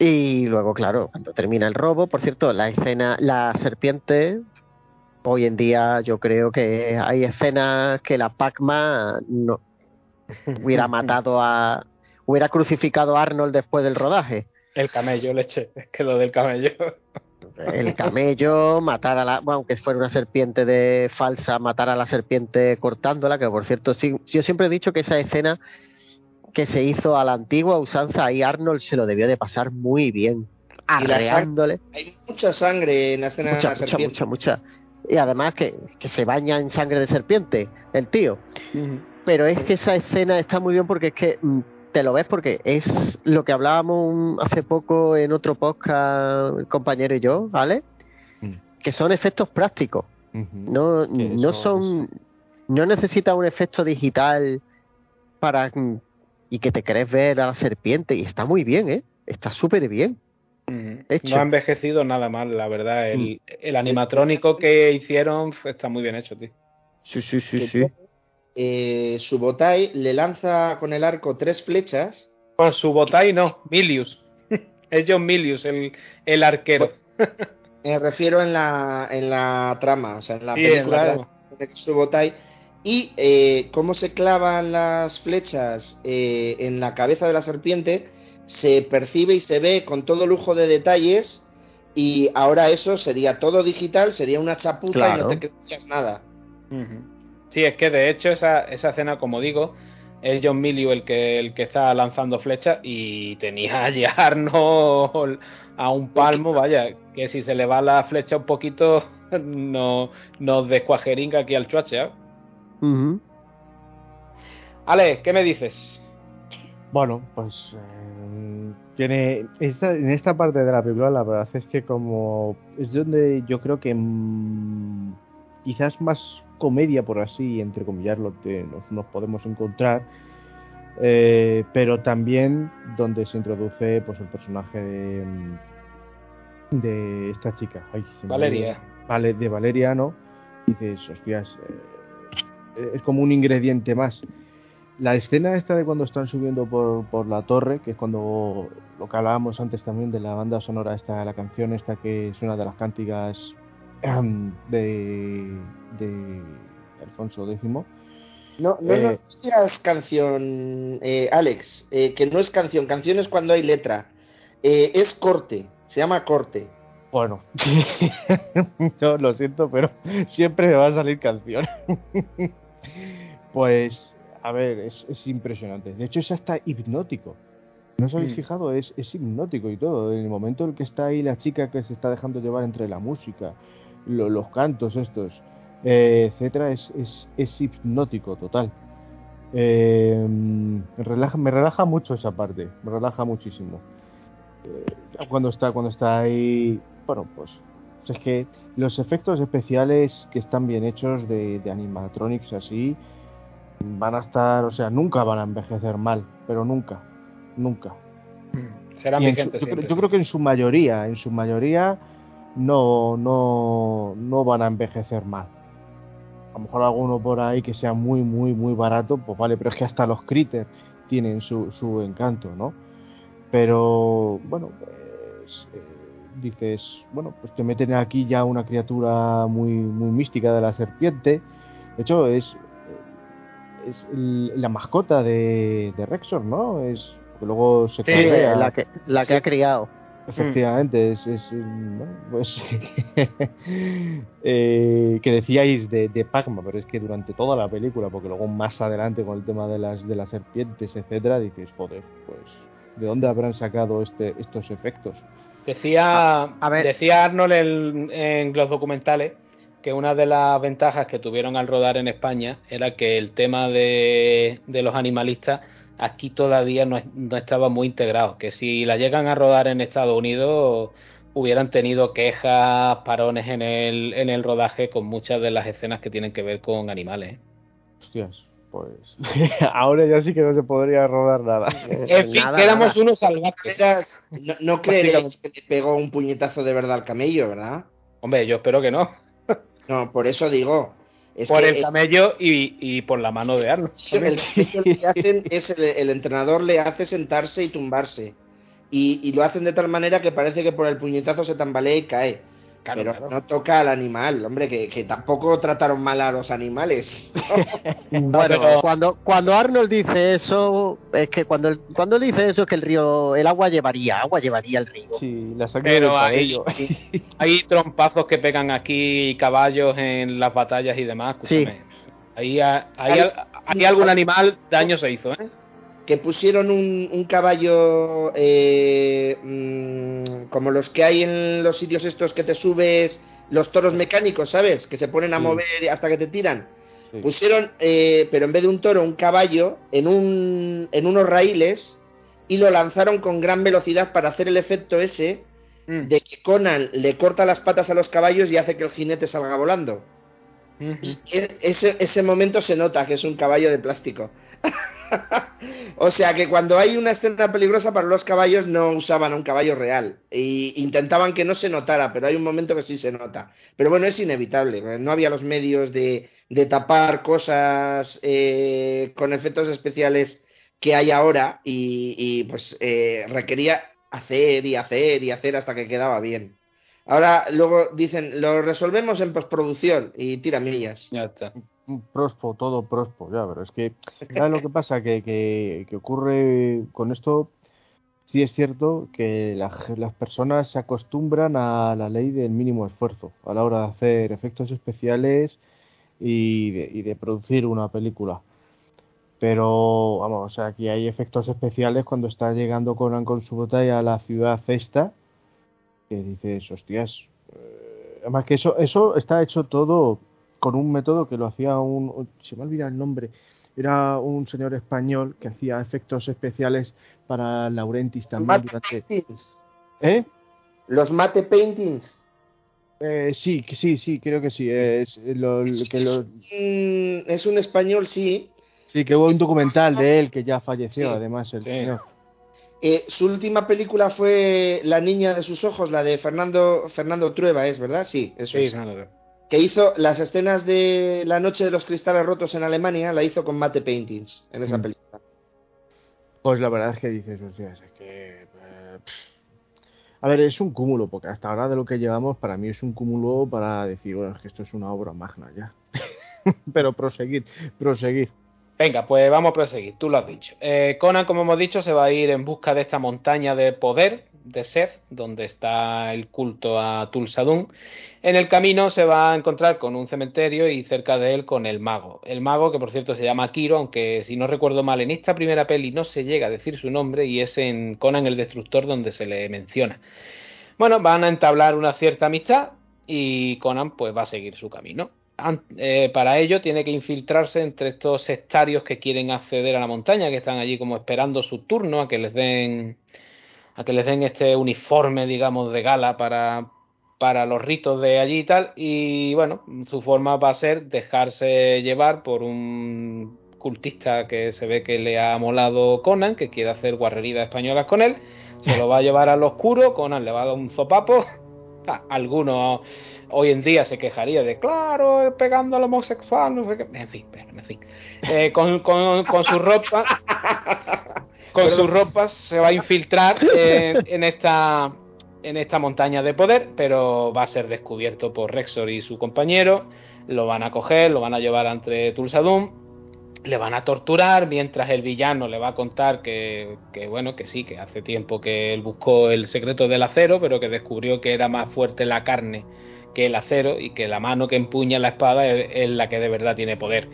Y luego, claro, cuando termina el robo, por cierto, la escena, la serpiente, hoy en día yo creo que hay escenas que la Pacma no hubiera matado a, hubiera crucificado a Arnold después del rodaje. El camello, leche. Es que lo del camello. El camello, matar a la. Bueno, aunque fuera una serpiente de falsa, matar a la serpiente cortándola, que por cierto, sí, yo siempre he dicho que esa escena que se hizo a la antigua usanza, ahí Arnold se lo debió de pasar muy bien. arreándole. Hay mucha sangre en la escena mucha, de la serpiente. Mucha, mucha, Y además que, que, se baña en sangre de serpiente, el tío. Pero es que esa escena está muy bien porque es que mm, te lo ves porque es lo que hablábamos hace poco en otro podcast, el compañero y yo, ¿vale? Mm. Que son efectos prácticos. No, no son. No necesita un efecto digital para. Mm, y que te crees ver a la serpiente. Y está muy bien, ¿eh? Está súper bien. No ha envejecido nada mal, la verdad. El, el animatrónico que hicieron está muy bien hecho, tío. Sí, sí, sí, sí eh, Subotai le lanza con el arco tres flechas. Con Subotai no, Milius. es John Milius, el, el arquero. Me refiero en la, en la trama, o sea, en la película de Subotai. Y eh, cómo se clavan las flechas eh, en la cabeza de la serpiente, se percibe y se ve con todo lujo de detalles. Y ahora eso sería todo digital, sería una chapuza y no te creas nada. Sí, es que de hecho esa, esa escena, como digo, es John Milius el que, el que está lanzando flechas y tenía a Arnold a un palmo, vaya, que si se le va la flecha un poquito, no, nos descuajeringa aquí al chuache. ¿eh? Ale, ¿qué me dices? Bueno, pues eh, tiene esta, en esta parte de la película la verdad es que como es donde yo creo que mm, quizás más comedia, por así entrecomillarlo, que nos, nos podemos encontrar, eh, pero también donde se introduce pues el personaje de, de esta chica. Valeria. Vale, de Valeria, ¿no? dices, hostias, eh, es como un ingrediente más. La escena esta de cuando están subiendo por, por, la torre, que es cuando lo que hablábamos antes también de la banda sonora esta, la canción esta que es una de las cánticas de, de Alfonso X. No, no, no eh, es canción, eh, Alex, eh, que no es canción, canción es cuando hay letra. es corte, se llama corte. Bueno, yo lo siento, pero siempre me va a salir canción. pues, a ver, es, impresionante. De hecho, es hasta hipnótico. ¿No os habéis mm. fijado? Es, es hipnótico y todo. En el momento en que está ahí la chica que se está dejando llevar entre la música, los cantos estos, eh, etcétera, es, es, es, hipnótico total. Eh, me, relaja, me relaja mucho esa parte, me relaja muchísimo. Eh, cuando está, cuando está ahí, bueno, pues es que los efectos especiales que están bien hechos de, de animatronics así van a estar, o sea, nunca van a envejecer mal, pero nunca, nunca. Serán vigentes. Yo, yo, creo que en su mayoría, en su mayoría no, no, no van a envejecer mal. A lo mejor alguno por ahí que sea muy, muy, muy barato, pues vale, pero es que hasta los critters tienen su, su encanto, ¿no? Pero, bueno, pues eh, dices, bueno, pues te meten aquí ya una criatura muy, muy mística de la serpiente. De hecho, es, es la mascota de, de Rexor, ¿no? Es que luego se sí, la que, la que ha criado. Efectivamente, es, pues eh, que decíais de, de Pacma, pero es que durante toda la película, porque luego más adelante con el tema de las de las serpientes, etcétera, dices, joder, pues ¿de dónde habrán sacado este, estos efectos? Decía, a, ver. decía Arnold en, los documentales que una de las ventajas que tuvieron al rodar en España era que el tema de, de los animalistas aquí todavía no, estaba muy integrado. Que si la llegan a rodar en Estados Unidos hubieran tenido quejas, parones en el, en el rodaje con muchas de las escenas que tienen que ver con animales. ¿eh? Hostias, pues ahora ya sí que no se podría rodar nada. En fin, quedamos unos salvajes. No, no que le pegó un puñetazo de verdad al camello, ¿verdad? Hombre, yo espero que no. No, por eso digo, por el camello y, por la mano de Arnold. El, es el, entrenador le hace sentarse y tumbarse. Y, lo hacen de tal manera que parece que por el puñetazo se tambalea y cae. Pero no toca al animal, hombre, que, tampoco trataron mal a los animales. bueno, cuando, cuando Arnold dice eso, es que cuando, cuando él dice eso es que el río, el agua llevaría, agua llevaría el río. Sí, la pero hay, hay trompazos que pegan aquí caballos en las batallas y demás. Sí. Ahí, hay, algún animal daño se hizo, ¿eh? Que pusieron un, caballo eh, mm, como los que hay en los sitios estos que te subes, los toros mecánicos, ¿sabes? Que se ponen a mover hasta que te tiran. Pusieron, eh, pero en vez de un toro, un caballo en, un, en unos raíles y lo lanzaron con gran velocidad para hacer el efecto ese mm. de que Conan le corta las patas a los caballos y hace que el jinete salga volando. E, ese, ese momento se nota que es un caballo de plástico. o sea que cuando hay una escena peligrosa para los caballos no usaban un caballo real. E intentaban que no se notara, pero hay un momento que sí se nota. Pero bueno, es inevitable. No había los medios de, tapar cosas eh, con efectos especiales que hay ahora y, pues eh, requería hacer y hacer y hacer hasta que quedaba bien. Ahora luego dicen, lo resolvemos en postproducción y tira millas. Ya está. Prospo, todo prospo, ya, pero es que, ¿sabes lo que pasa? Que, que, ocurre con esto, sí es cierto que las personas se acostumbran a la ley del mínimo esfuerzo a la hora de hacer efectos especiales y de, y de producir una película. Pero, vamos, o sea, aquí hay efectos especiales cuando está llegando Conan con su botella a la ciudad cesta, que dices, hostias. Eh, además que eso, eso está hecho todo con un método que lo hacía un, se me olvida el nombre, era un señor español que hacía efectos especiales para Laurentis también durante... ¿Eh? Los mate paintings. Eh, sí, sí, sí, creo que sí. Es, lo, que es un español, sí. Sí, que hubo un documental de él que ya falleció, además, el señor. Eh, su última película fue La niña de sus ojos, la de Fernando Fernando Trueba, ¿es verdad? Sí, eso es que hizo las escenas de La Noche de los Cristales Rotos en Alemania, la hizo con mate paintings en esa mm. película. Pues la verdad es que dices, sea, es que. Eh, a ver, es un cúmulo, porque hasta ahora de lo que llevamos, para mí es un cúmulo para decir, bueno, es que esto es una obra magna ya. Pero proseguir, proseguir. Venga, pues vamos a proseguir, tú lo has dicho. Eh, Conan, como hemos dicho, se va a ir en busca de esta montaña de poder de Seth, donde está el culto a Tulsadun. En el camino se va a encontrar con un cementerio y cerca de él con el mago. El mago, que por cierto se llama Kiro, aunque si no recuerdo mal, en esta primera peli no se llega a decir su nombre y es en Conan el Destructor donde se le menciona. Bueno, van a entablar una cierta amistad y Conan pues va a seguir su camino. Eh, para ello tiene que infiltrarse entre estos sectarios que quieren acceder a la montaña, que están allí como esperando su turno a que les den a que les den este uniforme, digamos, de gala para, para los ritos de allí y tal. Y bueno, su forma va a ser dejarse llevar por un cultista que se ve que le ha molado Conan, que quiere hacer guarrerías españolas con él. Se lo va a llevar al oscuro, Conan le va a dar un zopapo. Ah, algunos hoy en día se quejaría de, claro, pegando al homosexual, no sé qué. En fin, en fin. Eh, con, con, con su ropa con sus ropas se va a infiltrar en, esta en esta montaña de poder, pero va a ser descubierto por Rexor y su compañero. Lo van a coger, lo van a llevar ante Tulsadum, le van a torturar mientras el villano le va a contar que, que, bueno, que sí, que hace tiempo que él buscó el secreto del acero, pero que descubrió que era más fuerte la carne que el acero y que la mano que empuña la espada es la que de verdad tiene poder.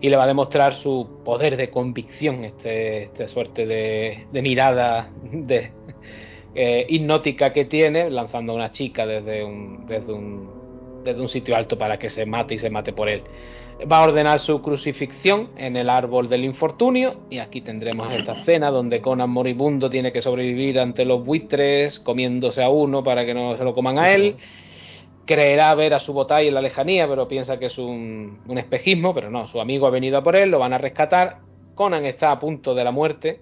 Y le va a demostrar su poder de convicción, este, esta suerte de, mirada de, eh, hipnótica que tiene, lanzando a una chica desde un, desde, un, desde un sitio alto para que se mate y se mate por él. Va a ordenar su crucifixión en el árbol del infortunio y aquí tendremos esta escena donde Conan moribundo tiene que sobrevivir ante los buitres comiéndose a uno para que no se lo coman a él creerá ver a su botay en la lejanía, pero piensa que es un, espejismo, pero no, su amigo ha venido a por él, lo van a rescatar, Conan está a punto de la muerte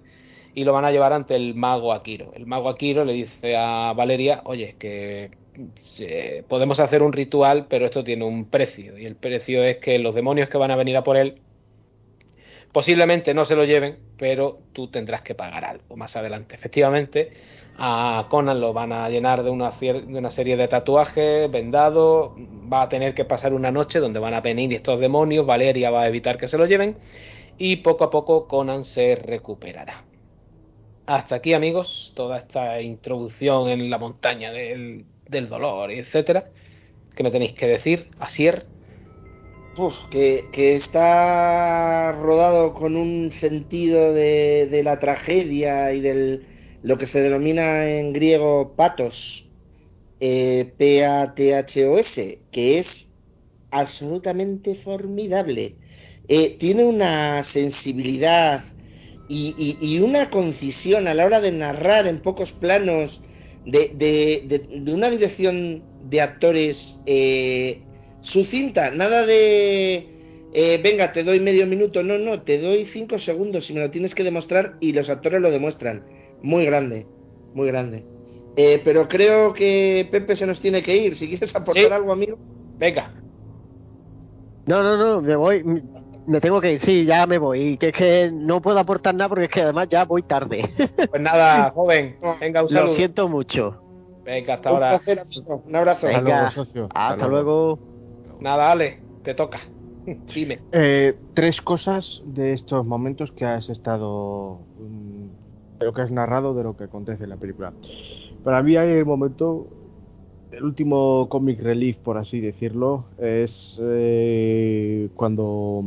y lo van a llevar ante el mago Akiro. El mago Akiro le dice a Valeria, oye, que podemos hacer un ritual, pero esto tiene un precio, y el precio es que los demonios que van a venir a por él posiblemente no se lo lleven, pero tú tendrás que pagar algo más adelante. Efectivamente, a Conan lo van a llenar de una, de una serie de tatuajes, vendado, va a tener que pasar una noche donde van a venir estos demonios, Valeria va a evitar que se lo lleven y poco a poco Conan se recuperará. Hasta aquí amigos, toda esta introducción en la montaña del, del dolor, etcétera. ¿Qué me tenéis que decir? Asier. que, está rodado con un sentido de, la tragedia y del lo que se denomina en griego patos, eh, P-A-T-H-O-S, que es absolutamente formidable. Eh, tiene una sensibilidad y, una concisión a la hora de narrar en pocos planos, de, una dirección de actores eh, sucinta, nada de eh, venga, te doy medio minuto, no, no, te doy cinco segundos y me lo tienes que demostrar y los actores lo demuestran. Muy grande, muy grande. Eh, pero creo que Pepe se nos tiene que ir. Si quieres aportar algo, amigo. Venga. No, no, no, me voy. Me tengo que ir, sí, ya me voy. Que es que no puedo aportar nada porque es que además ya voy tarde. Pues nada, joven, venga, un Lo siento mucho. Venga, hasta ahora. Un abrazo. Venga, hasta, luego. Nada, Ale, te toca. Dime. Eh, tres cosas de estos momentos que has estado. Mm, de lo que has narrado, de lo que acontece en la película. Para mí hay el momento el último comic relief, por así decirlo, es eh, cuando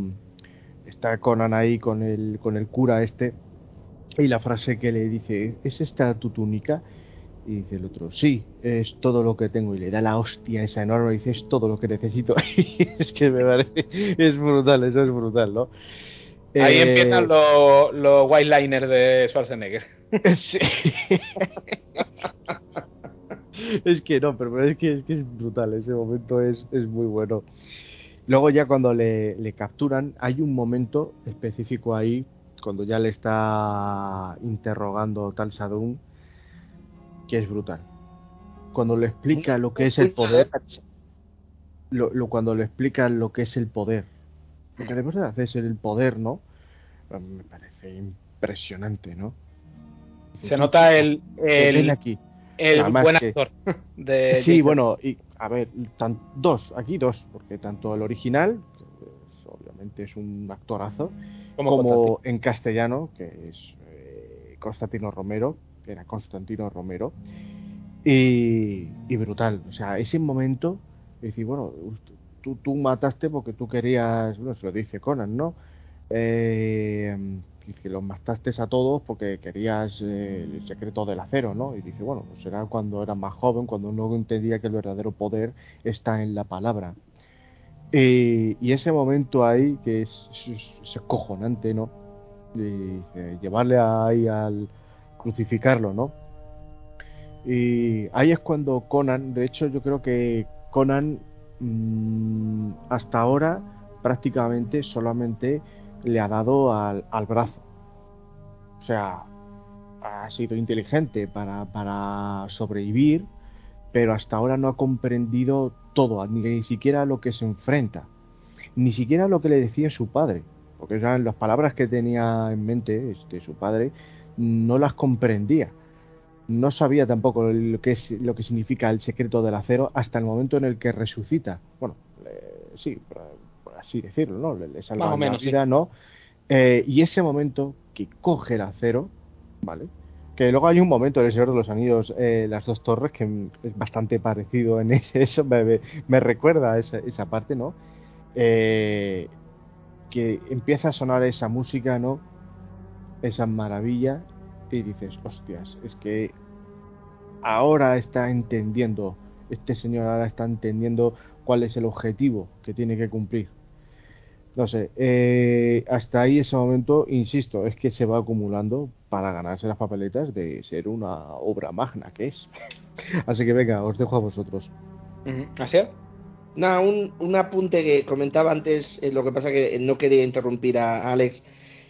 está Conan ahí con el, con el cura este y la frase que le dice, ¿es esta tu túnica? Y dice el otro, sí, es todo lo que tengo. Y le da la hostia esa enorme y dice, es todo lo que necesito. es que me parece, es brutal, eso es brutal, ¿no? Ahí eh, empiezan los, los white liners de Schwarzenegger. sí. es que no, pero es que, es que es brutal, ese momento es, es muy bueno. Luego ya cuando le, le, capturan, hay un momento específico ahí, cuando ya le está interrogando Tal Sadun, que es brutal. Cuando le explica lo que es el poder, lo, lo, cuando le explica lo que es el poder, lo que después de hacer es el poder, ¿no? Me parece impresionante, ¿no? Se nota el, el, aquí el buen actor de Sí, bueno, y a ver, dos, aquí dos, porque tanto el original, que obviamente es un actorazo, como, en castellano, que es eh, Constantino Romero, que era Constantino Romero, y, brutal. O sea, ese momento, decir, bueno, tú, tú mataste porque tú querías, bueno, se lo dice Conan, ¿no? Eh, que los mataste a todos porque querías eh, el secreto del acero, ¿no? Y dice, bueno, pues será cuando era más joven, cuando no entendía que el verdadero poder está en la palabra. y ese momento ahí, que es, es, cojonante, ¿no? Y, llevarle ahí al crucificarlo, ¿no? Y ahí es cuando Conan, de hecho yo creo que Conan mm, hasta ahora prácticamente solamente le ha dado al, brazo. O sea, ha sido inteligente para, para, sobrevivir, pero hasta ahora no ha comprendido todo, ni, siquiera lo que se enfrenta, ni siquiera lo que le decía su padre, porque ya las palabras que tenía en mente este, su padre no las comprendía. No sabía tampoco lo que, es, lo que significa el secreto del acero hasta el momento en el que resucita. Bueno, sí, así decirlo, ¿no? Le, salva Más la vida, ¿no? Eh, y ese momento que coge el acero, ¿vale? Que luego hay un momento en el Señor de los Anillos, eh, las dos torres, que es bastante parecido en ese, eso me, me, recuerda esa, esa, parte, ¿no? Eh, que empieza a sonar esa música, ¿no? Esa maravilla, y dices, hostias, es que ahora está entendiendo, este señor ahora está entendiendo cuál es el objetivo que tiene que cumplir. No sé, eh, hasta ahí ese momento, insisto, es que se va acumulando para ganarse las papeletas de ser una obra magna que es. Así que venga, os dejo a vosotros. ¿Así No, un, un, apunte que comentaba antes, eh, lo que pasa que no quería interrumpir a Alex,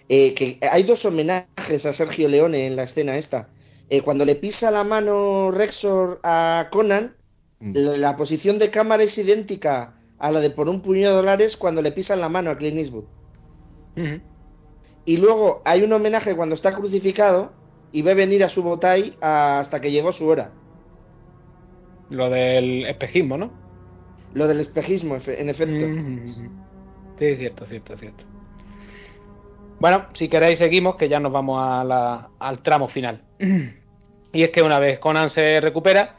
eh, que hay dos homenajes a Sergio Leone en la escena esta. cuando le pisa la mano Rexor a Conan, mm. la posición de cámara es idéntica a la de por un puñado de dólares cuando le pisan la mano a Clint Eastwood. Y luego hay un homenaje cuando está crucificado y ve venir a su botay hasta que llegó su hora. Lo del espejismo, ¿no? Lo del espejismo, en efecto. Sí, cierto, cierto, cierto. Bueno, si queréis seguimos, que ya nos vamos a la, al tramo final. y es que una vez Conan se recupera,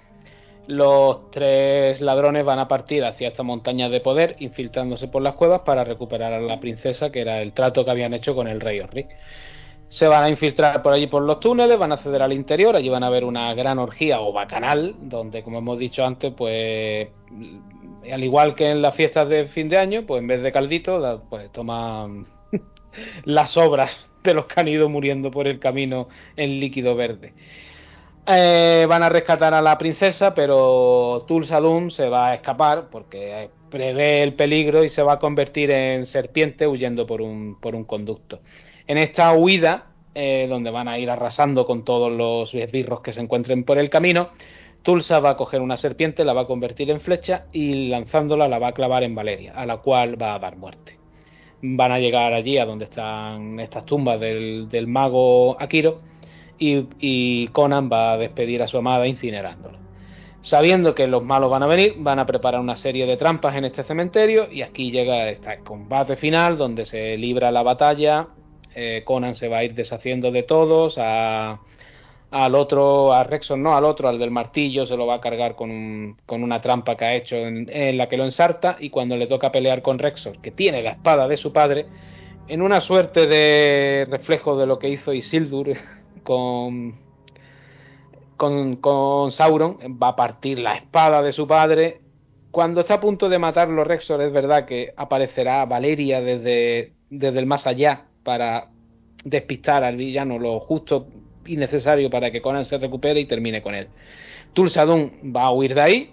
los tres ladrones van a partir hacia esta montaña de poder, infiltrándose por las cuevas para recuperar a la princesa, que era el trato que habían hecho con el rey Orric. Se van a infiltrar por allí por los túneles, van a acceder al interior, allí van a ver una gran orgía o bacanal, donde, como hemos dicho antes, pues al igual que en las fiestas de fin de año, pues en vez de caldito, pues toman las obras de los que han ido muriendo por el camino en líquido verde. Eh, van a rescatar a la princesa, pero Tulsa Doom se va a escapar porque prevé el peligro y se va a convertir en serpiente huyendo por un, por un conducto. En esta huida, eh, donde van a ir arrasando con todos los esbirros que se encuentren por el camino, Tulsa va a coger una serpiente, la va a convertir en flecha y lanzándola la va a clavar en Valeria, a la cual va a dar muerte. Van a llegar allí a donde están estas tumbas del, del mago Akiro y, Conan va a despedir a su amada incinerándolo. Sabiendo que los malos van a venir, van a preparar una serie de trampas en este cementerio y aquí llega este combate final donde se libra la batalla. Eh, Conan se va a ir deshaciendo de todos, al otro, a Rexon no, al otro, al del martillo, se lo va a cargar con, una trampa que ha hecho en, la que lo ensarta y cuando le toca pelear con Rexor, que tiene la espada de su padre, en una suerte de reflejo de lo que hizo Isildur con, con, Sauron, va a partir la espada de su padre. Cuando está a punto de matarlo Rexor, es verdad que aparecerá Valeria desde, desde el más allá para despistar al villano lo justo y para que Conan se recupere y termine con él. Tulsadun va a huir de ahí,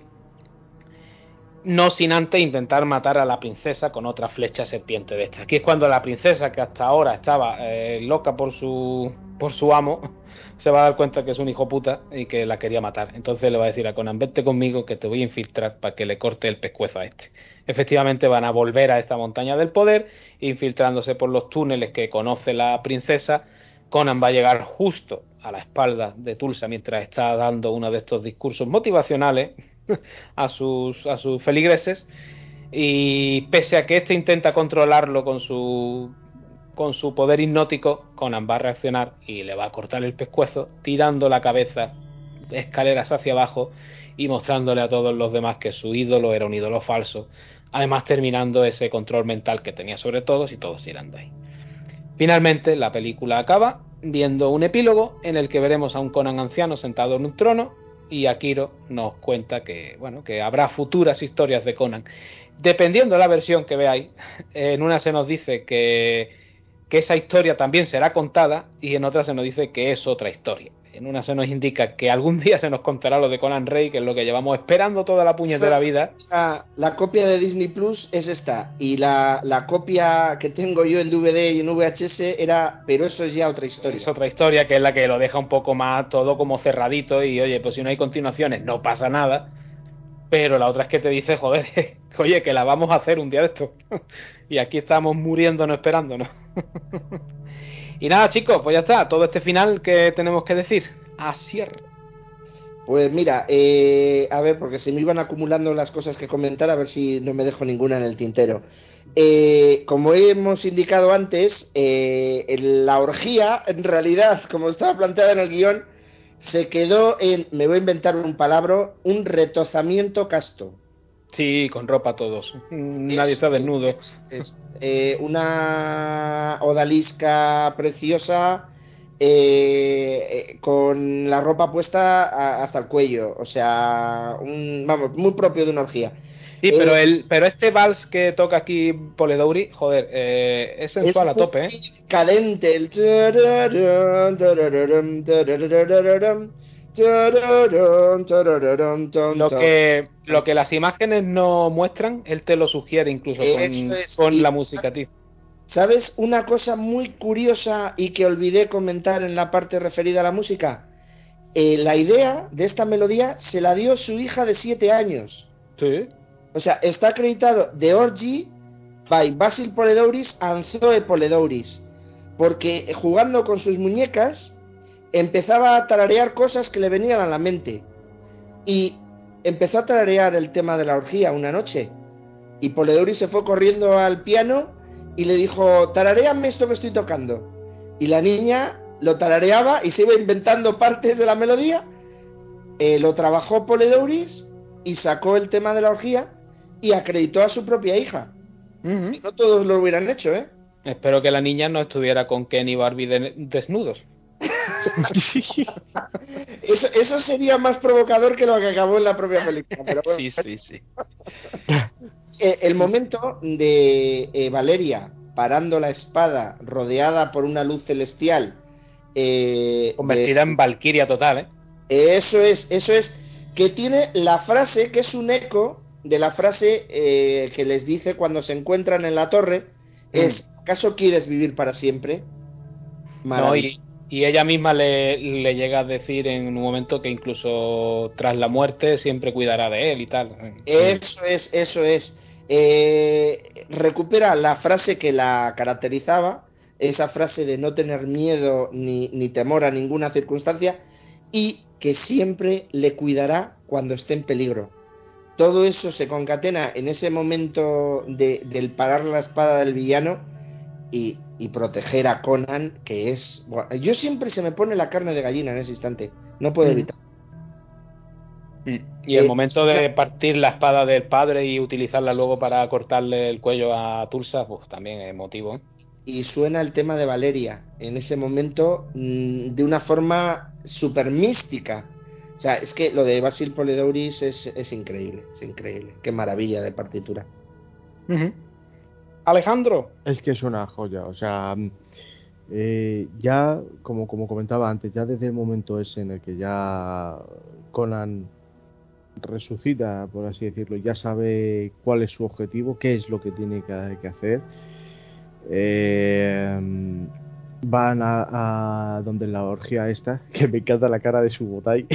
no sin antes intentar matar a la princesa con otra flecha serpiente de esta. Aquí es cuando la princesa, que hasta ahora estaba eh, loca por su, por su amo, se va a dar cuenta que es un hijo puta y que la quería matar. Entonces le va a decir a Conan, vete conmigo que te voy a infiltrar para que le corte el pescuezo a este. Efectivamente van a volver a esta montaña del poder, infiltrándose por los túneles que conoce la princesa. Conan va a llegar justo a la espalda de Tulsa mientras está dando uno de estos discursos motivacionales a sus, a sus feligreses y pese a que éste intenta controlarlo con su con su poder hipnótico, Conan va a reaccionar y le va a cortar el pescuezo, tirando la cabeza escaleras hacia abajo y mostrándole a todos los demás que su ídolo era un ídolo falso, además terminando ese control mental que tenía sobre todos y todos irán de ahí. Finalmente, la película acaba viendo un epílogo en el que veremos a un Conan anciano sentado en un trono y Akiro nos cuenta que, bueno, que habrá futuras historias de Conan. Dependiendo de la versión que veáis, en una se nos dice que, que esa historia también será contada y en otra se nos dice que es otra historia. En una se nos indica que algún día se nos contará lo de Conan Rey, que es lo que llevamos esperando toda la puñetera vida. La, copia de Disney Plus es esta. Y la, la, copia que tengo yo en DVD y en VHS era. Pero eso es ya otra historia. Es otra historia que es la que lo deja un poco más todo como cerradito. Y oye, pues si no hay continuaciones, no pasa nada. Pero la otra es que te dice, joder, oye, que la vamos a hacer un día de esto. y aquí estamos muriéndonos esperándonos. Y nada, chicos, pues ya está. Todo este final que tenemos que decir. A cierre. Pues mira, eh, a ver, porque se me iban acumulando las cosas que comentar, a ver si no me dejo ninguna en el tintero. Eh, como hemos indicado antes, eh, la orgía, en realidad, como estaba planteada en el guion, se quedó en, me voy a inventar un palabra, un retozamiento casto. Sí, con ropa todos. Nadie está desnudo. Es, eh, una odalisca preciosa eh, eh, con la ropa puesta hasta el cuello. O sea, un, vamos, muy propio de una orgía. Sí, pero el, pero este vals que toca aquí Poledouri, joder, es sensual a tope, ¿eh? Cadente, el lo que, lo que las imágenes no muestran, él te lo sugiere incluso con, la música, tío. ¿Sabes una cosa muy curiosa y que olvidé comentar en la parte referida a la música? Eh, la idea de esta melodía se la dio su hija de 7 años. Sí. O sea, está acreditado de Orgy by Basil Poledouris and Zoe Poledouris. Porque jugando con sus muñecas, empezaba a tararear cosas que le venían a la mente. Y empezó a tararear el tema de la orgía una noche. Y Poledori se fue corriendo al piano y le dijo, tarareame esto que estoy tocando. Y la niña lo tarareaba y se iba inventando partes de la melodía. eh, lo trabajó Poledouris y sacó el tema de la orgía y acreditó a su propia hija. no todos lo hubieran hecho, ¿eh? Espero que la niña no estuviera con Ken y Barbie desnudos. eso, sería más provocador que lo que acabó en la propia película. Sí, sí, sí. Eh, el momento de eh, Valeria parando la espada rodeada por una luz celestial. Eh, Convertida en Valquiria total, ¿eh? Eso es, eso es. Que tiene la frase que es un eco de la frase que les dice cuando se encuentran en la torre. Mm. Es, ¿acaso quieres vivir para siempre? y ella misma le, llega a decir en un momento que incluso tras la muerte siempre cuidará de él y tal. Eso es, eso es. Eh, recupera la frase que la caracterizaba, esa frase de no tener miedo ni, ni, temor a ninguna circunstancia y que siempre le cuidará cuando esté en peligro. Todo eso se concatena en ese momento de, del parar la espada del villano y, y proteger a Conan, que es... yo siempre se me pone la carne de gallina en ese instante, no puedo mm. evitar. Mm. Y el eh, momento de partir la espada del padre y utilizarla luego para cortarle el cuello a Tulsa, pues también es emotivo. ¿eh? Y suena el tema de Valeria en ese momento mm, de una forma súper mística. O sea, es que lo de Basil Polidouris es, es increíble, es increíble. Qué maravilla de partitura. Alejandro. Es que es una joya, o sea, mm, eh, ya, como, como comentaba antes, ya desde el momento ese en el que ya Conan resucita, por así decirlo, ya sabe cuál es su objetivo, qué es lo que tiene que, hacer. Eh, van a, donde la orgía esta, que me encanta la cara de su botay.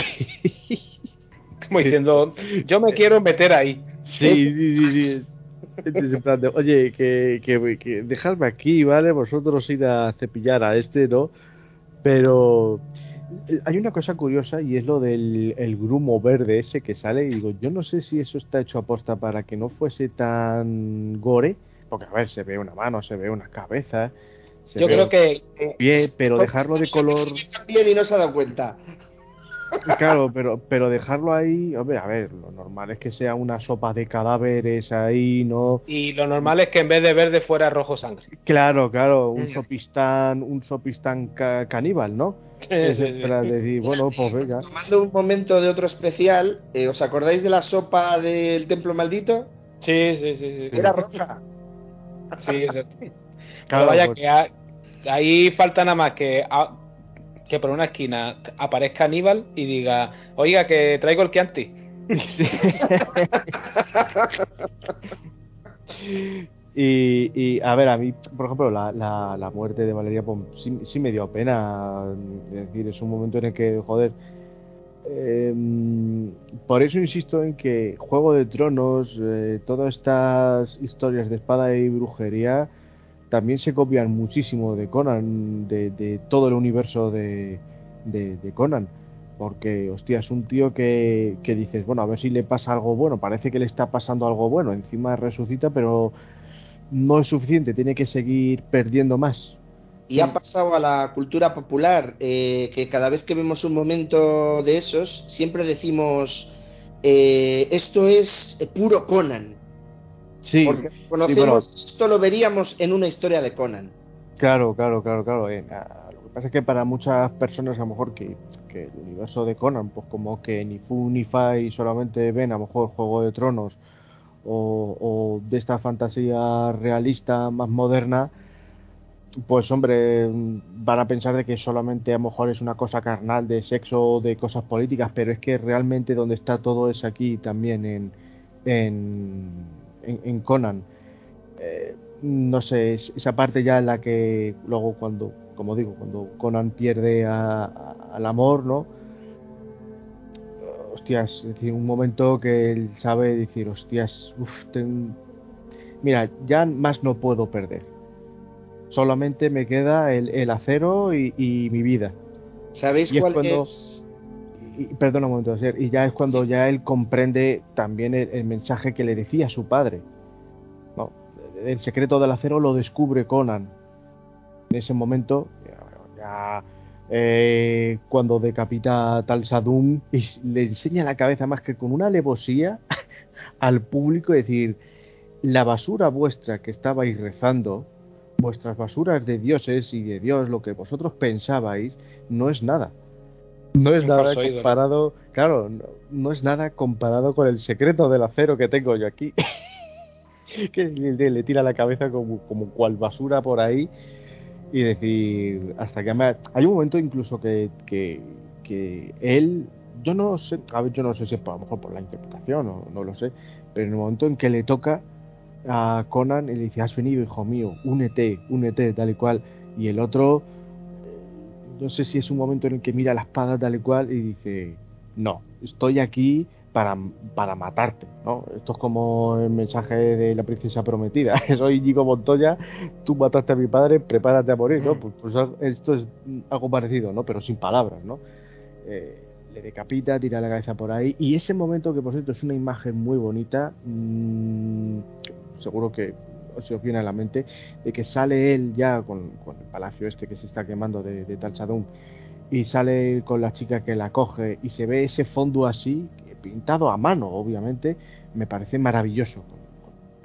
Como diciendo, yo me quiero meter ahí. Sí, sí, sí, Oye, que, que, dejadme aquí, ¿vale? Vosotros ir a cepillar a este, ¿no? Pero eh, hay una cosa curiosa y es lo del el grumo verde ese que sale y digo, yo no sé si eso está hecho a posta para que no fuese tan gore, porque a ver, se ve una mano, se ve una cabeza. yo creo que... Pie, pero dejarlo de color... Bien y no se ha dado cuenta. Claro, pero, pero dejarlo ahí, hombre, a ver, lo normal es que sea una sopa de cadáveres ahí, ¿no? Y lo normal es que en vez de verde fuera rojo sangre. Claro, claro, un sopistán, un sopistán caníbal, ¿no? es para decir, bueno, pues venga. Tomando un momento de otro especial, eh, ¿os acordáis de la sopa del templo maldito? Sí, sí, sí. Era roja. Sí, exacto. Claro, vaya pues que ahí falta nada más que que por una esquina aparezca Aníbal y diga, oiga, que traigo el Chianti. y, y, a ver, a mí, por ejemplo, la, la, muerte de Valeria pues, sí, me dio pena. Es decir, es un momento en el que, joder, em, por eso insisto en que Juego de Tronos, eh, todas estas historias de espada y brujería, también se copian muchísimo de Conan, de, todo el universo de, Conan. Porque, hostia, es un tío que, dices, bueno, a ver si le pasa algo bueno. Parece que le está pasando algo bueno. Encima resucita, pero no es suficiente. Tiene que seguir perdiendo más. Y ha pasado a la cultura popular, eh, que cada vez que vemos un momento de esos, siempre decimos, eh, esto es puro Conan. Sí, porque conocemos, esto lo veríamos en una historia de Conan. Claro, claro, claro, claro. Eh, lo que pasa es que para muchas personas a lo mejor que, el universo de Conan, pues como que ni Fu ni Fai solamente ven a lo mejor Juego de Tronos o, de esta fantasía realista más moderna, pues hombre, van a pensar de que solamente a lo mejor es una cosa carnal de sexo, de cosas políticas, pero es que realmente donde está todo es aquí también en, en en, Conan. Eh, no sé, esa parte ya en la que luego cuando, como digo, cuando Conan pierde al amor, ¿no? Hostias, es decir, un momento que él sabe decir, hostias, uf, mira, ya más no puedo perder. Solamente me queda el, acero y, mi vida. ¿Sabéis cuál es? Perdona un momento, y ya es cuando ya él comprende también el, mensaje que le decía su padre. No, el secreto del acero lo descubre Conan. En ese momento ya, eh, cuando decapita a Tal Sadum y le enseña la cabeza más que con una alevosía al público, decir, la basura vuestra que estabais rezando, vuestras basuras de dioses y de Dios, lo que vosotros pensabais, no es nada. No es nada comparado, claro, no, es nada comparado con el secreto del acero que tengo yo aquí. que le, tira la cabeza como, como cual basura por ahí y decir, hasta que me... Hay un momento incluso que, que, que él, yo no sé, a ver, yo no sé si es a lo mejor por la interpretación o no lo sé, pero en el momento en que le toca a Conan y le dice, has venido, hijo mío, únete, únete, tal y cual, y el otro, no sé si es un momento en el que mira la espada tal cual y dice, no, estoy aquí para, para matarte, ¿no? Esto es como el mensaje de la princesa prometida, soy Gigo Montoya, tú mataste a mi padre, prepárate a morir, ¿no? Pues, pues esto es algo parecido, ¿no? Pero sin palabras, ¿no? Eh, le decapita, tira la cabeza por ahí, y ese momento que por cierto es una imagen muy bonita, mmm, seguro que se os viene a la mente, de que sale él ya con, el palacio este que se está quemando de, de Talchadum y sale con la chica que la coge y se ve ese fondo así, pintado a mano, obviamente, me parece maravilloso.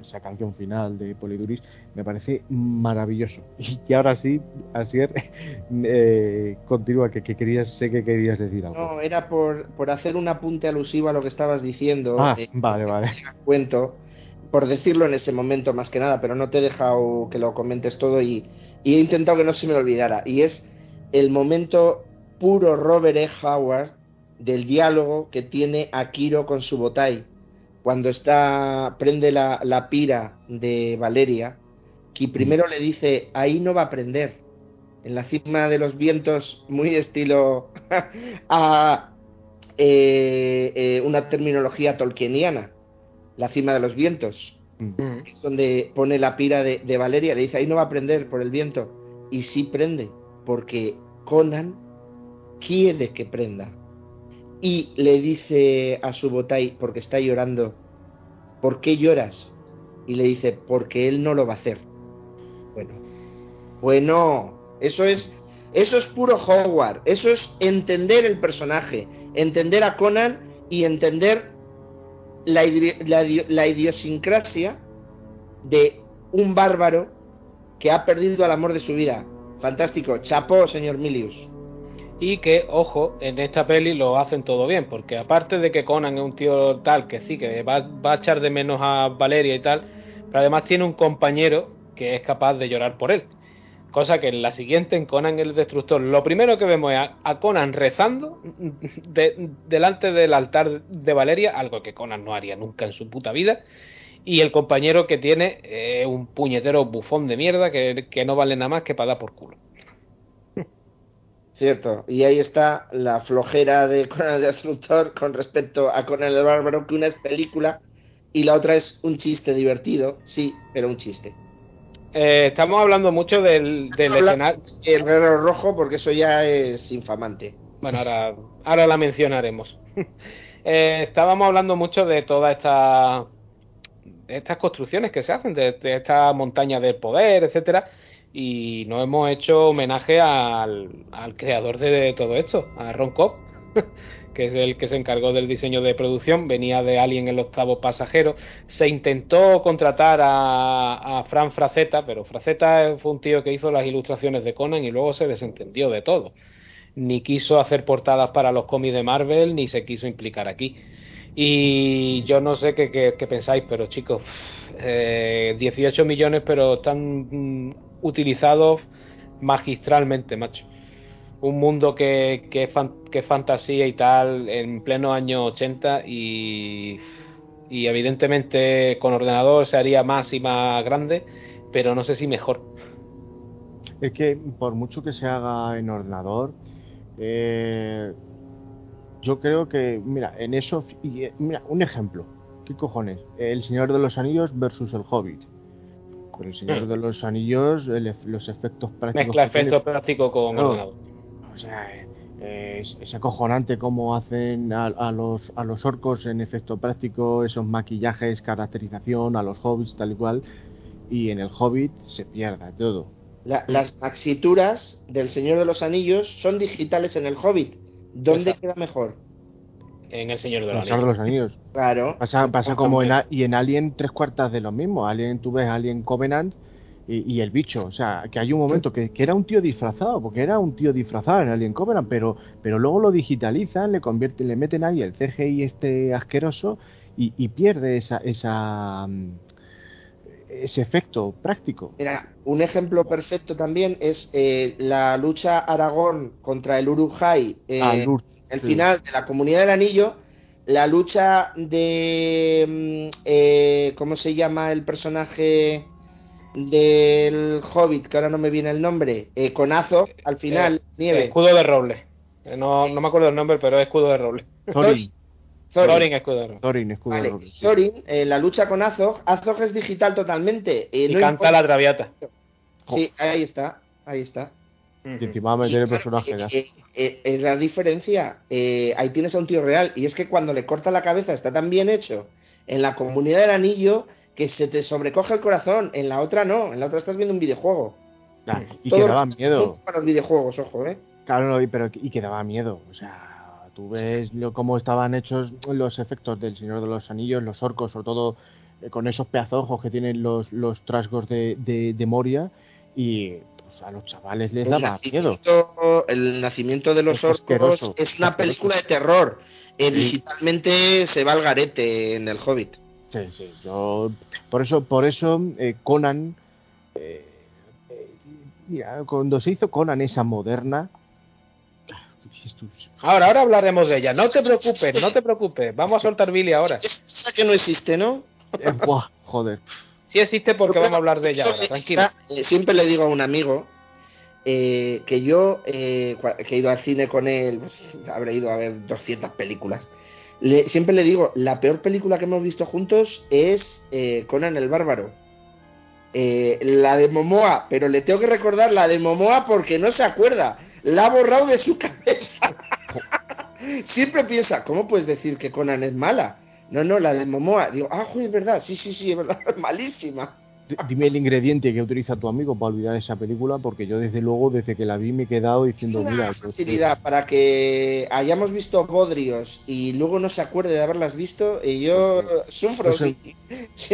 esa canción final de Poliduris me parece maravilloso. Y ahora sí, Asier, eh, continúa, que, querías, sé que querías decir algo. No, era por, por hacer un apunte alusivo a lo que estabas diciendo. Ah, eh, vale, vale. Cuento por decirlo en ese momento más que nada, pero no te he dejado que lo comentes todo y, he intentado que no se me olvidara. Y es el momento puro Robert E. Howard del diálogo que tiene Akiro con su botai cuando está prende la, la pira de Valeria que primero le dice ahí no va a prender en la cima de los vientos muy estilo a eh, eh, una terminología tolkieniana la cima de los vientos. Mm. Es donde pone la pira de, Valeria, le dice, ahí no va a prender por el viento. Y sí prende, porque Conan quiere que prenda. Y le dice a su botai, porque está llorando, ¿por qué lloras? Y le dice, porque él no lo va a hacer. Bueno, bueno, eso es, eso es puro Hogwarts, eso es entender el personaje, entender a Conan y entender la, idiosincrasia de un bárbaro que ha perdido el amor de su vida. Fantástico, chapó, señor Milius. Y que, ojo, en esta peli lo hacen todo bien, porque aparte de que Conan es un tío tal que sí, que va a echar de menos a Valeria y tal, pero además tiene un compañero que es capaz de llorar por él. Cosa que en la siguiente, en Conan el Destructor, lo primero que vemos es a, Conan rezando delante del altar de Valeria, algo que Conan no haría nunca en su puta vida. Y el compañero que tiene un puñetero bufón de mierda que, no vale nada más que para dar por culo. Cierto, y ahí está la flojera de Conan el Destructor con respecto a Conan el Bárbaro, que una es película y la otra es un chiste divertido, sí, pero un chiste. Eh, estamos hablando mucho del, del escenario. El guerrero rojo, porque eso ya es infamante. Bueno, ahora, ahora la mencionaremos. Eh, estábamos hablando mucho de todas estas estas construcciones que se hacen, de, esta montaña del poder, etcétera, y no hemos hecho homenaje al, al creador de todo esto, a Ron Cobb. que es el que se encargó del diseño de producción, venía de Alien el octavo pasajero. Se intentó contratar a, a Fran Fraceta, pero Fraceta fue un tío que hizo las ilustraciones de Conan y luego se desentendió de todo. Ni quiso hacer portadas para los cómics de Marvel, ni se quiso implicar aquí. Y yo no sé qué, qué, pensáis, pero chicos, 18 eh, millones, pero están mm, utilizados magistralmente, macho un mundo que, que, es fantasía y tal en pleno año 80 y, y evidentemente con ordenador se haría más y más grande, pero no sé si mejor. Es que por mucho que se haga en ordenador, eh, yo creo que, mira, en eso, eh, mira, un ejemplo, ¿qué cojones? El Señor de los Anillos versus el Hobbit. Con el Señor mm. de los Anillos, los efectos prácticos. Mezcla efectos prácticos con ordenador o sea, es, acojonante cómo hacen a, los, a los orcos en efecto práctico, esos maquillajes, caracterización, a los hobbits tal y cual, y en el hobbit se pierde todo. las maxituras del Señor de los Anillos son digitales en el Hobbit. ¿Dónde queda mejor? En el Señor de los, Anillos. de los Anillos. Claro. Pasa, pasa como en, y en Alien tres cuartas de lo mismo. Alien, tú ves Alien Covenant y, el bicho. O sea, que hay un momento que, era un tío disfrazado, porque era un tío disfrazado en Alien Covenant, pero, pero luego lo digitalizan, le convierten, le meten ahí el CGI este asqueroso y, pierde esa, esa mm, ese efecto práctico. Mira, un ejemplo perfecto también es eh, la lucha Aragón contra el Urujai, eh, ah, el final de la Comunidad del Anillo, la lucha de mm, eh, ¿cómo se llama el personaje del Hobbit? Que ahora no me viene el nombre, eh, con Azog, al final, nieve. Escudo de roble. No, no me acuerdo el nombre, pero es escudo de roble. Thorin. Thorin, Escudero. Thorin, eh, la lucha con Azog, Azog es digital totalmente. Eh, y canta la traviata. Sí, ahí está, ahí está. Y encima va a meter el personaje. Eh, eh, es la diferencia. ahí tienes a un tío real. Y es que cuando le corta la cabeza está tan bien hecho en la comunidad del anillo que se te sobrecoge el corazón. En la otra no. En la otra estás viendo un videojuego. y que daba miedo. Para los videojuegos, ojo, ¿eh? Claro, pero y que daba miedo. O sea, tú ves cómo estaban hechos los efectos del Señor de los Anillos, los orcos, sobre todo eh, con esos pedazos que tienen los, los trasgos de, de, Moria, y pues, a los chavales les daba miedo. El nacimiento de los orcos es una película de terror. Eh, digitalmente se va al garete en el Hobbit. Sí, sí. Yo, por eso, por eso eh, Conan, mira, cuando se hizo Conan esa moderna, Ahora, ahora hablaremos de ella. No te preocupes, no te preocupes. Vamos a soltar Billy ahora. Esa que no existe, ¿no? Eh, joder. Sí existe porque vamos a hablar de ella ahora, tranquilo. Eh, siempre le digo a un amigo eh, que yo, que he ido al cine con él, pues, habré ido a ver 200 películas. Siempre le digo, la peor película que hemos visto juntos es Conan el Bárbaro. la de Momoa, pero le tengo que recordar la de Momoa porque no se acuerda la ha borrado de su cabeza. Siempre piensa, ¿cómo puedes decir que Conan es mala? No, no, la de Momoa. Digo, ah, es verdad, sí, sí, sí, es verdad, malísima. Dime el ingrediente que utiliza tu amigo para olvidar esa película, porque yo desde luego, desde que la vi, me he quedado diciendo, mira... facilidad para que hayamos visto Bodrios y luego no se acuerde de haberlas visto, y yo sufro si,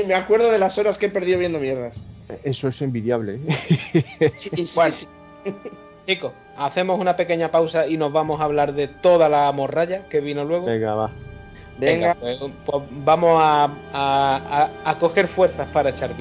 me acuerdo de las horas que he perdido viendo mierdas. Eso es envidiable. Sí, sí, sí. Chicos, hacemos una pequeña pausa y nos vamos a hablar de toda la morralla que vino luego. Venga, va. Venga, pues, pues, vamos a, a, a, coger fuerzas para echar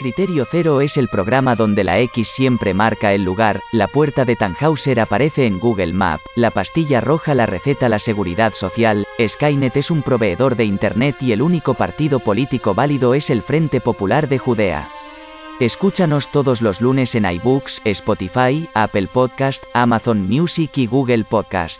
Criterio Cero es el programa donde la X siempre marca el lugar, la puerta de Tannhauser aparece en Google Map, la pastilla roja la receta la seguridad social, Skynet es un proveedor de Internet y el único partido político válido es el Frente Popular de Judea. Escúchanos todos los lunes en iBooks, Spotify, Apple Podcast, Amazon Music y Google Podcast.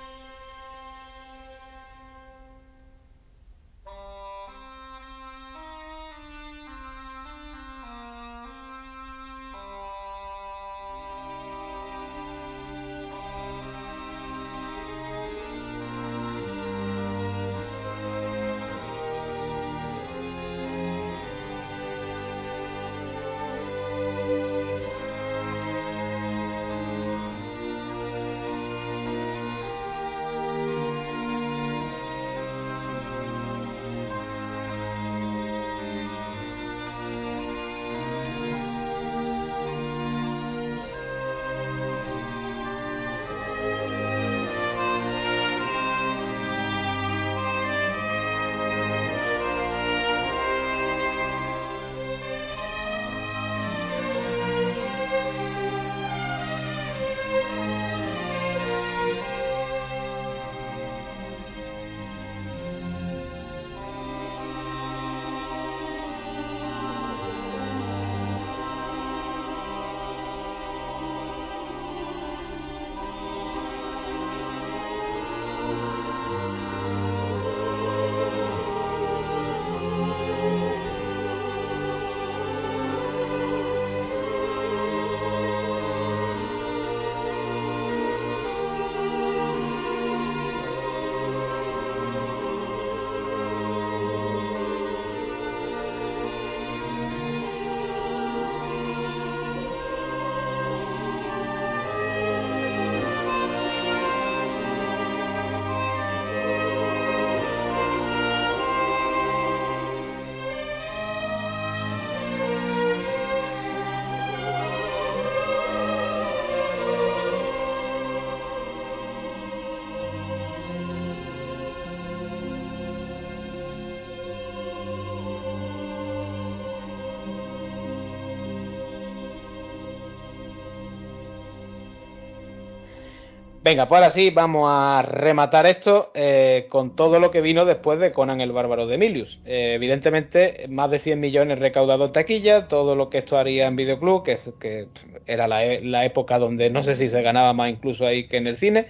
Venga, pues ahora sí, vamos a rematar esto eh, con todo lo que vino después de Conan el Bárbaro de Emilius. Eh, evidentemente, más de 100 millones recaudados en taquilla, todo lo que esto haría en Videoclub, que, era la, la, época donde no sé si se ganaba más incluso ahí que en el cine.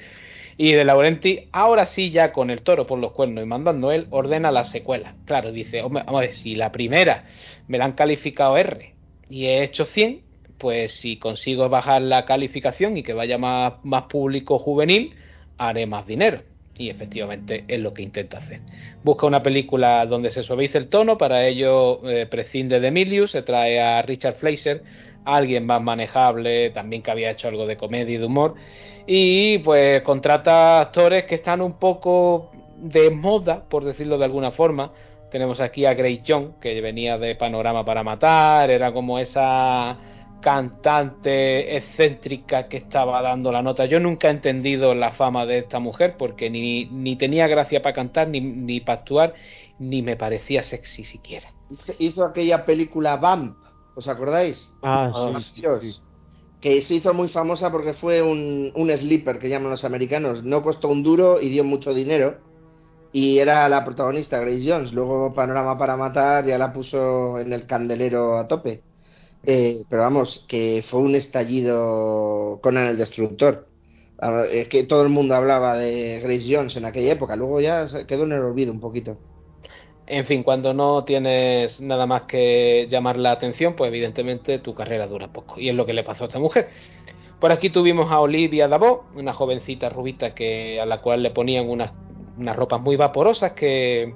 Y de Laurenti, ahora sí, ya con el toro por los cuernos y mandando él, ordena la secuela. Claro, dice, hombre, vamos a ver, si la primera me la han calificado R y he hecho 100, pues si consigo bajar la calificación y que vaya más, más público juvenil, haré más dinero. Y efectivamente es lo que intenta hacer. Busca una película donde se suavice el tono, para ello eh, prescinde de Emilius, se trae a Richard Fleischer, alguien más manejable, también que había hecho algo de comedia y de humor, y pues contrata actores que están un poco de moda, por decirlo de alguna forma. Tenemos aquí a Grace Young, que venía de Panorama para Matar, era como esa cantante excéntrica que estaba dando la nota. Yo nunca he entendido la fama de esta mujer porque ni, ni tenía gracia para cantar, ni, ni para actuar, ni me parecía sexy siquiera. Hizo, aquella película Vamp, ¿os acordáis? Ah, sí, Que se hizo muy famosa porque fue un, un sleeper que llaman los americanos. No costó un duro y dio mucho dinero. Y era la protagonista, Grace Jones. Luego Panorama para Matar ya la puso en el candelero a tope. Eh, pero vamos, que fue un estallido con el Destructor. Es que todo el mundo hablaba de Grace Jones en aquella época, luego ya quedó en el olvido un poquito. En fin, cuando no tienes nada más que llamar la atención, pues evidentemente tu carrera dura poco. Y es lo que le pasó a esta mujer. Por aquí tuvimos a Olivia Dabo, una jovencita rubita que, a la cual le ponían unas, unas ropas muy vaporosas que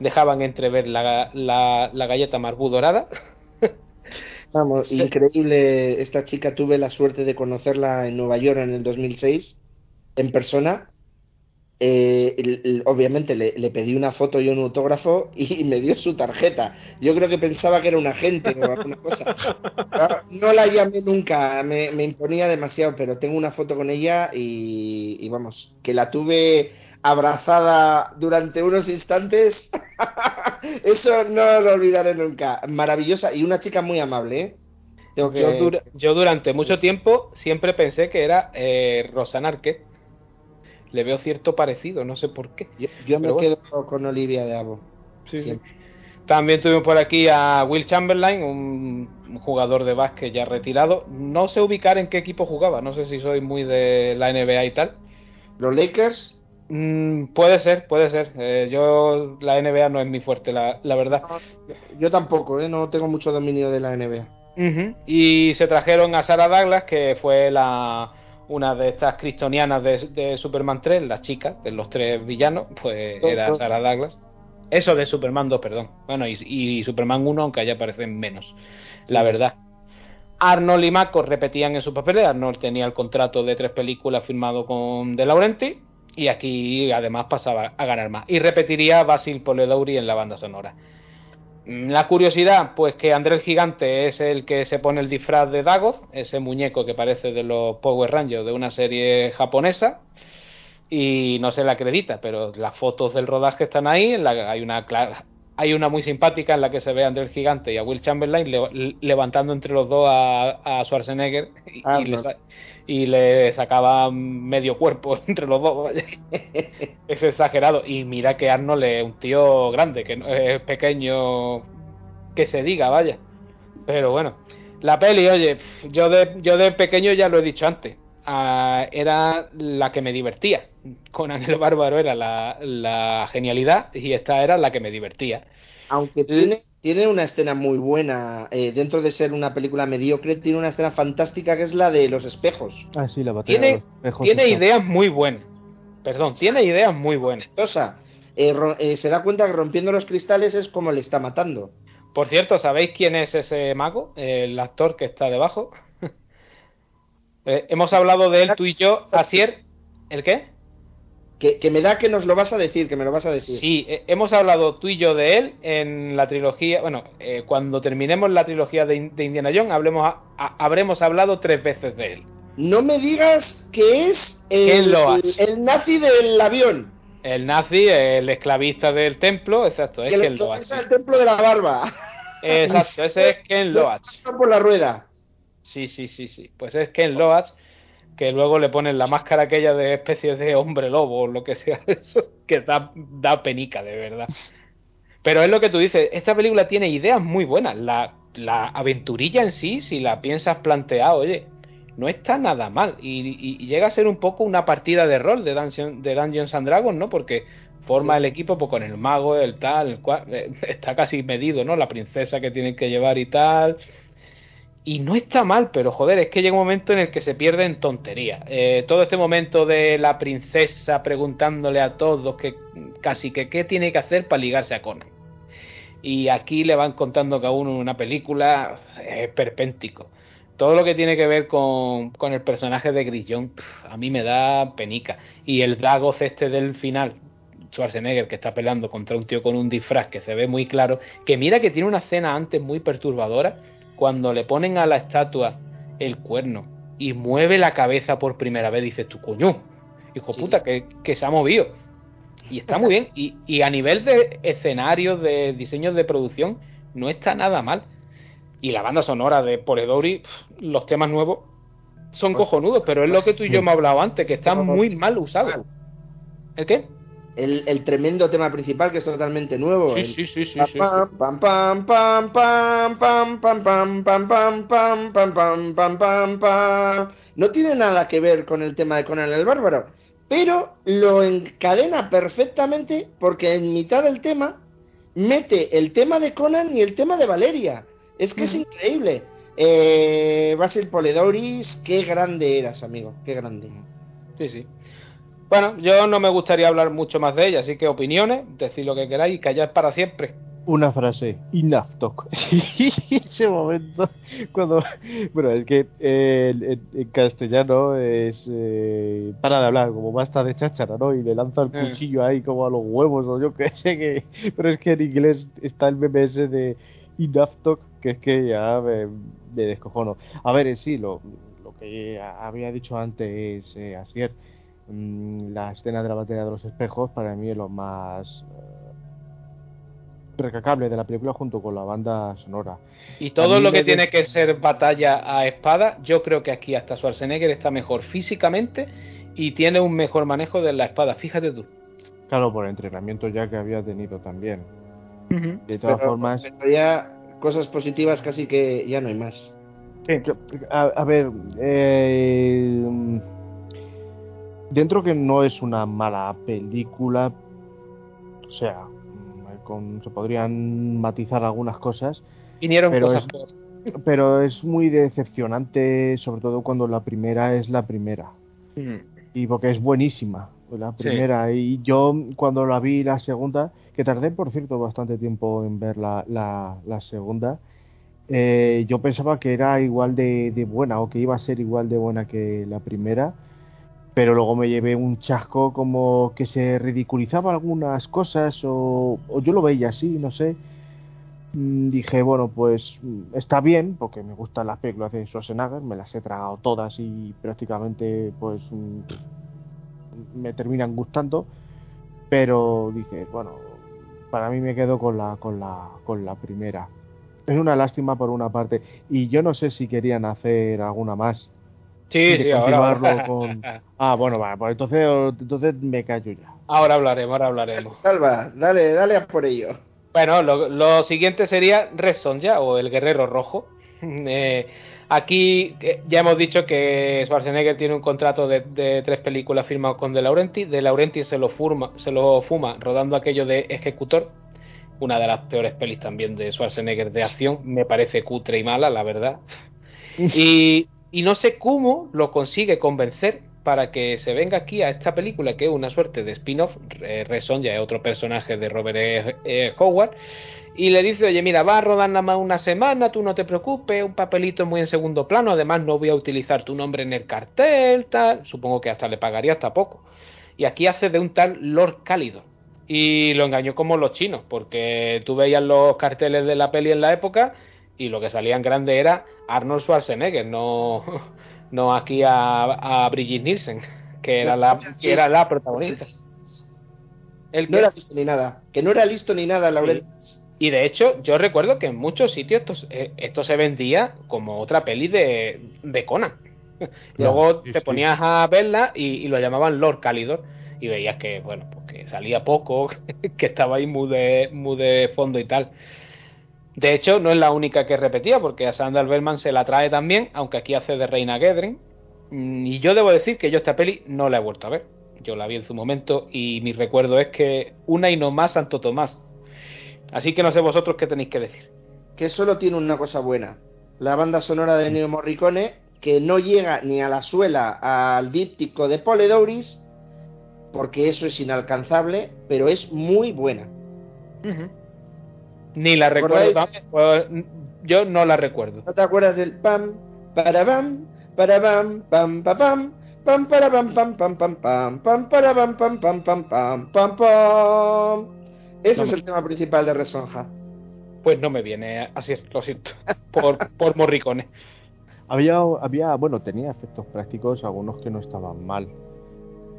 dejaban entrever la, la, la galleta marbú dorada. Vamos, increíble. Esta chica tuve la suerte de conocerla en Nueva York en el 2006, en persona. Eh, obviamente le, le, pedí una foto y un autógrafo y me dio su tarjeta. Yo creo que pensaba que era un agente o alguna cosa. No, la llamé nunca, me, me, imponía demasiado, pero tengo una foto con ella y, y vamos, que la tuve abrazada durante unos instantes. Eso no lo olvidaré nunca. Maravillosa y una chica muy amable. ¿eh? Tengo que... yo, dura, yo, durante mucho tiempo siempre pensé que era eh, Rosana Arquette. Le veo cierto parecido, no sé por qué. Yo, yo me quedo con Olivia de Abo. Sí, También tuvimos por aquí a Will Chamberlain, un, jugador de básquet ya retirado. No sé ubicar en qué equipo jugaba, no sé si soy muy de la NBA y tal. ¿Los Lakers? Mm, puede ser, puede ser. Eh, yo, la NBA no es mi fuerte, la, la verdad. No, yo tampoco, ¿eh? no tengo mucho dominio de la NBA. Uh -huh. Y se trajeron a Sarah Douglas, que fue la una de estas cristonianas de, de Superman 3, la chica de los tres villanos, pues era. Sarah Douglas. Eso de Superman 2, perdón. Bueno, y, y Superman 1, aunque allá parecen menos, sí, la verdad. Arnold y Mako repetían en sus papeles. Arnold tenía el contrato de tres películas firmado con De Laurenti y aquí además pasaba a ganar más. Y repetiría Basil Poledouri en la banda sonora. La curiosidad, pues que André el Gigante es el que se pone el disfraz de Dagoth, ese muñeco que parece de los Power Rangers de una serie japonesa, y no se la acredita, pero las fotos del rodaje están ahí, la, hay una hay una muy simpática en la que se ve a André el Gigante y a Will Chamberlain le, levantando entre los dos a, a Schwarzenegger y, ah, y, no. Y, le, sacaba medio cuerpo entre los dos. Vaya. es exagerado. Y mira que Arnold es un tío grande, que no es pequeño que se diga, vaya. Pero bueno, la peli, oye, yo de, yo de pequeño ya lo he dicho antes. Uh, era la que me divertía. Conan el Bárbaro era la, la, genialidad y esta era la que me divertía. Aunque tiene, tiene una escena muy buena, eh, dentro de ser una película mediocre, tiene una escena fantástica que es la de los espejos. Ah, sí, la batalla tiene, espejos, tiene ideas muy buenas. Perdón, tiene ideas muy buenas. Eh, eh, se da cuenta que rompiendo los cristales es como le está matando. Por cierto, ¿sabéis quién es ese mago? El actor que está debajo. Eh, hemos hablado de él tú y yo, Asier. ¿El qué? Que, que, me da que nos lo vas a decir, que me lo vas a decir. Sí, eh, hemos hablado tú y yo de él en la trilogía. Bueno, eh, cuando terminemos la trilogía de, de Indiana Jones, hablemos a, a, habremos hablado tres veces de él. No me digas que es el, el, el nazi del avión. El nazi, el esclavista del templo, exacto, es el Ken Loach. del templo de la barba. Exacto, ese es Ken Loach. Por la rueda. Sí, sí, sí, sí. Pues es Ken Loach. Que luego le ponen la máscara aquella de especie de hombre lobo o lo que sea eso, que da, da penica, de verdad. Pero es lo que tú dices, esta película tiene ideas muy buenas. La, la aventurilla en sí, si la piensas planteado, oye, no está nada mal. Y, llega a ser un poco una partida de rol de, Dungeon, de Dungeons and Dragons, ¿no? Porque forma el equipo pues, con el mago, el tal, el cual, eh, está casi medido, ¿no? La princesa que tienen que llevar y tal. Y no está mal, pero joder, es que llega un momento en el que se pierde en tonterías. Eh, todo este momento de la princesa preguntándole a todos que casi que qué tiene que hacer para ligarse a Conan. Y aquí le van contando cada uno una película, es perpéntico todo lo que tiene que ver con, con el personaje de Grillón, a mí me da penica. Y el Dagoz este del final, Schwarzenegger, que está peleando contra un tío con un disfraz que se ve muy claro, que mira que tiene una escena antes muy perturbadora, cuando le ponen a la estatua el cuerno y mueve la cabeza por primera vez, dices tú, coño, hijo puta, que, que, se ha movido. Y está muy bien. Y, y a nivel de escenarios, de diseños de producción, no está nada mal. Y la banda sonora de Poledori, los temas nuevos son pues, cojonudos, pero es lo que tú y yo hemos hablado antes, que están muy mal usados. ¿El qué? El, tremendo tema principal que es totalmente nuevo. Sí, sí, sí, sí, pam, pam, pam, pam, pam, pam, pam, pam, pam, pam, pam, pam, pam, pam, pam. No tiene nada que ver con el tema de Conan el Bárbaro, pero lo encadena perfectamente porque en mitad del tema mete el tema de Conan y el tema de Valeria. Es que es increíble. Eh, Basil Poledoris, qué grande eras, amigo, qué grande. Sí, sí. Bueno, yo no me gustaría hablar mucho más de ella, así que opiniones, decid lo que queráis y callar para siempre. Una frase, enough talk. Ese momento, cuando. Bueno, es que eh, en, castellano es. Eh, para de hablar, como basta de cháchara, ¿no? Y le lanza el eh. cuchillo ahí como a los huevos, o yo qué sé, que. Pero es que en inglés está el MMS de enough talk que es que ya me, descojono. A ver, sí, lo, lo que había dicho antes, eh, Asier, mm, la escena de la batalla de los espejos para mí es lo más eh, recacable de la película junto con la banda sonora. Y todo lo que tiene que ser batalla a espada, yo creo que aquí hasta Schwarzenegger está mejor físicamente y tiene un mejor manejo de la espada, fíjate tú. Claro, por el entrenamiento ya que había tenido también. De todas formas cosas positivas casi que ya no hay más. Sí. A, ver, eh, dentro que no es una mala película, o sea, con, se podrían matizar algunas cosas. Vinieron pero cosas es, Pero es muy decepcionante, sobre todo cuando la primera es la primera. Mm. Y porque es buenísima la primera. Y yo cuando la vi la segunda, que tardé por cierto bastante tiempo en ver la, la, segunda, eh, yo pensaba que era igual de, buena o que iba a ser igual de buena que la primera, pero luego me llevé un chasco como que se ridiculizaba algunas cosas o, yo lo veía así, no sé. Mm, dije, bueno, pues mm, está bien, porque me gustan las películas de Schwarzenegger, me las he tragado todas y prácticamente pues mm, me terminan gustando, pero dije, bueno, para mí me quedo con la, con la, con la primera. Es una lástima por una parte. Y yo no sé si querían hacer alguna más. Sí, sí, ahora. Con... Ah, bueno, va, pues entonces, entonces me callo ya. Ahora hablaremos, ahora hablaremos. Salva, dale, dale a por ello. Bueno, lo, lo siguiente sería Red Sonja o el Guerrero Rojo. eh, Aquí eh, ya hemos dicho que Schwarzenegger tiene un contrato de, tres películas firmado con De Laurenti. De Laurenti se lo, se lo fuma rodando aquello de Ejecutor, una de las peores pelis también de Schwarzenegger de acción. Me parece cutre y mala, la verdad. Y, no sé cómo lo consigue convencer para que se venga aquí a esta película, que es una suerte de spin-off. Reson ya es otro personaje de Robert e. E. Howard y le dice, oye, mira, va a rodar nada más una semana, tú no te preocupes, un papelito muy en segundo plano, además no voy a utilizar tu nombre en el cartel, tal, supongo que hasta le pagaría hasta poco. Y aquí hace de un tal Lord Cálido. Y lo engañó como los chinos, porque tú veías los carteles de la peli en la época y lo que salía en grande era Arnold Schwarzenegger, no, no aquí a, a Brigitte Nielsen, que era la, que era la protagonista. El no era listo ni nada, que no era listo ni nada, Laurel. Y de hecho, yo recuerdo que en muchos sitios esto, eh, esto se vendía como otra peli de, de Conan. Luego te ponías a verla y, lo llamaban Lord Calidor y veías que, bueno, pues que salía poco, que estaba ahí muy de, muy de fondo y tal. De hecho, no es la única que repetía, porque a Sandal Bellman se la trae también, aunque aquí hace de Reina Gedren. Mm, y yo debo decir que yo esta peli no la he vuelto a ver. Yo la vi en su momento y mi recuerdo es que una y no más Santo Tomás. Así que no sé vosotros qué tenéis que decir. Que solo tiene una cosa buena. La banda sonora de Neo Morricone, que no llega ni a la suela al díptico de Poledouris, porque eso es inalcanzable, pero es muy buena. Ni la recuerdo. Yo no la recuerdo. ¿No te acuerdas del pam, para pam, para pam, pam, pam, pam, pam, para pam, pam, pam, pam, pam, pam, para pam, pam, pam, pam, pam, pam, pam? Ese es el tema principal de Resonja. Pues no me viene así, lo siento, por, por morricones. Había, había, bueno, tenía efectos prácticos, algunos que no estaban mal.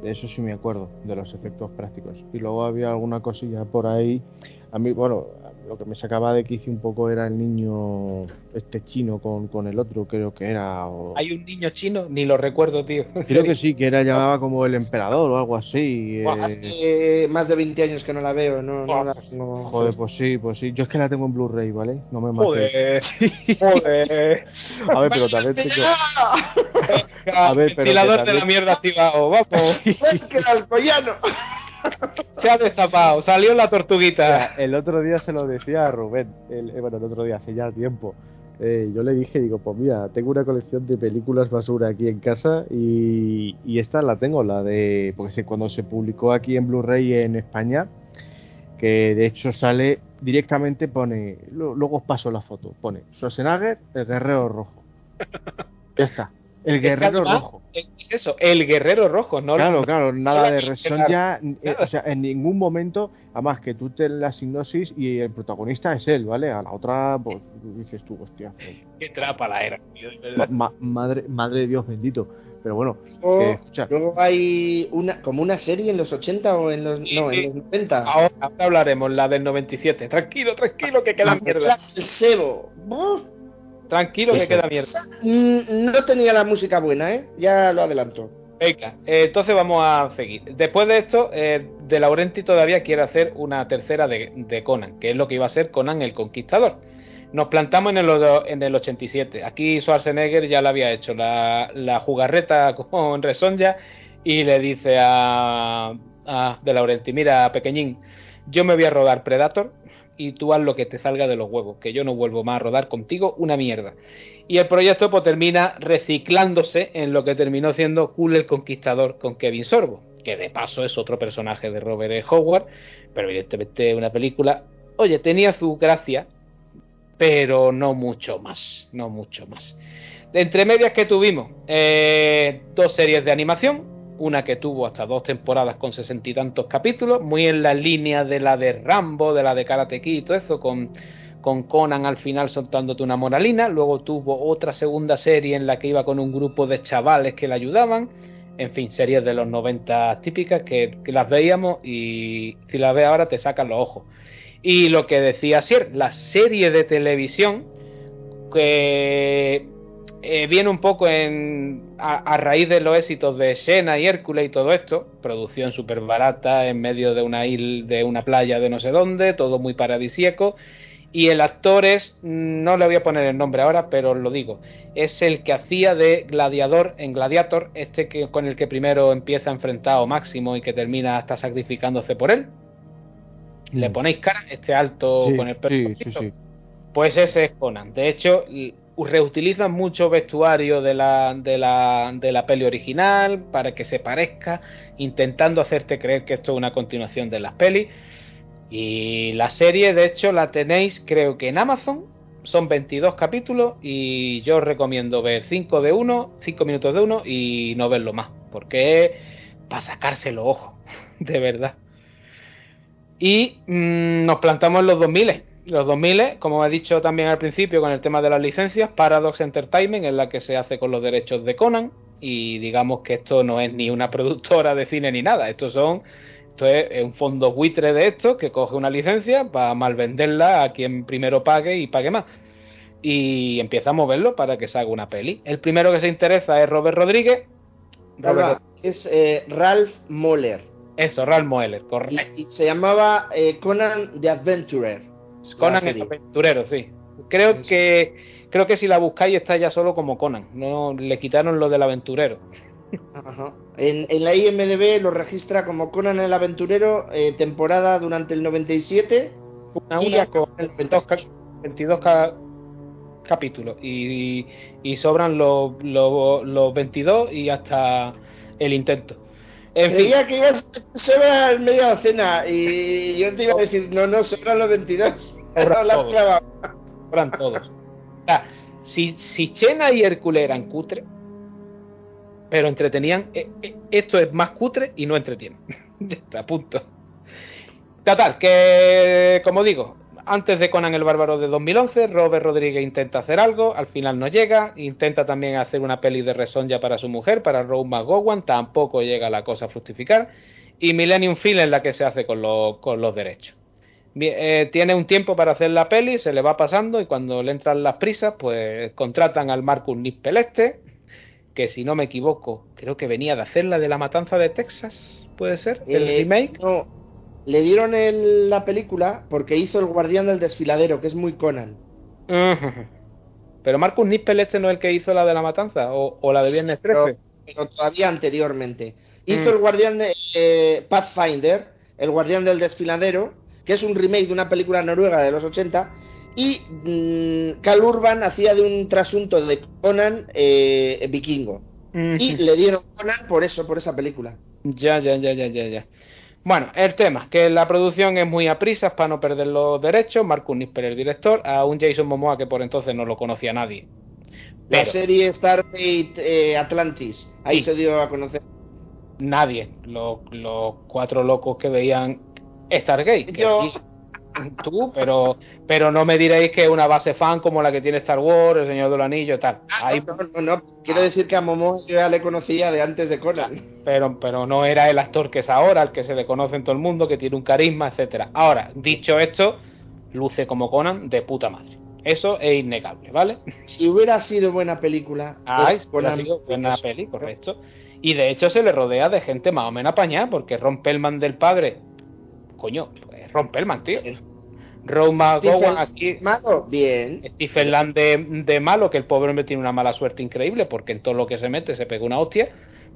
De eso sí me acuerdo, de los efectos prácticos. Y luego había alguna cosilla por ahí. A mí, bueno, lo que me sacaba de quicio un poco era el niño este chino con, con el otro, creo que era. ¿Hay un niño chino? Ni lo recuerdo, tío. Creo que sí, que era llamaba como el emperador o algo así. Eh. más de 20 años que no la veo, no, Joder, pues sí, pues sí. Yo es que la tengo en Blu-ray, ¿vale? No me mates. Joder. A ver, pero también tengo... A ver, pero Ventilador de la mierda activado, vamos. que el alcoyano. Se ha destapado, salió la tortuguita. el otro día se lo decía a Rubén, el, eh, bueno, el otro día, hace ya tiempo. Eh, yo le dije, digo, pues mira, tengo una colección de películas basura aquí en casa y, esta la tengo, la de, porque sé, cuando se publicó aquí en Blu-ray en España, que de hecho sale directamente, pone, luego os paso la foto, pone Schwarzenegger, el guerrero rojo. Ya está. El guerrero rojo. Es eso, el guerrero rojo, ¿no? Claro, claro, nada de Resón ya, eh, o sea, en ningún momento, además que tú te la sinopsis y el protagonista es él, ¿vale? A la otra, pues dices tú, hostia. Pues, Qué trapa la era, madre, madre de Dios bendito. Pero bueno, luego, hay una como una serie en los 80 o en los, no, en los 90. Ahora, hablaremos, la del 97. Tranquilo, tranquilo, que queda mierda. El cebo. Tranquilo que queda mierda. Mm, no tenía la música buena, ¿eh? Ya lo adelanto. Venga, eh, entonces vamos a seguir. Después de esto, eh, De Laurenti todavía quiere hacer una tercera de, Conan, que es lo que iba a ser Conan el Conquistador. Nos plantamos en el, en el 87. Aquí Schwarzenegger ya le había hecho la, la jugarreta con Resonja y le dice a, a De Laurenti, mira, pequeñín, yo me voy a rodar Predator, y tú haz lo que te salga de los huevos, que yo no vuelvo más a rodar contigo una mierda. Y el proyecto pues termina reciclándose en lo que terminó siendo Cool el Conquistador con Kevin Sorbo, que de paso es otro personaje de Robert E. Howard, pero evidentemente una película, oye, tenía su gracia, pero no mucho más, no mucho más. De entre medias que tuvimos, eh, dos series de animación, una que tuvo hasta dos temporadas con sesenta y tantos capítulos, muy en la línea de la de Rambo, de la de Karate Kid y todo eso, con, con Conan al final soltándote una moralina, luego tuvo otra segunda serie en la que iba con un grupo de chavales que le ayudaban, en fin, series de los 90 típicas que, que las veíamos y si las ves ahora te sacan los ojos. Y lo que decía Sier, la serie de televisión que eh, viene un poco en, a, raíz de los éxitos de Xena y Hércules y todo esto, producción súper barata en medio de una isla, de una playa de no sé dónde, todo muy paradisíaco. Y el actor es, no le voy a poner el nombre ahora, pero lo digo, es el que hacía de gladiador en Gladiator, este que, con el que primero empieza enfrentado Máximo y que termina hasta sacrificándose por él. ¿Le mm. ponéis cara? Este alto con el pelo. pues ese es Conan. De hecho, reutilizan mucho vestuario de la, de, la, de la peli original para que se parezca, intentando hacerte creer que esto es una continuación de las pelis. Y la serie, de hecho, la tenéis creo que en Amazon. Son 22 capítulos y yo os recomiendo ver 5 de uno, 5 minutos de uno y no verlo más. Porque es para sacarse los ojos, de verdad. Y mm, nos plantamos en los 2000 los 2000, como he dicho también al principio con el tema de las licencias, Paradox Entertainment es la que se hace con los derechos de Conan y digamos que esto no es ni una productora de cine ni nada, esto son esto es un fondo buitre de esto que coge una licencia para mal venderla a quien primero pague y pague más. y empieza a moverlo para que se haga una peli. El primero que se interesa es Robert Rodríguez. es eh, Ralph Moller. Eso, Ralph Moller, correcto. Y, se llamaba eh, Conan the Adventurer. Conan el Aventurero, sí. Creo que creo que si la buscáis está ya solo como Conan. No le quitaron lo del aventurero. En, la IMDB lo registra como Conan el Aventurero, eh, temporada durante el 97. Una, y con el 22, capítulos. Y, sobran los, los, 22 y hasta el intento. En Creía que ibas a media docena y yo te iba a decir, no, no, sobran los 22. Sobran todos. O sea, si, si Chena y Hércules eran cutre, pero entretenían. Eh, eh, esto es más cutre y no entretiene. ya está, punto. Total, que como digo, antes de Conan el Bárbaro de 2011, Robert Rodríguez intenta hacer algo, al final no llega, intenta también hacer una peli de ya para su mujer, para Rose McGowan, tampoco llega la cosa a fructificar, y Millennium Film es la que se hace con, con los derechos. Eh, tiene un tiempo para hacer la peli, se le va pasando y cuando le entran las prisas, pues contratan al Marcus Nispel este, que si no me equivoco, creo que venía de hacer la de la matanza de Texas, puede ser, el eh, remake. No, le dieron la película porque hizo El Guardián del Desfiladero, que es muy Conan. Pero Marcus Nispel este no es el que hizo la de la matanza, o, la de Viernes 13. Pero, todavía anteriormente. Hizo mm. El Guardián de eh, Pathfinder, El Guardián del Desfiladero, que es un remake de una película noruega de los 80, y mm, Cal Urban hacía de un trasunto de Conan eh, vikingo. Y le dieron Conan por eso, por esa película. Ya, ya, ya, ya, ya, ya. Bueno, el tema, que la producción es muy a prisas para no perder los derechos. Marcus Nisper, el director, a un Jason Momoa que por entonces no lo conocía nadie. La serie Stargate eh, Atlantis, ahí se dio a conocer. Nadie, los, cuatro locos que veían Stargate. Que Yo tú, pero, pero no me diréis que es una base fan como la que tiene Star Wars, El Señor del Anillo tal. Ah, no, no, quiero decir que a Momo yo ya le conocía de antes de Conan. Pero, pero no era el actor que es ahora, el que se le conoce en todo el mundo, que tiene un carisma, etcétera. Ahora, dicho esto, luce como Conan de puta madre. Eso es innegable, ¿vale? Si hubiera sido buena película. Ah, hubiera sido buena peli, correcto. Y de hecho se le rodea de gente más o menos apañada, porque Ron Pellman del padre. Coño, pues Ron Pellman, tío. Roma Gowan aquí. Malo, bien. Stephen Land de, malo, que el pobre hombre tiene una mala suerte increíble porque en todo lo que se mete se pega una hostia.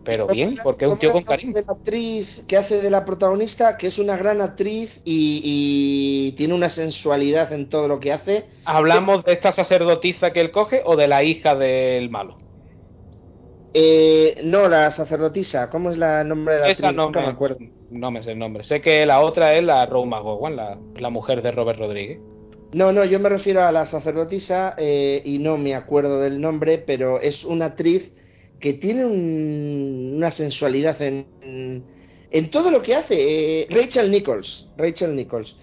Pero bien, porque es un tío con cariño. De la actriz que hace de la protagonista, que es una gran actriz y, tiene una sensualidad en todo lo que hace. ¿Hablamos de esta sacerdotisa que él coge o de la hija del malo? Eh, no, la sacerdotisa. ¿Cómo es la nombre de la actriz? No me, acuerdo. No me sé el nombre. Sé que la otra es la Roma Gowan, la, la mujer de Robert Rodríguez. No, no, yo me refiero a la sacerdotisa eh, y no me acuerdo del nombre, pero es una actriz que tiene una sensualidad en, en, todo lo que hace. Eh, Rachel Nichols. Rachel Nichols.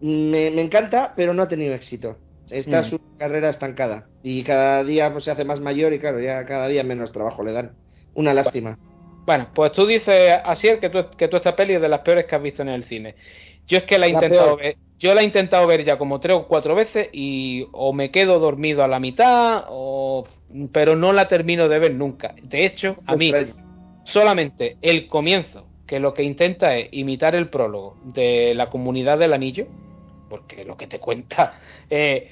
me, encanta, pero no ha tenido éxito. Está mm. su carrera estancada. Y cada día pues, se hace más mayor y claro, ya cada día menos trabajo le dan. Una lástima. Bueno, pues tú dices, así que tú, que tú esta peli es de las peores que has visto en el cine. Yo es que la he intentado ver, yo la he intentado ver ya como tres o cuatro veces y o me quedo dormido a la mitad o pero no la termino de ver nunca. De hecho, a mí solamente el comienzo, que lo que intenta es imitar el prólogo de la comunidad del anillo, porque lo que te cuenta eh,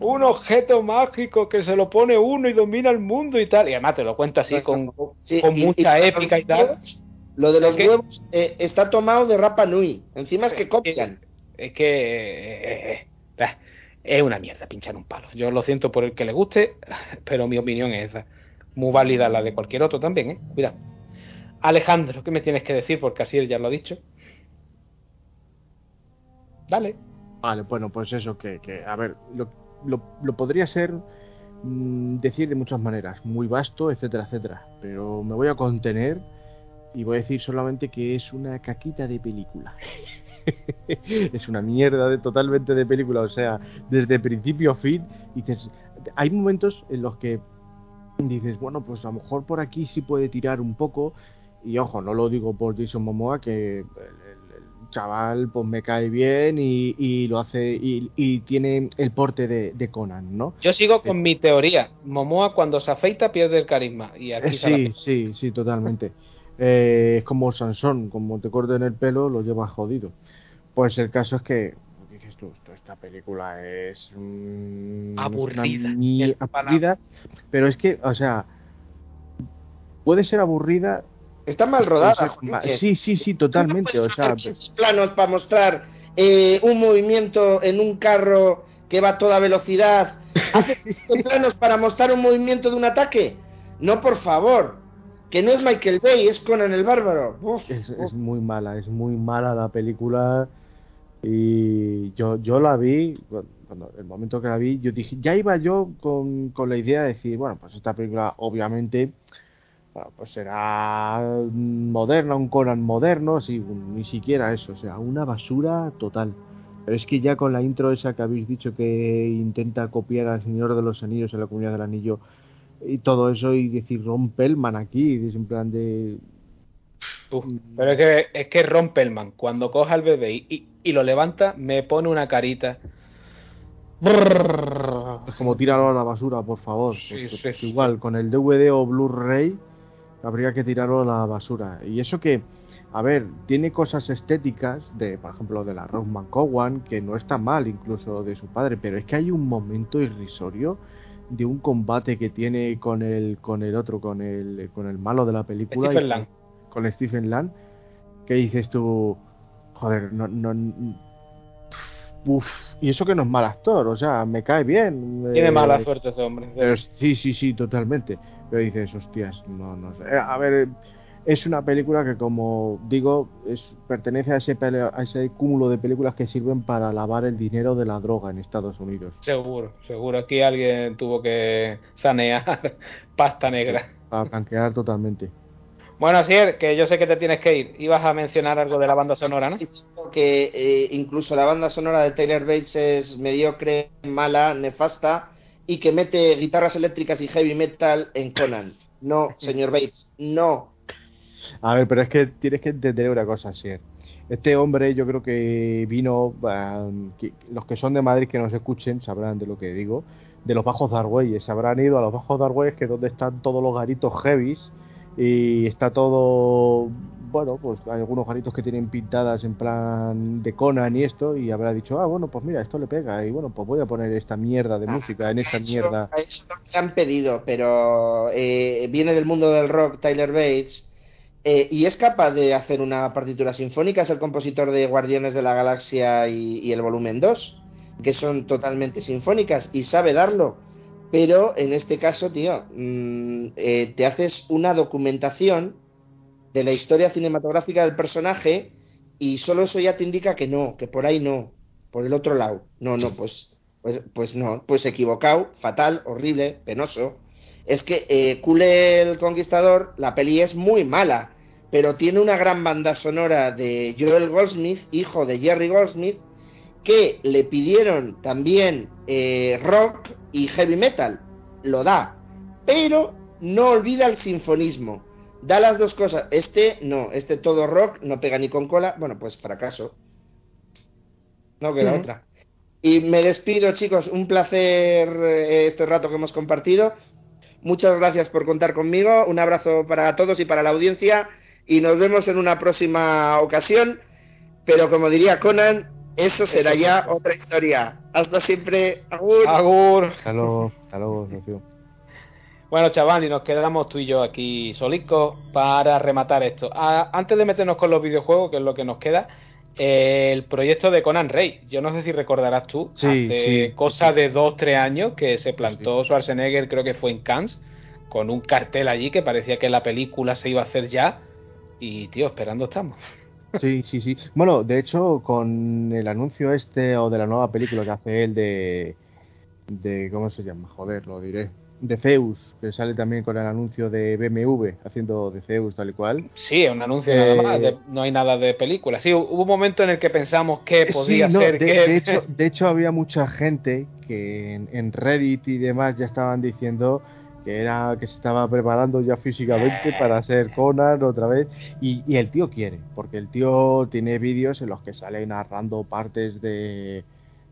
un objeto mágico que se lo pone uno y domina el mundo y tal. Y además te lo cuenta así con, con mucha épica y tal. Lo de los huevos eh, está tomado de Rapa Nui. Encima es que copian. Es que eh, eh, es una mierda pinchar un palo. Yo lo siento por el que le guste, pero mi opinión es esa. Muy válida la de cualquier otro también, ¿eh? Cuidado. Alejandro, ¿qué me tienes que decir? Porque así él ya lo ha dicho. Dale. Vale, bueno, pues eso, que, que a ver, lo, lo, podría ser mm, decir de muchas maneras, muy vasto, etcétera, etcétera. Pero me voy a contener y voy a decir solamente que es una caquita de película. es una mierda de, totalmente de película, o sea, desde principio a fin, dices, hay momentos en los que dices, bueno, pues a lo mejor por aquí sí puede tirar un poco, y ojo, no lo digo por Jason Momoa, que chaval pues me cae bien y, lo hace y, tiene el porte de, Conan, ¿no? Yo sigo con mi teoría. Momoa cuando se afeita pierde el carisma. Y aquí sí, sí, sí, totalmente. Eh, es como Sansón, como te corten el pelo, lo llevas jodido. Pues el caso es que, dices tú, esta película es aburrida, aburrida, pero es que, o sea, puede ser aburrida. Está mal rodada. sí, sí, sí, totalmente. o sea, planos para mostrar eh, un movimiento en un carro que va a toda velocidad. ¿Hace planos para mostrar un movimiento de un ataque? No, por favor que no es Michael Bay, es Conan el Bárbaro. es, muy mala, es muy mala la película. Y yo, yo la vi, cuando el momento que la vi, yo dije, ya iba yo con, con la idea de decir, bueno, pues esta película obviamente pues será moderna, un Conan moderno, sí, ni siquiera eso, o sea, una basura total. Pero es que ya con la intro esa que habéis dicho que intenta copiar al Señor de los Anillos en la Comunidad del Anillo, y todo eso y decir Ron Pellman aquí, en plan de... pero es que, es que Ron Pellman, cuando coja al bebé y, y, lo levanta, me pone una carita. Es como tirarlo a la basura, por favor. Pues igual, con el DVD o Blu-ray habría que tirarlo a la basura. Y eso que, a ver, tiene cosas estéticas, de por ejemplo, de la Rock McCowan, que no está mal incluso de su padre, pero es que hay un momento irrisorio de un combate que tiene con el con el otro, con el con el malo de la película, Stephen con, Stephen Lang, que dices tú, joder, no, no, uf, y eso que no es mal actor, o sea, me cae bien. Tiene eh, mala suerte ese hombre. sí, sí, sí, totalmente. Pero dices, hostias, no, no sé. A ver, es una película que, como digo, es, pertenece a ese, a ese cúmulo de películas que sirven para lavar el dinero de la droga en Estados Unidos. Seguro, seguro. Aquí alguien tuvo que sanear pasta negra. Para blanquear totalmente. Bueno, Asier, que yo sé que te tienes que ir. Ibas a mencionar algo de la banda sonora, ¿no? Que eh, incluso la banda sonora de Taylor Bates es mediocre, mala, nefasta y que mete guitarras eléctricas y heavy metal en Conan. No, señor Bates, no. A ver, pero es que tienes que entender una cosa, sí. Este hombre yo creo que vino, los que son de Madrid que nos escuchen sabrán de lo que digo, de los bajos Darweyes, habrán ido a los bajos Darweyes que es donde están todos los garitos heavies y está todo, bueno, pues hay algunos garitos que tienen pintadas en plan de Conan y esto y habrá dicho, ah, bueno, pues mira, esto le pega y bueno, pues voy a poner esta mierda de ah, música en esta mierda. Eso me han pedido, pero eh, viene del mundo del rock Tyler Bates eh, y es capaz de hacer una partitura sinfónica, es el compositor de Guardianes de la Galaxia y, el volumen 2, que son totalmente sinfónicas, y sabe darlo. Pero en este caso, tío, mm, eh, te haces una documentación de la historia cinematográfica del personaje y solo eso ya te indica que no, que por ahí no, por el otro lado. No, no, pues, pues, pues no, pues equivocado, fatal, horrible, penoso es que eh, Kule el Conquistador, la peli es muy mala, pero tiene una gran banda sonora de Joel Goldsmith, hijo de Jerry Goldsmith, que le pidieron también eh, rock y heavy metal. Lo da, pero no olvida el sinfonismo. Da las dos cosas. Este no, este todo rock, no pega ni con cola. Bueno, pues fracaso. No queda otra. Y me despido, chicos. Un placer eh, este rato que hemos compartido. Muchas gracias por contar conmigo. Un abrazo para todos y para la audiencia. Y nos vemos en una próxima ocasión. Pero como diría Conan, eso será ya otra historia. Hasta siempre. Agur. Agur. Hasta luego. Hasta luego, Bueno, chaval, y nos quedamos tú y yo aquí solicos para rematar esto. Ah, antes de meternos con los videojuegos, que es lo que nos queda, el proyecto de Conan Rey. Yo no sé si recordarás tú, hace cosa de dos, tres años que se plantó Schwarzenegger, creo que fue en Cannes, con un cartel allí que parecía que la película se iba a hacer ya. Y, tío, esperando estamos. Sí, sí, sí. Bueno, de hecho, con el anuncio este o de la nueva película que hace él de. de ¿Cómo se llama? Joder, lo diré de Zeus, que sale también con el anuncio de BMW haciendo de Zeus tal y cual. Sí, un anuncio nada más, eh, no hay nada de película. Sí, hubo un momento en el que pensamos que podía ser. De, de, hecho, de hecho, había mucha gente que en, Reddit y demás ya estaban diciendo que era que se estaba preparando ya físicamente para ser Conan otra vez y, y el tío quiere porque el tío tiene vídeos en los que sale narrando partes de,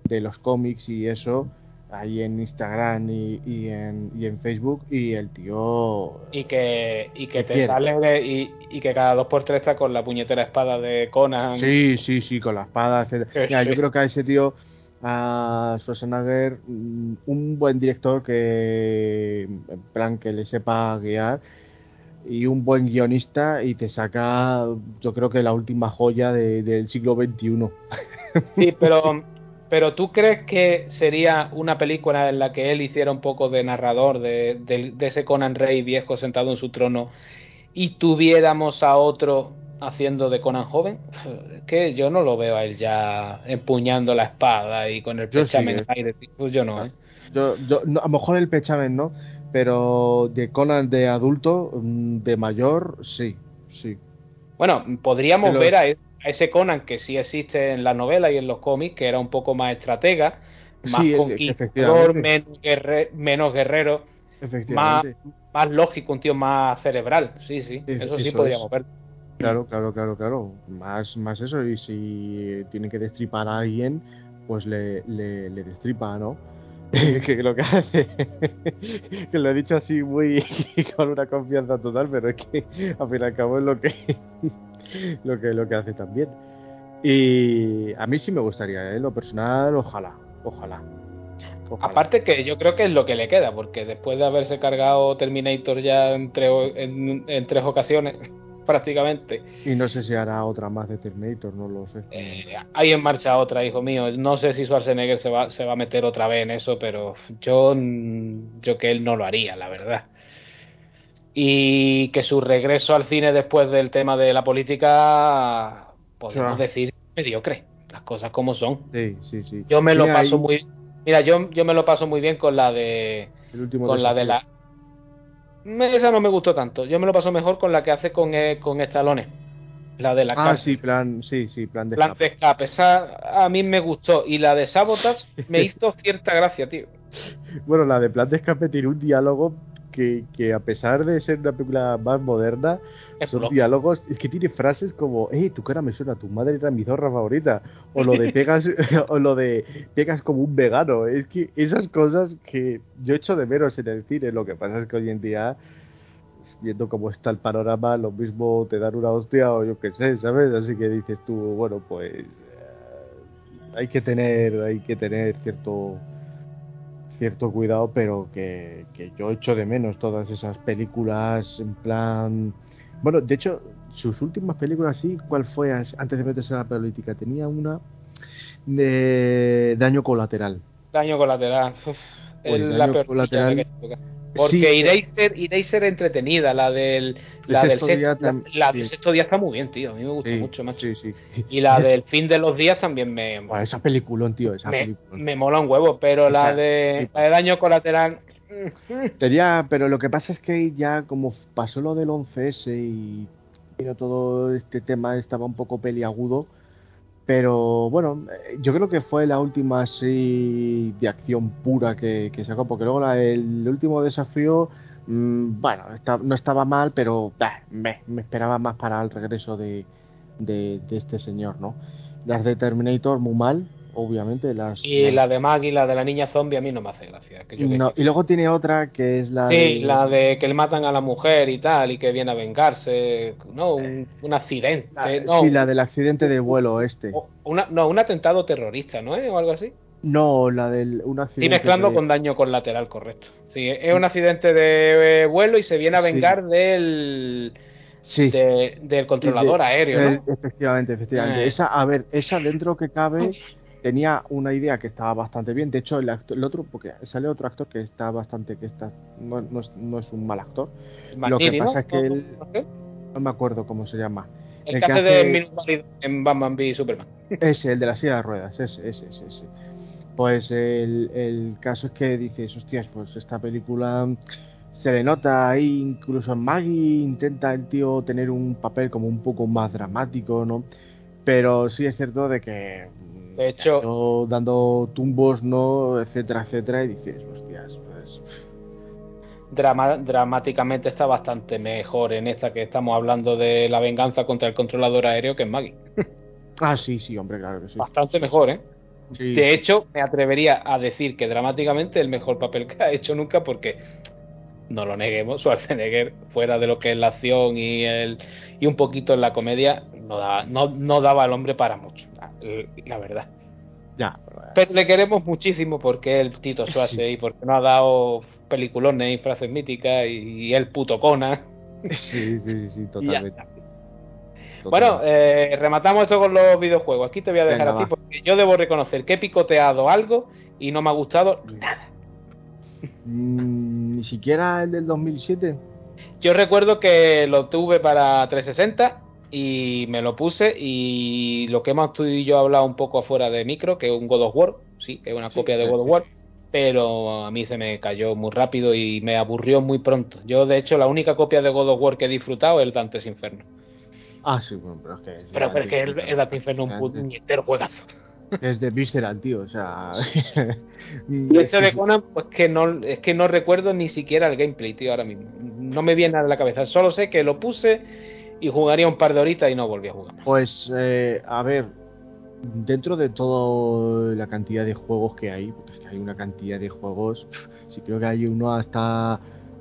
de los cómics y eso ahí en Instagram y, y, en, y en Facebook y el tío y que y que te sale y, y, que cada dos por tres está con la puñetera espada de Conan. Sí sí sí con la espada etcétera. Yo creo que a ese tío a Schwarzenegger mm, un buen director que en plan que le sepa guiar y un buen guionista y te saca yo creo que la última joya de, del siglo XXI sí pero pero tú crees que sería una película en la que él hiciera un poco de narrador de, de, de ese Conan Rey viejo sentado en su trono y tuviéramos a otro haciendo de Conan joven, que yo no lo veo a él ya empuñando la espada y con el pechamen sí, aire, pues yo no, ¿eh? Yo, yo, no, a lo mejor el pechamen no, pero de Conan de adulto, mm, de mayor, sí, sí. Bueno, podríamos ver a, ese Conan que sí existe en la novela y en los cómics, que era un poco más estratega, más sí, conquistador, menos, guerre, menos guerrero, más, más lógico, un tío más cerebral. Sí, sí, eso sí eso podríamos es. ver. Claro, claro, claro, claro. Más, más eso. Y si tiene que destripar a alguien, pues le, le, le destripa, ¿no? que lo que hace, que lo he dicho así muy con una confianza total, pero es que al fin y al cabo es lo que lo que lo que hace también. Y a mí sí me gustaría, ¿eh? lo personal, ojalá, ojalá. Ojalá. Aparte que yo creo que es lo que le queda, porque después de haberse cargado Terminator ya en, tre en, en tres ocasiones, prácticamente. Y no sé si hará otra más de Terminator, no lo sé. Eh, hay en marcha otra, hijo mío. No sé si Schwarzenegger se va, se va a meter otra vez en eso, pero yo, yo que él no lo haría, la verdad. Y que su regreso al cine después del tema de la política, podemos claro. decir, mediocre. Las cosas como son. Sí, sí, sí. Yo me lo paso ahí... muy. Mira, yo, yo me lo paso muy bien con la de. con desafío. la de la esa no me gustó tanto. Yo me lo paso mejor con la que hace con, eh, con Stallone. La de la Ah, sí, plan, sí, sí, plan de plan escape. de escape. Esa a mí me gustó. Y la de Sabotage me hizo cierta gracia, tío. Bueno, la de plan de escape tiene un diálogo que, que a pesar de ser una película más moderna, es son diálogos, es que tiene frases como, eh, tu cara me suena, tu madre era mi zorra favorita, o lo de pegas, o lo de pegas como un vegano, es que esas cosas que yo echo de menos en el cine, lo que pasa es que hoy en día, viendo cómo está el panorama, lo mismo te dan una hostia o yo qué sé, ¿sabes? Así que dices tú, bueno, pues eh, hay que tener, hay que tener cierto cierto cuidado, pero que, que yo echo de menos todas esas películas en plan bueno, de hecho, sus últimas películas, sí, ¿cuál fue antes de meterse a la política? Tenía una de daño colateral. Daño colateral. Uf, el, daño la colateral. Que porque sí, iréis, ser, iréis ser entretenida, la del. La del, sexto, día, la, la sí. del sexto día está muy bien, tío. A mí me gusta sí, mucho, macho. Sí, sí. Y la del fin de los días también me. Bueno, esa película, tío. Esa me, película. me mola un huevo, pero o sea, la, de, la de daño colateral. Tenía, pero lo que pasa es que ya como pasó lo del 11S y todo este tema estaba un poco peliagudo, pero bueno, yo creo que fue la última así de acción pura que, que sacó, porque luego la, el último desafío, mmm, bueno, está, no estaba mal, pero bah, me, me, esperaba más para el regreso de, de, de este señor, ¿no? Las de Terminator muy mal, obviamente. Las, y las... la de Maggie, la de la niña zombie, a mí no me hace gracia. Que yo no, y luego tiene otra que es la sí, de... la de que le matan a la mujer y tal, y que viene a vengarse. No, un, un accidente. La, no, sí, la del accidente de vuelo este. Una, no, un atentado terrorista, ¿no? ¿Eh? O algo así. No, la del un accidente. Y mezclando de... con daño colateral, correcto. Sí, es un accidente de vuelo y se viene a vengar sí. del. Sí. De, del controlador de, aéreo, ¿no? Efectivamente, efectivamente. Eh. Esa, a ver, esa dentro que cabe tenía una idea que estaba bastante bien. De hecho, el, actor, el otro, porque sale otro actor que está bastante, que está, no, no, es, no es, un mal actor. Lo que pasa es que él, no me acuerdo cómo se llama. El, el que, hace de en Batman v Superman. Ese, el de la silla de ruedas, ese, ese, ese. ese. Pues el, el caso es que dices, hostias, pues esta película se le nota ahí, incluso en Maggie intenta el tío tener un papel como un poco más dramático, ¿no? Pero sí es cierto de que de hecho, dando, tumbos, ¿no? Etcétera, etcétera, y dices, hostias, pues. dramáticamente está bastante mejor en esta que estamos hablando de la venganza contra el controlador aéreo que en Maggie. ah, sí, sí, hombre, claro que sí. Bastante mejor, ¿eh? De hecho, me atrevería a decir que dramáticamente el mejor papel que ha hecho nunca porque no lo neguemos, Schwarzenegger fuera de lo que es la acción y el y un poquito en la comedia no daba, no, no daba al hombre para mucho, la, verdad. Ya. Pero le queremos muchísimo porque el Tito Suárez y porque no ha dado peliculones y frases míticas y, el puto Cona. Sí, sí, sí, totalmente. Bueno, eh, rematamos esto con los videojuegos. Aquí te voy a dejar a ti porque yo debo reconocer que he picoteado algo y no me ha gustado nada. Mm, Ni siquiera el del 2007. Yo recuerdo que lo tuve para 360 y me lo puse y lo que hemos tú y yo hablado un poco afuera de micro, que es un God of War, sí, que es una copia de God of War, pero a mí se me cayó muy rápido y me aburrió muy pronto. Yo, de hecho, la única copia de God of War que he disfrutado es el Dante's Inferno. Ah, sí, bueno, pero es que... pero, es que el, Dante's Inferno es un puñetero juegazo. Es de Visceral, tío, o sea... y ese de Conan, pues que no, es que no recuerdo ni siquiera el gameplay, tío, ahora mismo. No me viene nada en la cabeza, solo sé que lo puse y jugaría un par de horitas y no volví a jugar. Pues, eh, a ver, dentro de toda la cantidad de juegos que hay, porque es que hay una cantidad de juegos, sí creo que hay uno hasta,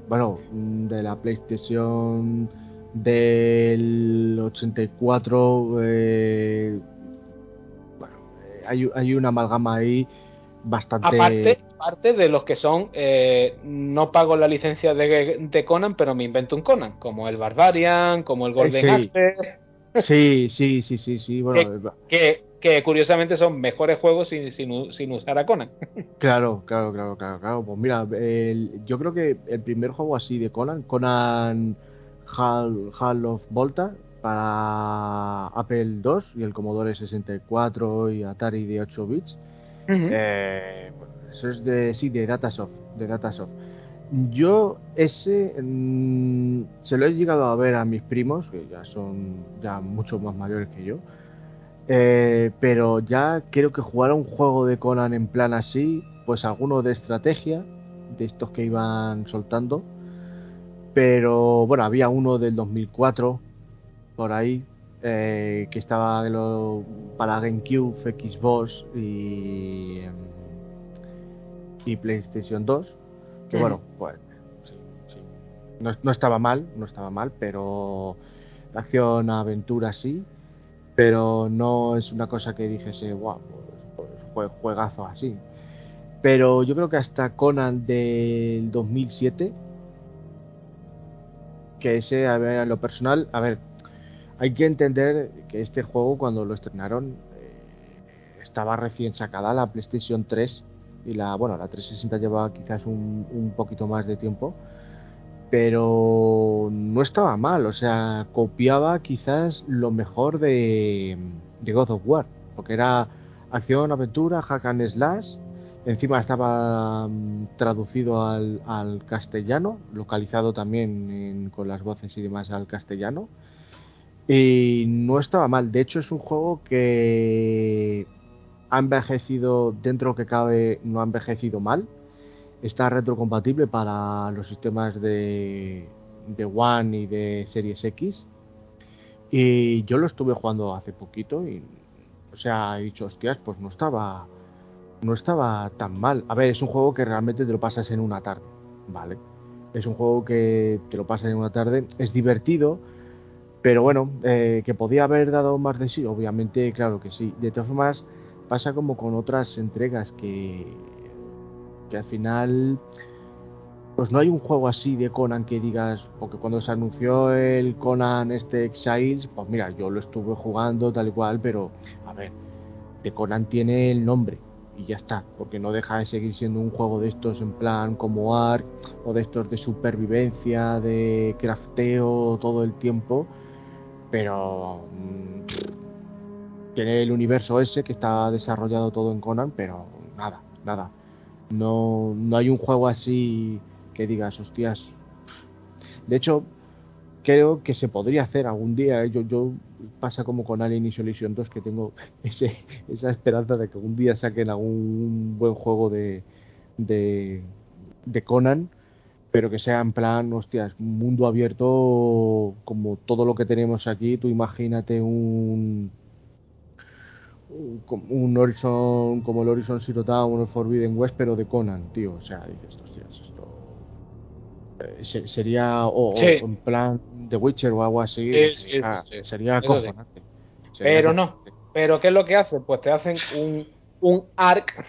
bueno, de la PlayStation del 84, eh, bueno, eh, hay, hay una amalgama ahí bastante... Aparte, aparte de los que son, eh, no pago la licencia de, Conan, pero me invento un Conan, como el Barbarian, como el Golden sí. Sí, sí, sí, sí, sí. Bueno, que, que, curiosamente son mejores juegos sin, sin, usar a Conan. Claro, claro, claro, claro, claro. Pues mira, yo creo que el primer juego así de Conan, Conan Hall, Hall of Volta, para Apple II y el Commodore 64 y Atari de 8 bits, eh, eso es de, sí, de Datasoft, de Datasoft. Yo ese mm, se lo he llegado a ver a mis primos, que ya son ya mucho más mayores que yo. Eh, pero ya creo que jugar a un juego de Conan en plan así, pues alguno de estrategia, de estos que iban soltando. Pero bueno, había uno del 2004 por ahí, eh, que estaba para GameCube, Xbox y, y PlayStation 2. Que bueno, pues sí, sí. No, estaba mal, no estaba mal, pero acción, aventura sí, pero no es una cosa que dijese, wow, pues, pues juegazo así. Pero yo creo que hasta Conan del 2007, que ese, a ver, en lo personal, a ver, hay que entender que este juego cuando lo estrenaron eh, estaba recién sacada la PlayStation 3 y la bueno la 360 llevaba quizás un, un, poquito más de tiempo pero no estaba mal o sea copiaba quizás lo mejor de, de God of War porque era acción aventura hack and slash encima estaba mm, traducido al, castellano localizado también con las voces y demás al castellano y no estaba mal. De hecho, es un juego que ha envejecido, dentro que cabe, no ha envejecido mal. Está retrocompatible para los sistemas de, de One y de Series X. Y yo lo estuve jugando hace poquito y, o sea, he dicho, hostias, pues no estaba, no estaba tan mal. A ver, es un juego que realmente te lo pasas en una tarde, ¿vale? Es un juego que te lo pasas en una tarde, es divertido, pero bueno, eh, que podía haber dado más de sí, obviamente, claro que sí. De todas formas, pasa como con otras entregas que, que al final, pues no hay un juego así de Conan que digas, porque cuando se anunció el Conan este Exiles, pues mira, yo lo estuve jugando tal y cual, pero a ver, de Conan tiene el nombre y ya está, porque no deja de seguir siendo un juego de estos en plan como Ark o de estos de supervivencia, de crafteo todo el tiempo pero mm, tiene el universo ese que está desarrollado todo en Conan, pero nada, nada. No, no hay un juego así que digas, hostias. De hecho, creo que se podría hacer algún día. ¿eh? Yo, yo pasa como con Alien Isolation 2 que tengo ese, esa esperanza de que algún día saquen algún buen juego de, de, de Conan pero que sea en plan, hostias, mundo abierto como todo lo que tenemos aquí. Tú imagínate un un Horizon como el Horizon Zero Dawn o el Forbidden West, pero de Conan, tío. O sea, dices, hostias, eh, sería o, en plan The Witcher o algo así. sería, acojonante. pero no. Pero ¿qué es lo que hacen? Pues te hacen un, un arc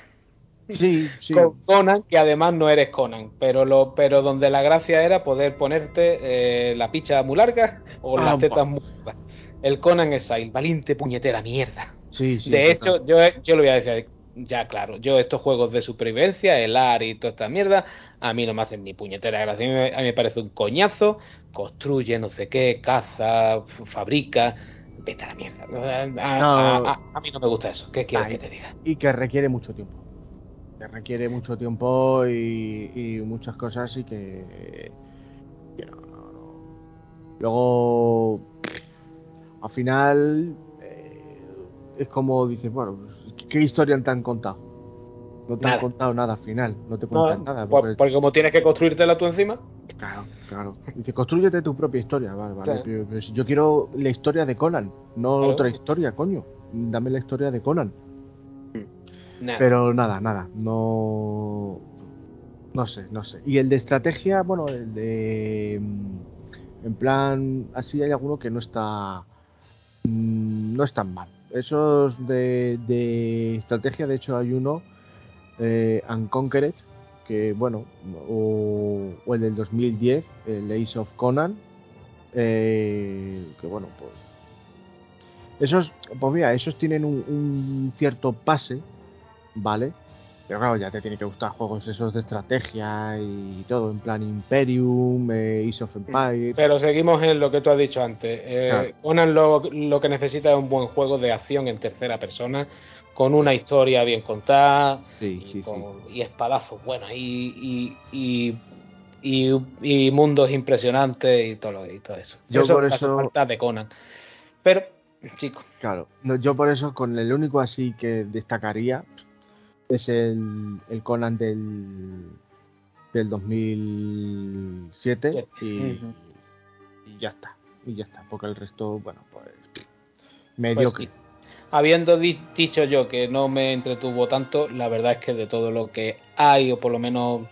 sí, con Conan, que además no eres Conan, pero lo, pero donde la gracia era poder ponerte eh, la picha muy larga o las tetas muy largas. El Conan es ahí, valiente puñetera mierda. Sí, sí, de hecho, yo, yo lo voy a decir ya claro, yo estos juegos de supervivencia, el AR y toda esta mierda, a mí no me hacen ni puñetera gracia. A mí me, parece un coñazo, construye no sé qué, caza, fabrica, vete a la mierda. A, mí no me gusta eso. ¿Qué quieres que te diga? Y que requiere mucho tiempo. Que requiere mucho tiempo y, muchas cosas y que, Luego, al final, eh, es como dices, bueno, pues, ¿qué historia te han contado? No te han contado nada al final, no te cuentan nada. Porque... como tienes que construírtela tú encima. Claro, claro. Dice, construyete tu propia historia, vale, vale. yo quiero la historia de Conan, no otra historia, coño. Dame la historia de Conan. Pero nada, nada, no. No sé, no sé. Y el de estrategia, bueno, el de. Mm, en plan, así hay alguno que no está. Mm, no es tan mal. Esos de, de estrategia, de hecho, hay uno, eh, Unconquered, que bueno, o, el del 2010, el Ace of Conan, eh, que bueno, pues. Esos, pues mira, esos tienen un cierto pase ¿vale? Pero claro, ya te tiene que gustar juegos esos de estrategia y todo, en plan Imperium, eh, of Empire. Pero seguimos en lo que tú has dicho antes. Eh, Conan lo, que necesita es un buen juego de acción en tercera persona, con una historia bien contada y, espadazos buenos y, y, mundos impresionantes y todo, y todo eso. Yo por eso. Falta de Conan. Pero, chicos. Claro, yo por eso, con el único así que destacaría, es el, el Conan del, del 2007 y, y, ya está. Y ya está, porque el resto, bueno, pues medio pues Habiendo dicho yo que no me entretuvo tanto, la verdad es que de todo lo que hay, o por lo menos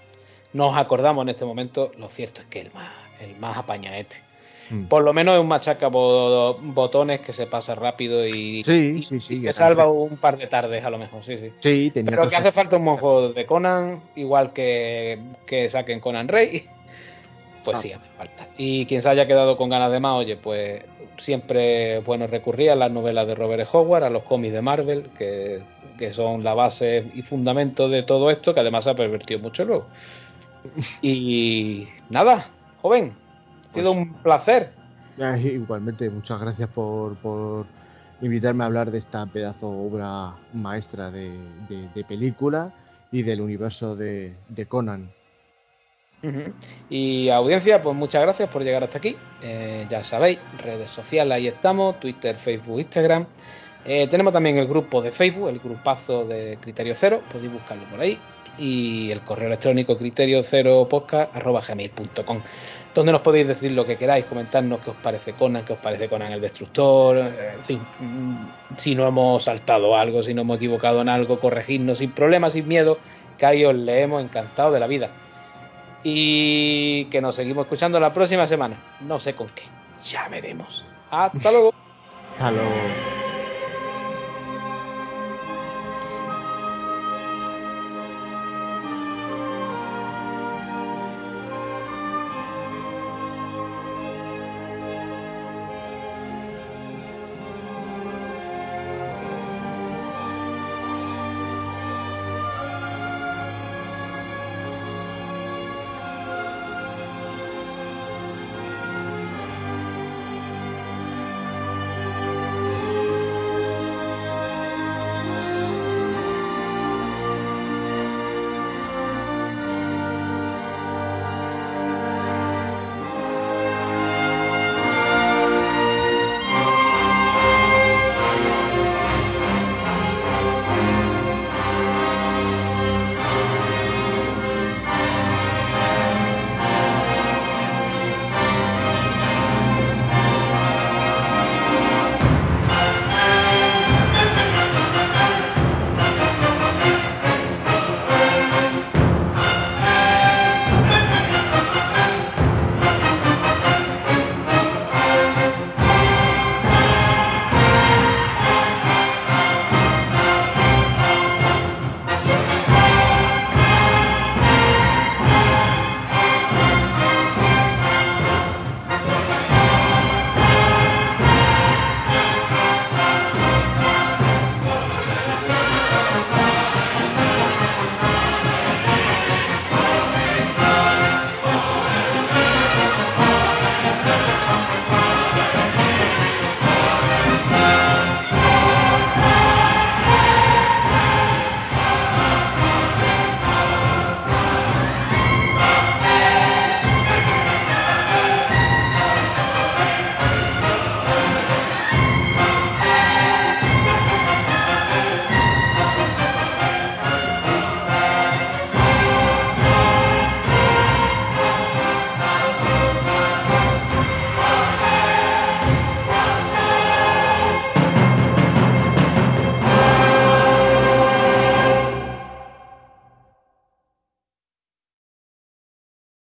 nos acordamos en este momento, lo cierto es que el más, el más apaña este. Mm. Por lo menos es un machaca botones que se pasa rápido y, que salva un par de tardes a lo mejor, sí, sí. sí Pero que hace falta un buen juego de Conan, igual que, que saquen Conan Rey, pues ah. sí, hace falta. Y quien se haya quedado con ganas de más, oye, pues siempre bueno recurrir a las novelas de Robert E. Howard, a los cómics de Marvel, que, que son la base y fundamento de todo esto, que además ha pervertido mucho luego. Y nada, joven, sido un placer. igualmente, muchas gracias por, por, invitarme a hablar de esta pedazo obra maestra de, de, película y del universo de, Conan. Y audiencia, pues muchas gracias por llegar hasta aquí. Eh, ya sabéis, redes sociales, ahí estamos, Twitter, Facebook, Instagram. Eh, tenemos también el grupo de Facebook, el grupazo de Criterio Cero, podéis buscarlo por ahí. Y el correo electrónico criterio cero podcast gmail.com donde nos podéis decir lo que queráis, comentarnos qué os parece Conan, qué os parece Conan el Destructor, mm, si no hemos saltado algo, si no hemos equivocado en algo, corregirnos sin problemas, sin miedo, que ahí os leemos encantado de la vida. Y que nos seguimos escuchando la próxima semana, no sé con qué, ya veremos. Hasta luego. Hasta luego.